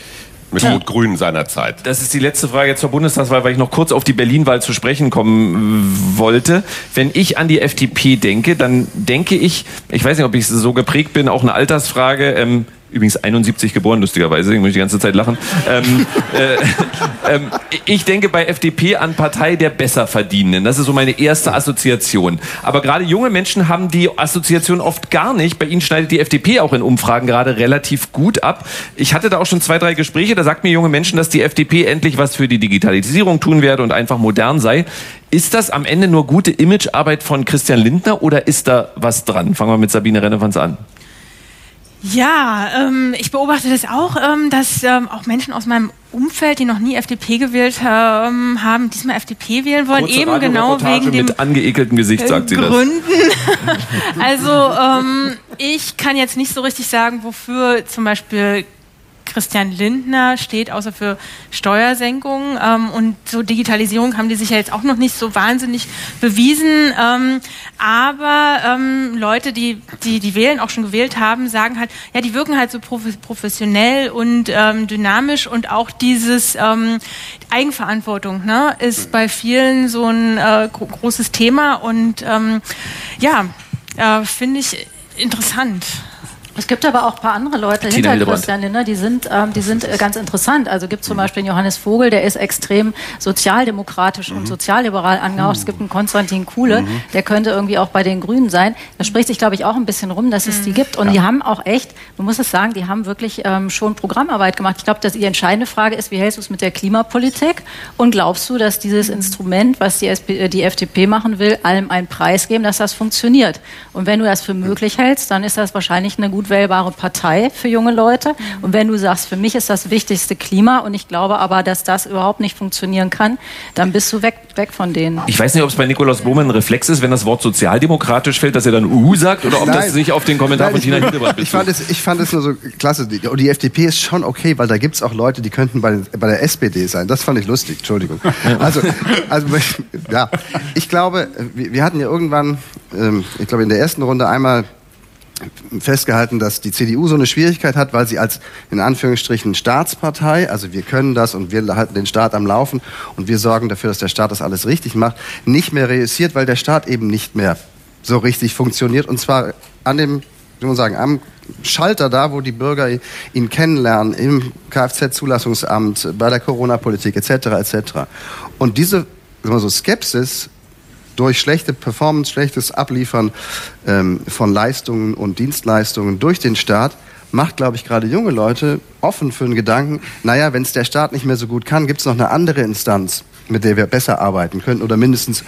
Mit Ja. Rot-Grün seiner Zeit. Das ist die letzte Frage jetzt zur Bundestagswahl, weil ich noch kurz auf die Berlin-Wahl zu sprechen kommen äh, wollte. Wenn ich an die FDP denke, dann denke ich, ich weiß nicht, ob ich so geprägt bin, auch eine Altersfrage. Ähm, Übrigens 71 geboren, lustigerweise, deswegen muss ich die ganze Zeit lachen. ähm, *laughs* äh, ähm, ich denke bei FDP an Partei der Besserverdienenden. Das ist so meine erste Assoziation. Aber gerade junge Menschen haben die Assoziation oft gar nicht. Bei ihnen schneidet die FDP auch in Umfragen gerade relativ gut ab. Ich hatte da auch schon zwei, drei Gespräche. Da sagt mir junge Menschen, dass die FDP endlich was für die Digitalisierung tun werde und einfach modern sei. Ist das am Ende nur gute Imagearbeit von Christian Lindner oder ist da was dran? Fangen wir mit Sabine Rennewanz an. Ja, ähm, ich beobachte das auch, ähm, dass ähm, auch Menschen aus meinem Umfeld, die noch nie FDP gewählt ähm, haben, diesmal FDP wählen wollen, Kurze eben genau wegen dem mit angeekeltem Gesicht, sagt sie das. Gründen. *laughs* also ähm, ich kann jetzt nicht so richtig sagen, wofür zum Beispiel Christian Lindner steht, außer für Steuersenkungen. Ähm, und so Digitalisierung haben die sich ja jetzt auch noch nicht so wahnsinnig bewiesen. Ähm, aber ähm, Leute, die, die die wählen, auch schon gewählt haben, sagen halt, ja, die wirken halt so prof- professionell und ähm, dynamisch und auch dieses ähm, Eigenverantwortung ne, ist bei vielen so ein äh, gro großes Thema und ähm, ja, äh, finde ich interessant. Es gibt aber auch ein paar andere Leute Tina hinter Hildebrand. Christian Lindner, die sind, ähm, die sind äh, ganz interessant. Also gibt zum Beispiel einen Johannes Vogel, der ist extrem sozialdemokratisch und sozialliberal angehaucht. Es gibt einen Konstantin Kuhle, der könnte irgendwie auch bei den Grünen sein. Da spricht sich, glaube ich, auch ein bisschen rum, dass es die gibt. Und die haben auch echt, man muss es sagen, die haben wirklich ähm, schon Programmarbeit gemacht. Ich glaube, dass die entscheidende Frage ist, wie hältst du es mit der Klimapolitik? Und glaubst du, dass dieses Instrument, was die, SP, äh, die FDP machen will, allem einen Preis geben, dass das funktioniert? Und wenn du das für möglich hältst, dann ist das wahrscheinlich eine gut wählbare Partei für junge Leute. Und wenn du sagst, für mich ist das wichtigste Klima und ich glaube aber, dass das überhaupt nicht funktionieren kann, dann bist du weg, weg von denen. Ich weiß nicht, ob es bei Nikolaus Lohmann ein Reflex ist, wenn das Wort sozialdemokratisch fällt, dass er dann Uhu sagt oder ob das Nein. sich auf den Kommentar von Nein, Tina ich, Hildebrand ich, fand es, ich fand es nur so klasse. Die, und die FDP ist schon okay, weil da gibt es auch Leute, die könnten bei, bei der SPD sein. Das fand ich lustig, Entschuldigung. Also, also ja, ich glaube, wir, wir hatten ja irgendwann, ähm, ich glaube in der ersten Runde einmal festgehalten, dass die CDU so eine Schwierigkeit hat, weil sie als in Anführungsstrichen Staatspartei, also wir können das und wir halten den Staat am Laufen und wir sorgen dafür, dass der Staat das alles richtig macht, nicht mehr reüssiert, weil der Staat eben nicht mehr so richtig funktioniert und zwar an dem, wie man sagen, am Schalter da, wo die Bürger ihn kennenlernen, im Kfz-Zulassungsamt, bei der Corona-Politik etc. etc. Und diese so, Skepsis durch schlechte Performance, schlechtes Abliefern ähm, von Leistungen und Dienstleistungen durch den Staat macht, glaube ich, gerade junge Leute offen für den Gedanken, naja, wenn es der Staat nicht mehr so gut kann, gibt es noch eine andere Instanz, mit der wir besser arbeiten könnten oder mindestens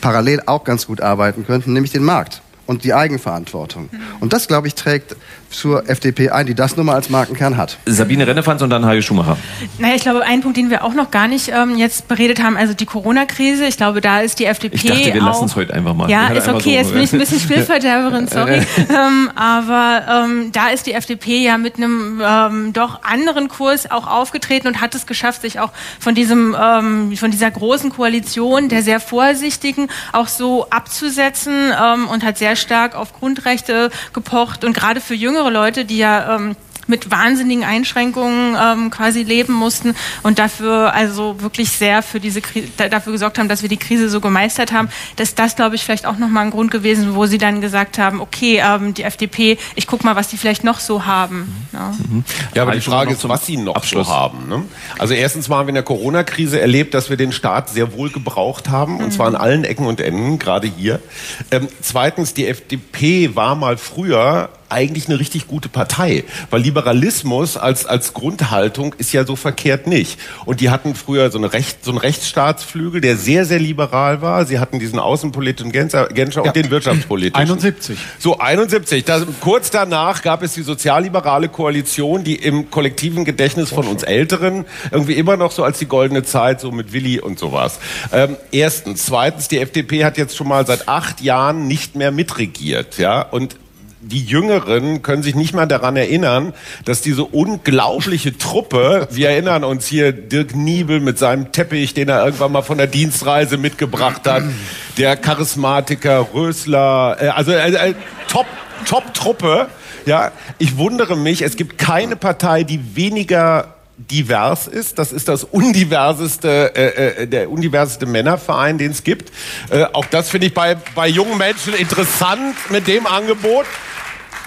parallel auch ganz gut arbeiten könnten, nämlich den Markt. und die Eigenverantwortung. Und das, glaube ich, trägt zur FDP ein, die das nun mal als Markenkern hat. Sabine Rennefanz und dann Hajo Schumacher. Naja, ich glaube, ein Punkt, den wir auch noch gar nicht ähm, jetzt beredet haben, also die Corona-Krise. Ich glaube, da ist die FDP. Ich dachte, wir lassen es heute einfach mal. Ja, ist okay. so- Jetzt bin ich ein bisschen *laughs* Spielverderberin, sorry. *laughs* ähm, aber ähm, da ist die FDP ja mit einem ähm, doch anderen Kurs auch aufgetreten und hat es geschafft, sich auch von diesem, ähm, von dieser großen Koalition der sehr vorsichtigen auch so abzusetzen ähm, und hat sehr stark auf Grundrechte gepocht und gerade für jüngere Leute, die ja ähm, mit wahnsinnigen Einschränkungen ähm, quasi leben mussten und dafür also wirklich sehr für diese Krise, dafür gesorgt haben, dass wir die Krise so gemeistert haben, dass das glaube ich vielleicht auch nochmal ein Grund gewesen, wo sie dann gesagt haben, okay, ähm, die FDP, ich guck mal, was die vielleicht noch so haben. Ja. Ja, aber die Frage noch ist, was sie noch Abschluss. so haben. Ne? Also erstens mal haben wir in der Corona-Krise erlebt, dass wir den Staat sehr wohl gebraucht haben, und zwar an allen Ecken und Enden, gerade hier. Ähm, zweitens, die FDP war mal früher eigentlich eine richtig gute Partei, weil Liberalismus als, als Grundhaltung ist ja so verkehrt nicht. Und die hatten früher so, eine Recht, so einen Rechtsstaatsflügel, der sehr, sehr liberal war. Sie hatten diesen außenpolitischen Genscher, Genscher und den wirtschaftspolitischen. 71. So, 71. Das, kurz danach gab es die sozialliberale Koalition, die im kollektiven Gedächtnis von uns Älteren irgendwie immer noch so als die goldene Zeit, so mit Willi und sowas. Ähm, erstens. Zweitens, die FDP hat jetzt schon mal seit acht Jahren nicht mehr mitregiert, ja, und die Jüngeren können sich nicht mehr daran erinnern, dass diese unglaubliche Truppe, wir erinnern uns hier Dirk Niebel mit seinem Teppich, den er irgendwann mal von der Dienstreise mitgebracht hat, der Charismatiker Rösler, äh, also äh, äh, Top, Top-Truppe. Ja, ich wundere mich, es gibt keine Partei, die weniger divers ist. Das ist das undiverseste, äh, äh, der undiverseste Männerverein, den es gibt. Äh, auch das finde ich bei, bei jungen Menschen interessant mit dem Angebot.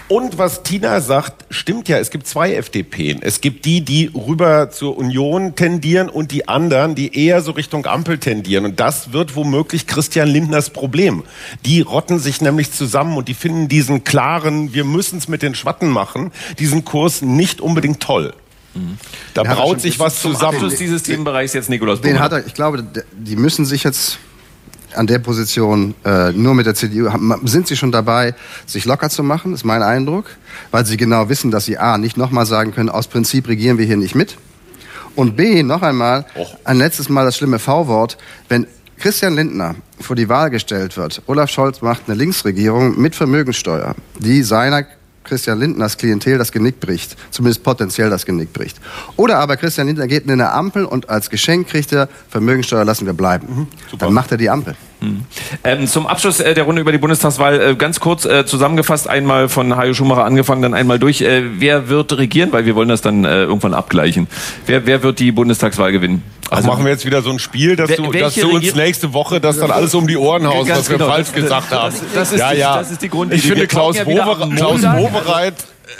Und was Tina sagt, stimmt ja. Es gibt zwei FDPen. Es gibt die, die rüber zur Union tendieren und die anderen, die eher so Richtung Ampel tendieren. Und das wird womöglich Christian Lindners Problem. Die rotten sich nämlich zusammen und die finden diesen klaren, wir müssen es mit den Schwatten machen, diesen Kurs nicht unbedingt toll. Da Den braut sich was zusammen. Abschluss dieses Themenbereichs jetzt Nikolaus Den hat er, ich glaube, die müssen sich jetzt an der Position äh, nur mit der CDU, sind sie schon dabei, sich locker zu machen, ist mein Eindruck, weil sie genau wissen, dass sie A, nicht nochmal sagen können, aus Prinzip regieren wir hier nicht mit. Und B, noch einmal, ein letztes Mal das schlimme V-Wort, wenn Christian Lindner vor die Wahl gestellt wird, Olaf Scholz macht eine Linksregierung mit Vermögenssteuer, die seiner Christian Lindners Klientel das Genick bricht, zumindest potenziell das Genick bricht. Oder aber Christian Lindner geht in eine Ampel und als Geschenk kriegt er Vermögenssteuer lassen wir bleiben. Dann macht er die Ampel. Ähm, zum Abschluss äh, der Runde über die Bundestagswahl äh, ganz kurz äh, zusammengefasst, einmal von Hajo Schumacher angefangen, dann einmal durch. Äh, wer wird regieren? Weil wir wollen das dann äh, irgendwann abgleichen. Wer, wer wird die Bundestagswahl gewinnen? Ach, machen wir jetzt wieder so ein Spiel, dass du, dass du uns nächste Woche das dann alles um die Ohren haust, was wir genau. falsch Das- gesagt das- haben. das ist ja, die- ja. das ist die Grundidee. Ich finde, Klaus, ja Klaus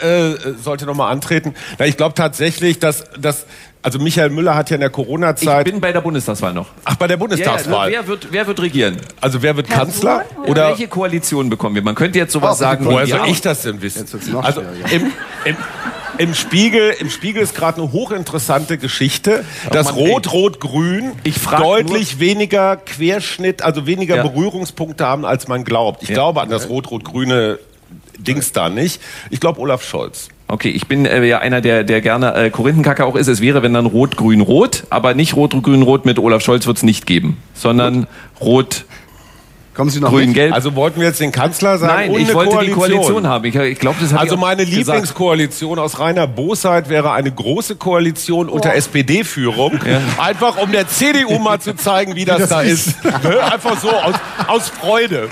äh, sollte nochmal antreten. Na, ich glaube tatsächlich, dass, dass also Michael Müller hat ja in der Ich Corona-Zeit, bin bei der Bundestagswahl noch. ach bei der Ja, ja, Bundestagswahl, wer, wird, wer wird regieren? also wer wird Kanzler? Oder Oder welche Koalition bekommen wir? Man könnte jetzt sowas Oh, sagen. woher soll ich das denn wissen? Also im, im, im Spiegel, im Spiegel ist gerade eine hochinteressante Geschichte, dass Mann, ey. Rot-Rot-Grün Ich deutlich weniger Querschnitt, also weniger Ja. Berührungspunkte haben, als man glaubt. Ich glaube an das Rot-Rot-Grüne Dings da nicht. Ich glaube Olaf Scholz. Okay, ich bin äh, ja einer, der, der gerne äh, Korinthenkacker auch ist. Es wäre, wenn dann Rot, Grün, Rot, aber nicht Rot, Grün, Rot mit Olaf Scholz wird es nicht geben, sondern Rot, Kommen Sie noch Grün, mit? Gelb. Also wollten wir jetzt den Kanzler sagen Nein, und ich eine wollte Koalition. die Koalition haben. Ich, ich glaube, das hat Also meine Lieblingskoalition aus reiner Bosheit wäre eine große Koalition unter SPD-Führung. Einfach um der CDU mal zu zeigen, wie das, da ist. Ne? Einfach so aus, aus Freude.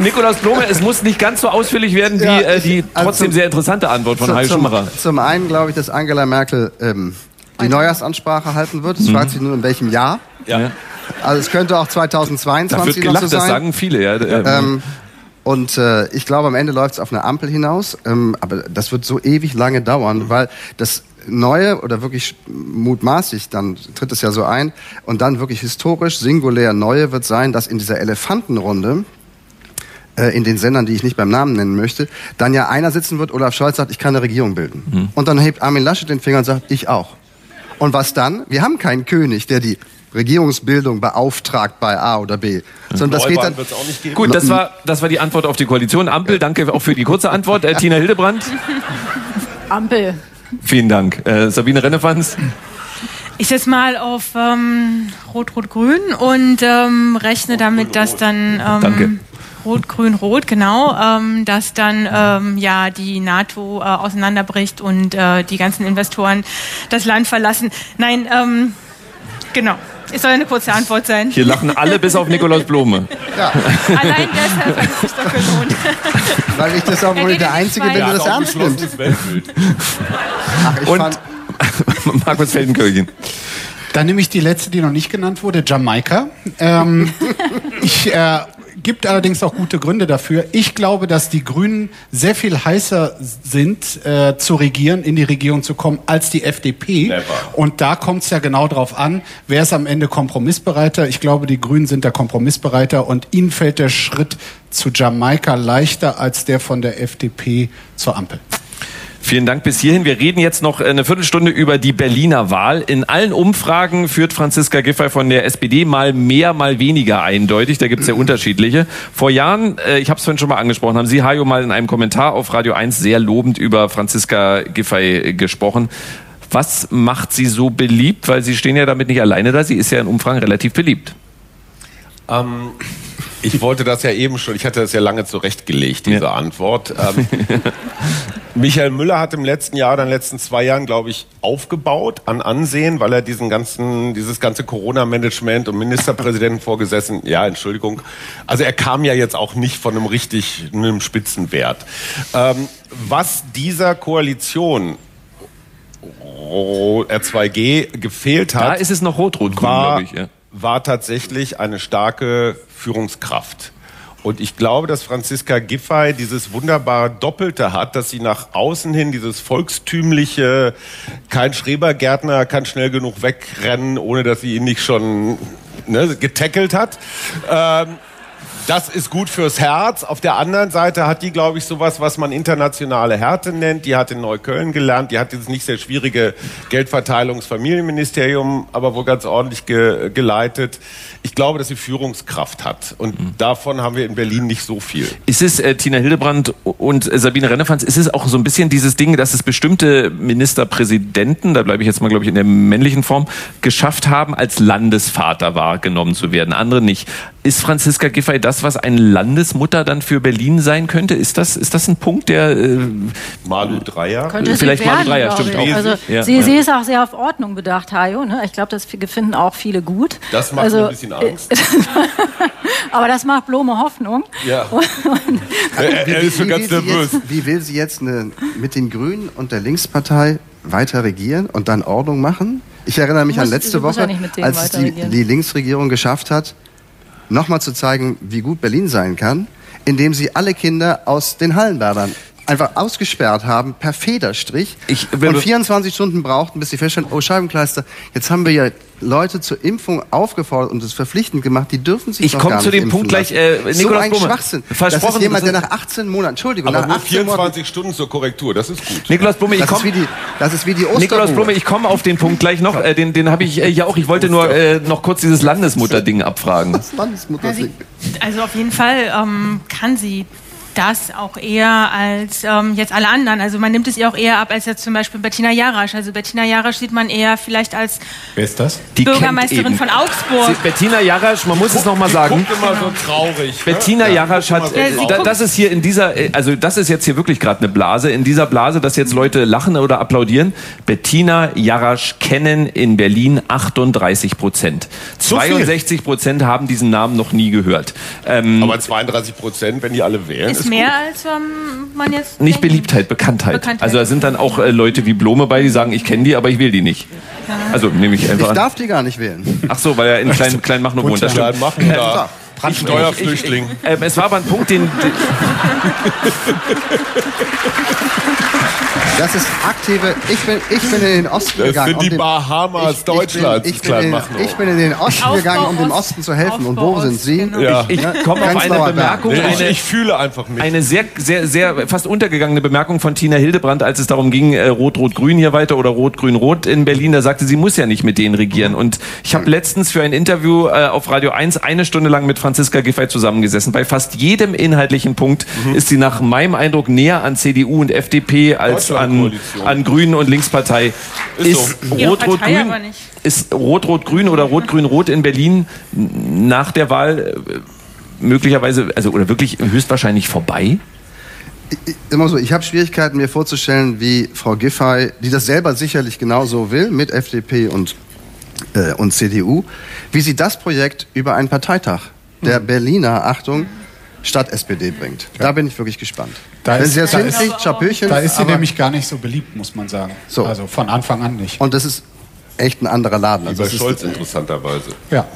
Nikolaus Blome, es muss nicht ganz so ausführlich werden wie Ja, äh, die also trotzdem zum- sehr interessante Antwort von Heil zum, Schumacher. zum einen glaube ich, dass Angela Merkel ähm, die Neujahrsansprache halten wird. Es fragt sich nur, in welchem Jahr. Ja. Also es könnte auch Da wird 2022 noch gelacht, so das sein. sagen viele. Ja. Ähm, Ähm, und äh, ich glaube, am Ende läuft es auf eine Ampel hinaus. Ähm, aber das wird so ewig lange dauern, weil das Neue oder wirklich mutmaßlich, dann tritt es ja so ein, und dann wirklich historisch singulär Neue wird sein, dass in dieser Elefantenrunde äh, in den Sendern, die ich nicht beim Namen nennen möchte, dann ja einer sitzen wird, Olaf Scholz sagt, ich kann eine Regierung bilden. Mhm. Und dann hebt Armin Laschet den Finger und sagt, ich auch. Und was dann? Wir haben keinen König, der die Regierungsbildung beauftragt bei A oder B. Sondern das geht dann. Neuwahlen wird's auch nicht geben. Gut, das war, das war die Antwort auf die Koalition. Ampel, danke auch für die kurze Antwort. Äh, Tina Hildebrand, Ampel. vielen Dank. Äh, Sabine Rennefanz, Ich setze mal auf ähm, Rot-Rot-Grün und ähm, rechne damit, dass dann ähm, Danke. Rot-Grün-Rot, genau, ähm, dass dann ähm, ja die NATO äh, auseinanderbricht und äh, die ganzen Investoren das Land verlassen. Nein, ähm, genau. Es soll eine kurze Antwort sein. hier lachen alle bis auf Nikolaus Blome. Allein deshalb hat es sich doch gelohnt. Weil ich das auch wohl der Einzige bin, der das ernst nimmt. Ach, ich Und fand, *laughs* Markus Feldenkirchen. Dann nehme ich die letzte, die noch nicht genannt wurde, Jamaika. Ähm, *laughs* ich äh, gibt allerdings auch gute Gründe dafür. Ich glaube, dass die Grünen sehr viel heißer sind, äh, zu regieren, in die Regierung zu kommen, als die FDP. Never. Und da kommt es ja genau drauf an, wer ist am Ende kompromissbereiter. Ich glaube, die Grünen sind da kompromissbereiter und ihnen fällt der Schritt zu Jamaika leichter als der von der FDP zur Ampel. Vielen Dank bis hierhin. Wir reden jetzt noch eine Viertelstunde über die Berliner Wahl. In allen Umfragen führt Franziska Giffey von der SPD mal mehr, mal weniger eindeutig. Da gibt es ja unterschiedliche. Vor Jahren, äh, ich habe es vorhin schon mal angesprochen, haben Sie, Hajo, mal in einem Kommentar auf Radio 1 sehr lobend über Franziska Giffey gesprochen. Was macht sie so beliebt? Weil Sie stehen ja damit nicht alleine da. Sie ist ja in Umfragen relativ beliebt. Ähm, ich wollte das ja eben schon, ich hatte das ja lange zurechtgelegt, diese Ja. Antwort. Ähm, *laughs* Michael Müller hat im letzten Jahr, oder in den letzten zwei Jahren, glaube ich, aufgebaut an Ansehen, weil er diesen ganzen, dieses ganze Corona-Management und Ministerpräsidenten vorgesessen, ja, Entschuldigung. Also er kam ja jetzt auch nicht von einem richtig, einem Spitzenwert. Ähm, was dieser Koalition Ro- R2G gefehlt hat Da ist es noch war, glaube ich. Ja. War tatsächlich eine starke Führungskraft. Und ich glaube, dass Franziska Giffey dieses wunderbare Doppelte hat, dass sie nach außen hin dieses volkstümliche, kein Schrebergärtner kann schnell genug wegrennen, ohne dass sie ihn nicht schon ne, getackelt hat. Ähm, das ist gut fürs Herz. Auf der anderen Seite hat die, glaube ich, sowas, was man internationale Härte nennt. Die hat in Neukölln gelernt. Die hat dieses nicht sehr schwierige Geldverteilungsfamilienministerium, aber wohl ganz ordentlich ge geleitet. Ich glaube, dass sie Führungskraft hat. Und davon haben wir in Berlin nicht so viel. Ist es, äh, Tina Hildebrand und äh, Sabine Rennefanz, ist es auch so ein bisschen dieses Ding, dass es bestimmte Ministerpräsidenten, da bleibe ich jetzt mal, glaube ich, in der männlichen Form, geschafft haben, als Landesvater wahrgenommen zu werden, andere nicht. Ist Franziska Giffey das, was eine Landesmutter dann für Berlin sein könnte? Ist das, ist das ein Punkt, der... Äh, Malu Dreyer. Könnte Vielleicht sie mal werden, Dreier, glaube stimmt auch. Also Ja, sie, sie ist auch sehr auf Ordnung bedacht, Hajo. Ne? Ich glaube, das finden auch viele gut. Das macht also, mir ein bisschen Angst. *laughs* Aber das macht Blome Hoffnung. Ja. *laughs* Und, Er, er ist schon wie, ganz will sie nervös. jetzt, wie will sie jetzt eine, mit den Grünen und der Linkspartei weiter regieren und dann Ordnung machen? Ich erinnere mich Du an letzte Woche, als es die, die Linksregierung geschafft hat, nochmal zu zeigen, wie gut Berlin sein kann, indem sie alle Kinder aus den Hallenbadern einfach ausgesperrt haben per Federstrich Ich und 24 Stunden brauchten, bis sie feststellen, oh Scheibenkleister, jetzt haben wir ja Leute zur Impfung aufgefordert und es verpflichtend gemacht, die dürfen sich Ich doch komme gar zu nicht dem impfen Punkt gleich, lassen. äh, so Nikolaus ein Blume. Schwachsinn. Versprochen, das ist jemand, das der nach 18 Monaten, Entschuldigung, Aber nach nur 18 Monaten 24 Stunden zur Korrektur, das ist gut. Nikolaus Blume, ich das ist, komme... wie die, das ist wie die Osterruhe. Nikolaus Blume, ich komme auf den Punkt gleich noch. Äh, den den habe ich äh, ja auch. Ich wollte nur äh, noch kurz dieses Landesmutter-Ding abfragen. Das Landesmutter Also auf jeden Fall ähm, kann sie das auch eher als ähm, jetzt alle anderen. Also man nimmt es ihr auch eher ab als jetzt zum Beispiel Bettina Jarasch. Also Bettina Jarasch sieht man eher vielleicht als Wer ist das? Die Bürgermeisterin von Augsburg. Sie- Bettina Jarasch, man muss es noch mal sagen. Guckt immer so traurig. ne? Bettina Jarasch hat, Ja, äh, das ist hier in dieser, also das ist jetzt hier wirklich gerade eine Blase. In dieser Blase, dass jetzt Leute lachen oder applaudieren. Bettina Jarasch kennen in Berlin 38 Prozent. So viel? 62 Prozent haben diesen Namen noch nie gehört. Ähm, Aber 32 Prozent, wenn die alle wählen, ist ist mehr gut. als ähm, man jetzt nicht. Beliebtheit, Bekanntheit. Bekanntheit. Also da sind dann auch äh, Leute wie Blome bei, die sagen, ich kenne die, aber ich will die nicht. Also nehme ich einfach Ich darf die gar nicht wählen. Ach so, weil er in Klein, Kleinmachnow wohnt. Das stimmt. Klein machen da. Steuerflüchtling. Ich, ich, äh, es war aber ein Punkt, den. *laughs* den Das ist aktive. Ich bin, ich bin in den Osten Das gegangen. sind die um den- Bahamas ich, Deutschlands, Ich bin, ich, bin in, machen. ich bin in den Osten Aufbau gegangen, um dem Ost. Osten zu helfen. Und Aufbau wo sind Ost, Sie? genau. Ja. ich Ne? komme auf eine. Bemerkung, Nee, ich, eine, ich fühle einfach mit. eine sehr, sehr, sehr fast untergegangene Bemerkung von Tina Hildebrand, als es darum ging, äh, Rot-Rot-Grün hier weiter oder Rot-Grün-Rot in Berlin. Da sagte sie, muss ja nicht mit denen regieren. Und ich habe letztens für ein Interview äh, auf Radio 1 eine Stunde lang mit Franziska Giffey zusammengesessen. Bei fast jedem inhaltlichen Punkt ist sie nach meinem Eindruck näher an CDU und FDP als an, an Grünen und Linkspartei. Ist so. Rot-Rot-Grün ist Rot-Rot-Grün oder Rot-Grün-Rot in Berlin nach der Wahl äh, möglicherweise, also oder wirklich höchstwahrscheinlich vorbei? Immer so, ich habe Schwierigkeiten, mir vorzustellen, wie Frau Giffey, die das selber sicherlich genauso will, mit FDP und, äh, und CDU, wie sie das Projekt über einen Parteitag der Berliner, Achtung, Stadt SPD bringt. Da bin ich wirklich gespannt. Da Wenn ist- sie das da ist- hinkriegt, Chapöchen. Da ist sie aber- nämlich gar nicht so beliebt, muss man sagen. So. Also von Anfang an nicht. Und das ist echt ein anderer Laden. Wie Also bei Scholz interessanterweise. Ja.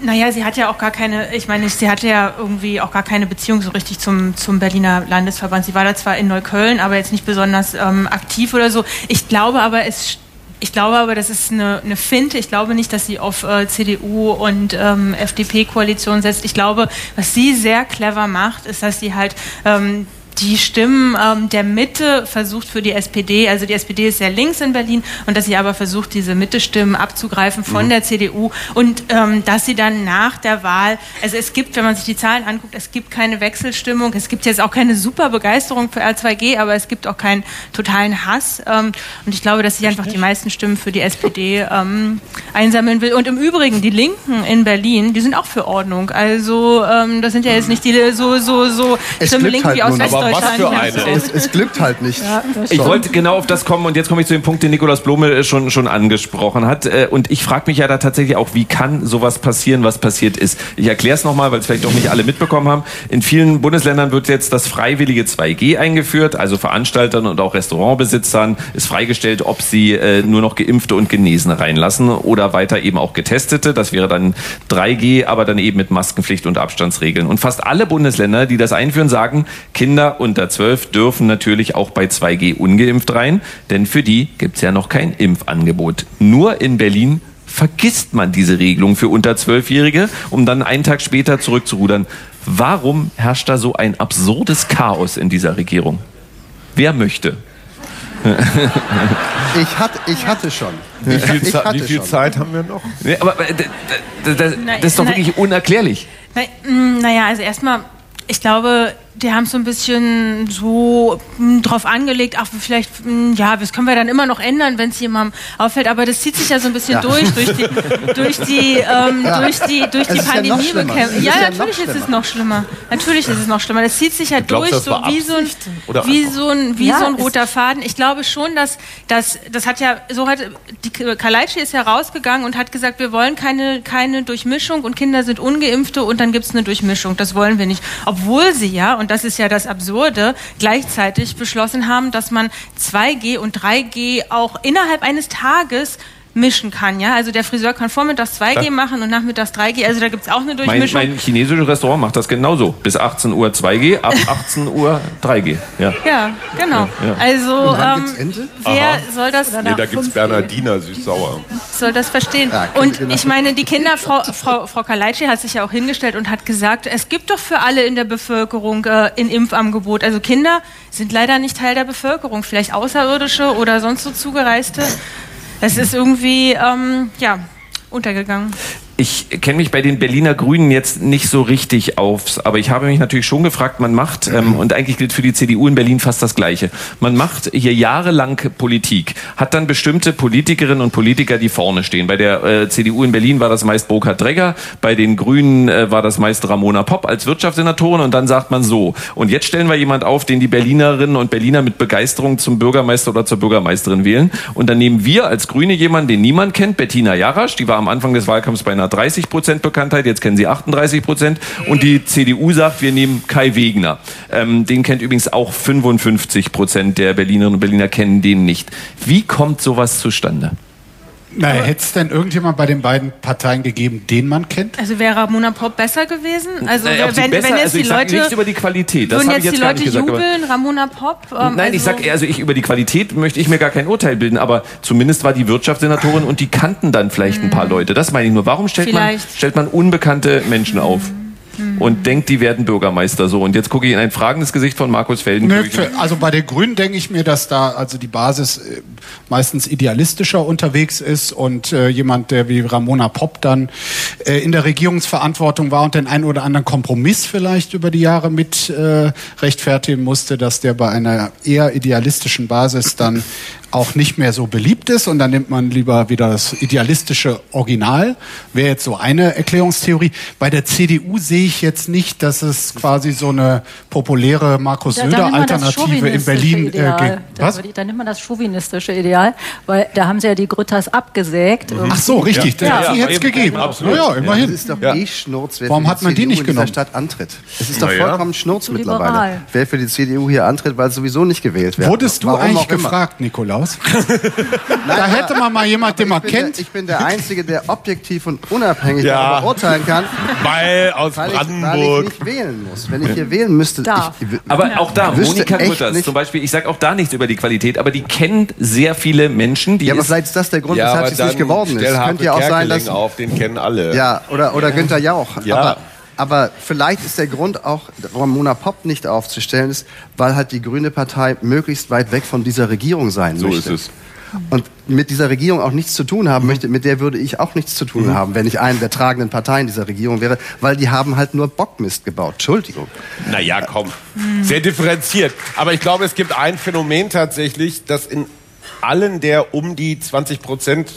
Naja, sie hat ja auch gar keine, ich meine, sie hatte ja irgendwie auch gar keine Beziehung so richtig zum, zum Berliner Landesverband. Sie war da zwar in Neukölln, aber jetzt nicht besonders ähm, aktiv oder so. Ich glaube aber, es ich glaube aber, das ist eine, eine Finte. Ich glaube nicht, dass sie auf äh, CDU und ähm, FDP-Koalition setzt. Ich glaube, was sie sehr clever macht, ist, dass sie halt ähm, die Stimmen ähm, der Mitte versucht für die SPD, also die SPD ist sehr links in Berlin, und dass sie aber versucht, diese Mitte-Stimmen abzugreifen von der CDU und ähm, dass sie dann nach der Wahl, also es gibt, wenn man sich die Zahlen anguckt, es gibt keine Wechselstimmung, es gibt jetzt auch keine super Begeisterung für R2G, aber es gibt auch keinen totalen Hass ähm, und ich glaube, dass sie einfach die meisten Stimmen für die SPD ähm, einsammeln will. Und im Übrigen, die Linken in Berlin, die sind auch für Ordnung, also ähm, das sind ja jetzt nicht die so, so, so glückt Linken halt wie aus nun, aber was für Ja. eine. Es, es glückt halt nicht. Ich wollte genau auf das kommen und jetzt komme ich zu dem Punkt, den Nikolaus Blome äh, schon, schon angesprochen hat. Äh, Und ich frage mich ja da tatsächlich auch, wie kann sowas passieren, was passiert ist. Ich erkläre es nochmal, weil es vielleicht auch nicht alle mitbekommen haben. In vielen Bundesländern wird jetzt das freiwillige 2G eingeführt, also Veranstaltern und auch Restaurantbesitzern ist freigestellt, ob sie äh, nur noch Geimpfte und Genesene reinlassen oder weiter eben auch Getestete. Das wäre dann 3G, aber dann eben mit Maskenpflicht und Abstandsregeln. Und fast alle Bundesländer, die das einführen, sagen, Kinder unter 12 dürfen natürlich auch bei 2G ungeimpft rein, denn für die gibt's ja noch kein Impfangebot. Nur in Berlin vergisst man diese Regelung für unter 12-Jährige, um dann einen Tag später zurückzurudern. Warum herrscht da so ein absurdes Chaos in dieser Regierung? Wer möchte? *laughs* Ich hatte, ich hatte schon. Wie viel, ich hatte wie viel schon. Zeit haben wir noch? Nee, aber äh, d- d- d- Nein, das ist doch wirklich unerklärlich. Na, mm, naja, also erstmal, ich glaube, die haben so ein bisschen so mm, drauf angelegt, ach, vielleicht, mm, ja, das können wir dann immer noch ändern, wenn es jemandem auffällt, aber das zieht sich ja so ein bisschen Ja. durch, durch die, durch die, ähm, Ja. durch die, durch Es die. Pandemiebekämpfung. Es Ja, ja natürlich ist es noch schlimmer. Natürlich ist es noch schlimmer. Das zieht sich ja glaubst, durch, so wie so ein, wie so ein, wie Ja, so ein es- roter Faden. Ich glaube schon, dass, dass das hat ja, so hat, die Kaleitschi ist ja rausgegangen und hat gesagt, wir wollen keine, keine Durchmischung und Kinder sind Ungeimpfte und dann gibt es eine Durchmischung. Das wollen wir nicht. Obwohl sie ja, und das ist ja das Absurde, gleichzeitig beschlossen haben, dass man 2G und 3G auch innerhalb eines Tages mischen kann, ja. Also der Friseur kann vormittags 2G machen und nachmittags 3G. Also da gibt es auch eine Mein, Durchmischung. mein chinesisches Restaurant macht das genauso. Bis 18 Uhr 2G, ab *laughs* 18 Uhr 3G. Ja. ja, genau. Ja. Also ähm, wer soll das? Nee, da gibt's Bernardiner süß-sauer. soll das verstehen. Ja, kann- und genau. ich meine, die Kinder, Frau, Frau, Frau Kaleitschi hat sich ja auch hingestellt und hat gesagt, es gibt doch für alle in der Bevölkerung äh, ein Impfangebot. Also Kinder sind leider nicht Teil der Bevölkerung, vielleicht Außerirdische oder sonst so Zugereiste. Das ist irgendwie, ähm, ja, untergegangen. Ich kenne mich bei den Berliner Grünen jetzt nicht so richtig auf, aber ich habe mich natürlich schon gefragt, man macht, ähm, und eigentlich gilt für die CDU in Berlin fast das Gleiche, man macht hier jahrelang Politik, hat dann bestimmte Politikerinnen und Politiker, die vorne stehen. Bei der äh, CDU in Berlin war das meist Burkhard Dregger, bei den Grünen äh, war das meist Ramona Popp als Wirtschaftssenatorin und dann sagt man so, und jetzt stellen wir jemand auf, den die Berlinerinnen und Berliner mit Begeisterung zum Bürgermeister oder zur Bürgermeisterin wählen. Und dann nehmen wir als Grüne jemanden, den niemand kennt, Bettina Jarasch, die war am Anfang des Wahlkampfs bei einer 30 Prozent Bekanntheit, jetzt kennen sie 38 Prozent. Und die CDU sagt, wir nehmen Kai Wegner. Ähm, den kennt übrigens auch 55 Prozent der Berlinerinnen und Berliner kennen den nicht. Wie kommt sowas zustande? Na, hätte es denn irgendjemand bei den beiden Parteien gegeben, den man kennt? Also wäre Ramona Pop besser gewesen? Also Naja, ob sie wenn, besser- wenn jetzt also ich die Leute nichts über die Qualität, das habe ich jetzt die Leute nicht gesagt, jubeln, Ramona Pop. ähm, Nein, ich also- sag, also ich über die Qualität möchte ich mir gar kein Urteil bilden, aber zumindest war die Wirtschaftssenatorin und die kannten dann vielleicht ein paar Leute. Das meine ich nur. Warum stellt man, Mhm. Vielleicht. Mhm. stellt man unbekannte Menschen auf? Und denkt, die werden Bürgermeister so. Und jetzt gucke ich in ein fragendes Gesicht von Markus Nö, Feldenkirchen. für, also bei den Grünen denke ich mir, dass da also die Basis äh, meistens idealistischer unterwegs ist und äh, jemand, der wie Ramona Popp dann äh, in der Regierungsverantwortung war und den einen oder anderen Kompromiss vielleicht über die Jahre mit äh, rechtfertigen musste, dass der bei einer eher idealistischen Basis dann auch nicht mehr so beliebt ist und dann nimmt man lieber wieder das idealistische Original. Wäre jetzt so eine Erklärungstheorie. Bei der CDU sehe ich jetzt nicht, dass es quasi so eine populäre Markus das Söder-Alternative in Berlin äh, Ideal. ge- Da, Was? da nimmt man das chauvinistische Ideal, weil da haben sie ja die Grütters abgesägt. Ach so, richtig. Ja. Die hätte es eben, gegeben. absolut. Ja, ja, immerhin. Es ist doch Ja. eh Schnurz, wer Warum hat man die nicht in genommen? Stadt antritt. Es ist doch ja. vollkommen Schnurz mittlerweile. Wer für die CDU hier antritt, weil es sowieso nicht gewählt wird. Wurdest du Warum eigentlich gefragt, Nikolaus? Nein, *laughs* Da hätte man mal jemand, den man kennt. Der, ich bin der Einzige, der objektiv und unabhängig Ja. darüber beurteilen kann, Weil aus weil ich, weil ich Brandenburg. nicht wählen muss. Wenn ich hier wählen müsste, Darf. ich, ich, Aber auch da, Monika nicht- zum Beispiel, ich sage auch da nichts über die Qualität, aber die kennt sehr viele Menschen. Die ja, aber vielleicht ist das der Grund, Ja, weshalb sie es nicht geworden ist. Könnte ja auch sein, dass auf, den kennen alle. Ja, oder, oder Günther Jauch. Ja. Aber, aber vielleicht ist der Grund auch, Ramona Popp nicht aufzustellen, ist, weil halt die Grüne Partei möglichst weit weg von dieser Regierung sein So möchte. ist es. Und mit dieser Regierung auch nichts zu tun haben möchte, mit der würde ich auch nichts zu tun haben, wenn ich eine der tragenden Parteien dieser Regierung wäre, weil die haben halt nur Bockmist gebaut. Entschuldigung. Naja, komm. Sehr differenziert. Aber ich glaube, es gibt ein Phänomen tatsächlich, das in allen der um die 20 Prozent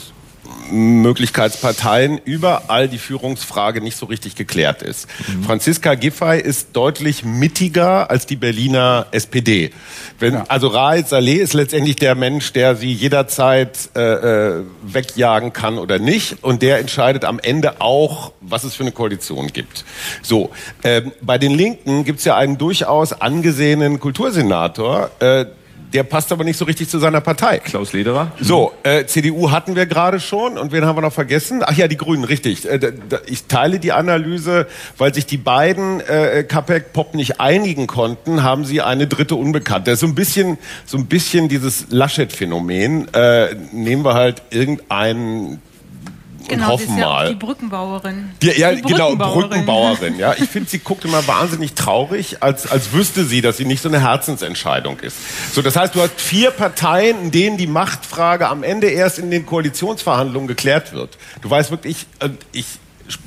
Möglichkeitsparteien überall die Führungsfrage nicht so richtig geklärt ist. Franziska Giffey ist deutlich mittiger als die Berliner SPD. Wenn, Also Raed Saleh ist letztendlich der Mensch, der sie jederzeit äh, äh, wegjagen kann oder nicht. Und der entscheidet am Ende auch, was es für eine Koalition gibt. So, ähm, bei den Linken gibt es ja einen durchaus angesehenen Kultursenator, äh, der passt aber nicht so richtig zu seiner Partei. Klaus Lederer. So, äh, CDU hatten wir gerade schon und wen haben wir noch vergessen? Ach ja, die Grünen, richtig. Äh, da, da, ich teile die Analyse, weil sich die beiden äh, Kapek Pop nicht einigen konnten, haben sie eine dritte Unbekannte. Das ist so ein bisschen, so ein bisschen dieses Laschet-Phänomen. Äh, nehmen wir halt irgendeinen Genau, sie hoffen ist ja mal. die Brückenbauerin. Ja, ja Die genau, Brückenbauerin. Brückenbauerin. Ja, *laughs* ich finde, sie guckt immer wahnsinnig traurig, als, als wüsste sie, dass sie nicht so eine Herzensentscheidung ist. So, das heißt, du hast vier Parteien, in denen die Machtfrage am Ende erst in den Koalitionsverhandlungen geklärt wird. Du weißt wirklich, äh, ich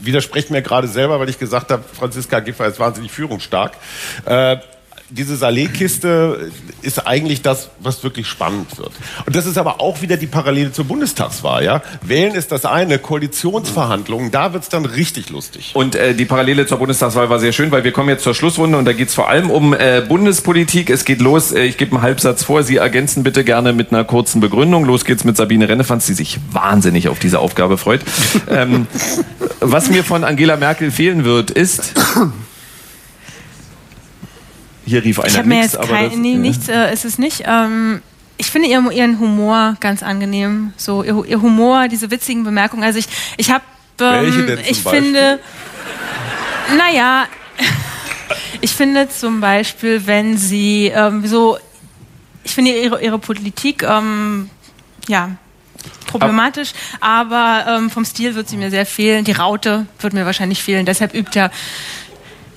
widerspreche mir gerade selber, weil ich gesagt habe, Franziska Giffey ist wahnsinnig führungsstark. Äh, diese Saleh-Kiste ist eigentlich das, was wirklich spannend wird. Und das ist aber auch wieder die Parallele zur Bundestagswahl. Ja? Wählen ist das eine, Koalitionsverhandlungen, da wird's dann richtig lustig. Und äh, die Parallele zur Bundestagswahl war sehr schön, weil wir kommen jetzt zur Schlussrunde und da geht es vor allem um äh, Bundespolitik. Es geht los, äh, ich gebe einen Halbsatz vor, Sie ergänzen bitte gerne mit einer kurzen Begründung. Los geht's mit Sabine Rennefanz, die sich wahnsinnig auf diese Aufgabe freut. ähm, was mir von Angela Merkel fehlen wird, ist... Hier rief einer Ich mir nix, jetzt aber kein, das- nee, ja. nichts äh, ist es nicht. Ähm, ich finde ihren, ihren Humor ganz angenehm. So ihr, ihr Humor, diese witzigen Bemerkungen. Also ich, ich habe, ähm, ich Beispiel? finde, naja, *laughs* ich finde zum Beispiel, wenn sie ähm, so, ich finde ihre, ihre Politik, ähm, ja, problematisch, aber ähm, vom Stil wird sie mir sehr fehlen. Die Raute wird mir wahrscheinlich fehlen. Deshalb übt ja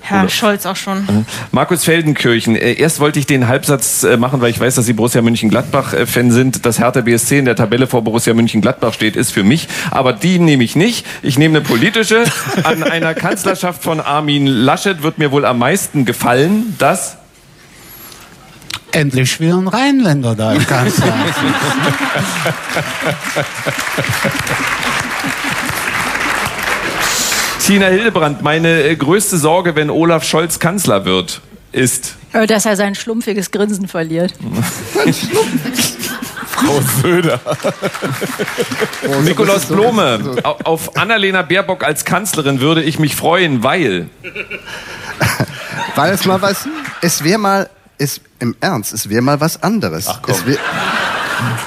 Herr Scholz auch schon. Markus Feldenkirchen, äh, erst wollte ich den Halbsatz äh, machen, weil ich weiß, dass Sie Borussia Mönchengladbach-Fan sind. Dass Hertha BSC in der Tabelle vor Borussia Mönchengladbach steht, ist für mich. Aber die nehme ich nicht. Ich nehme eine politische. *laughs* An einer Kanzlerschaft von Armin Laschet wird mir wohl am meisten gefallen, dass... Endlich wieder ein Rheinländer da im Kanzleramt. *laughs* Tina Hildebrand, meine äh, größte Sorge, wenn Olaf Scholz Kanzler wird, ist... Dass er sein schlumpfiges Grinsen verliert. *laughs* Frau Söder. *laughs* Nikolaus Blome, au- auf Annalena Baerbock als Kanzlerin würde ich mich freuen, weil... Weil es mal was, es wäre mal, es, im Ernst, es wäre mal was anderes. Ach komm. Es wär,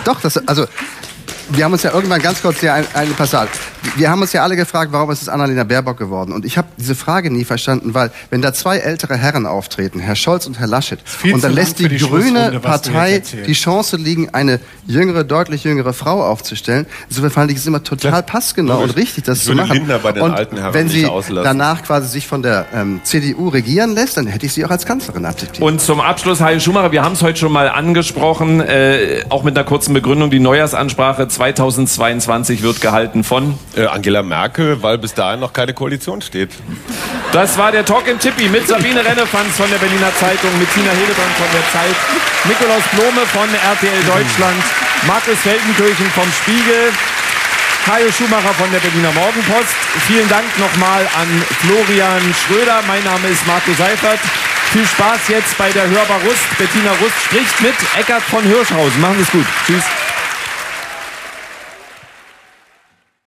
doch, das, also, wir haben uns ja irgendwann ganz kurz hier ein, eine Passage. Wir haben uns ja alle gefragt, warum ist es Annalena Baerbock geworden? Und ich habe diese Frage nie verstanden, weil wenn da zwei ältere Herren auftreten, Herr Scholz und Herr Laschet, und dann lässt die, die grüne Partei die Chance liegen, eine jüngere, deutlich jüngere Frau aufzustellen. Insofern fand ich es immer total passgenau und richtig, das zu machen. Lindner bei den und alten Herren wenn sie auslassen. danach quasi sich von der ähm, CDU regieren lässt, dann hätte ich sie auch als Kanzlerin akzeptiert. Und zum Abschluss, Heil Schumacher, wir haben es heute schon mal angesprochen, äh, auch mit einer kurzen Begründung, die Neujahrsansprache 2022 wird gehalten von... Äh, Angela Merkel, weil bis dahin noch keine Koalition steht. Das war der Talk im Tippi mit Sabine Rennefanz von der Berliner Zeitung, mit Tina Hildebrand von der Zeit, Nikolaus Blome von RTL Deutschland, Markus Feldenkirchen vom Spiegel, Hajo Schumacher von der Berliner Morgenpost. Vielen Dank nochmal an Florian Schröder. Mein Name ist Marco Seifert. Viel Spaß jetzt bei der Hörbar Rust. Bettina Rust spricht mit Eckart von Hirschhausen. Machen Sie es gut. Tschüss.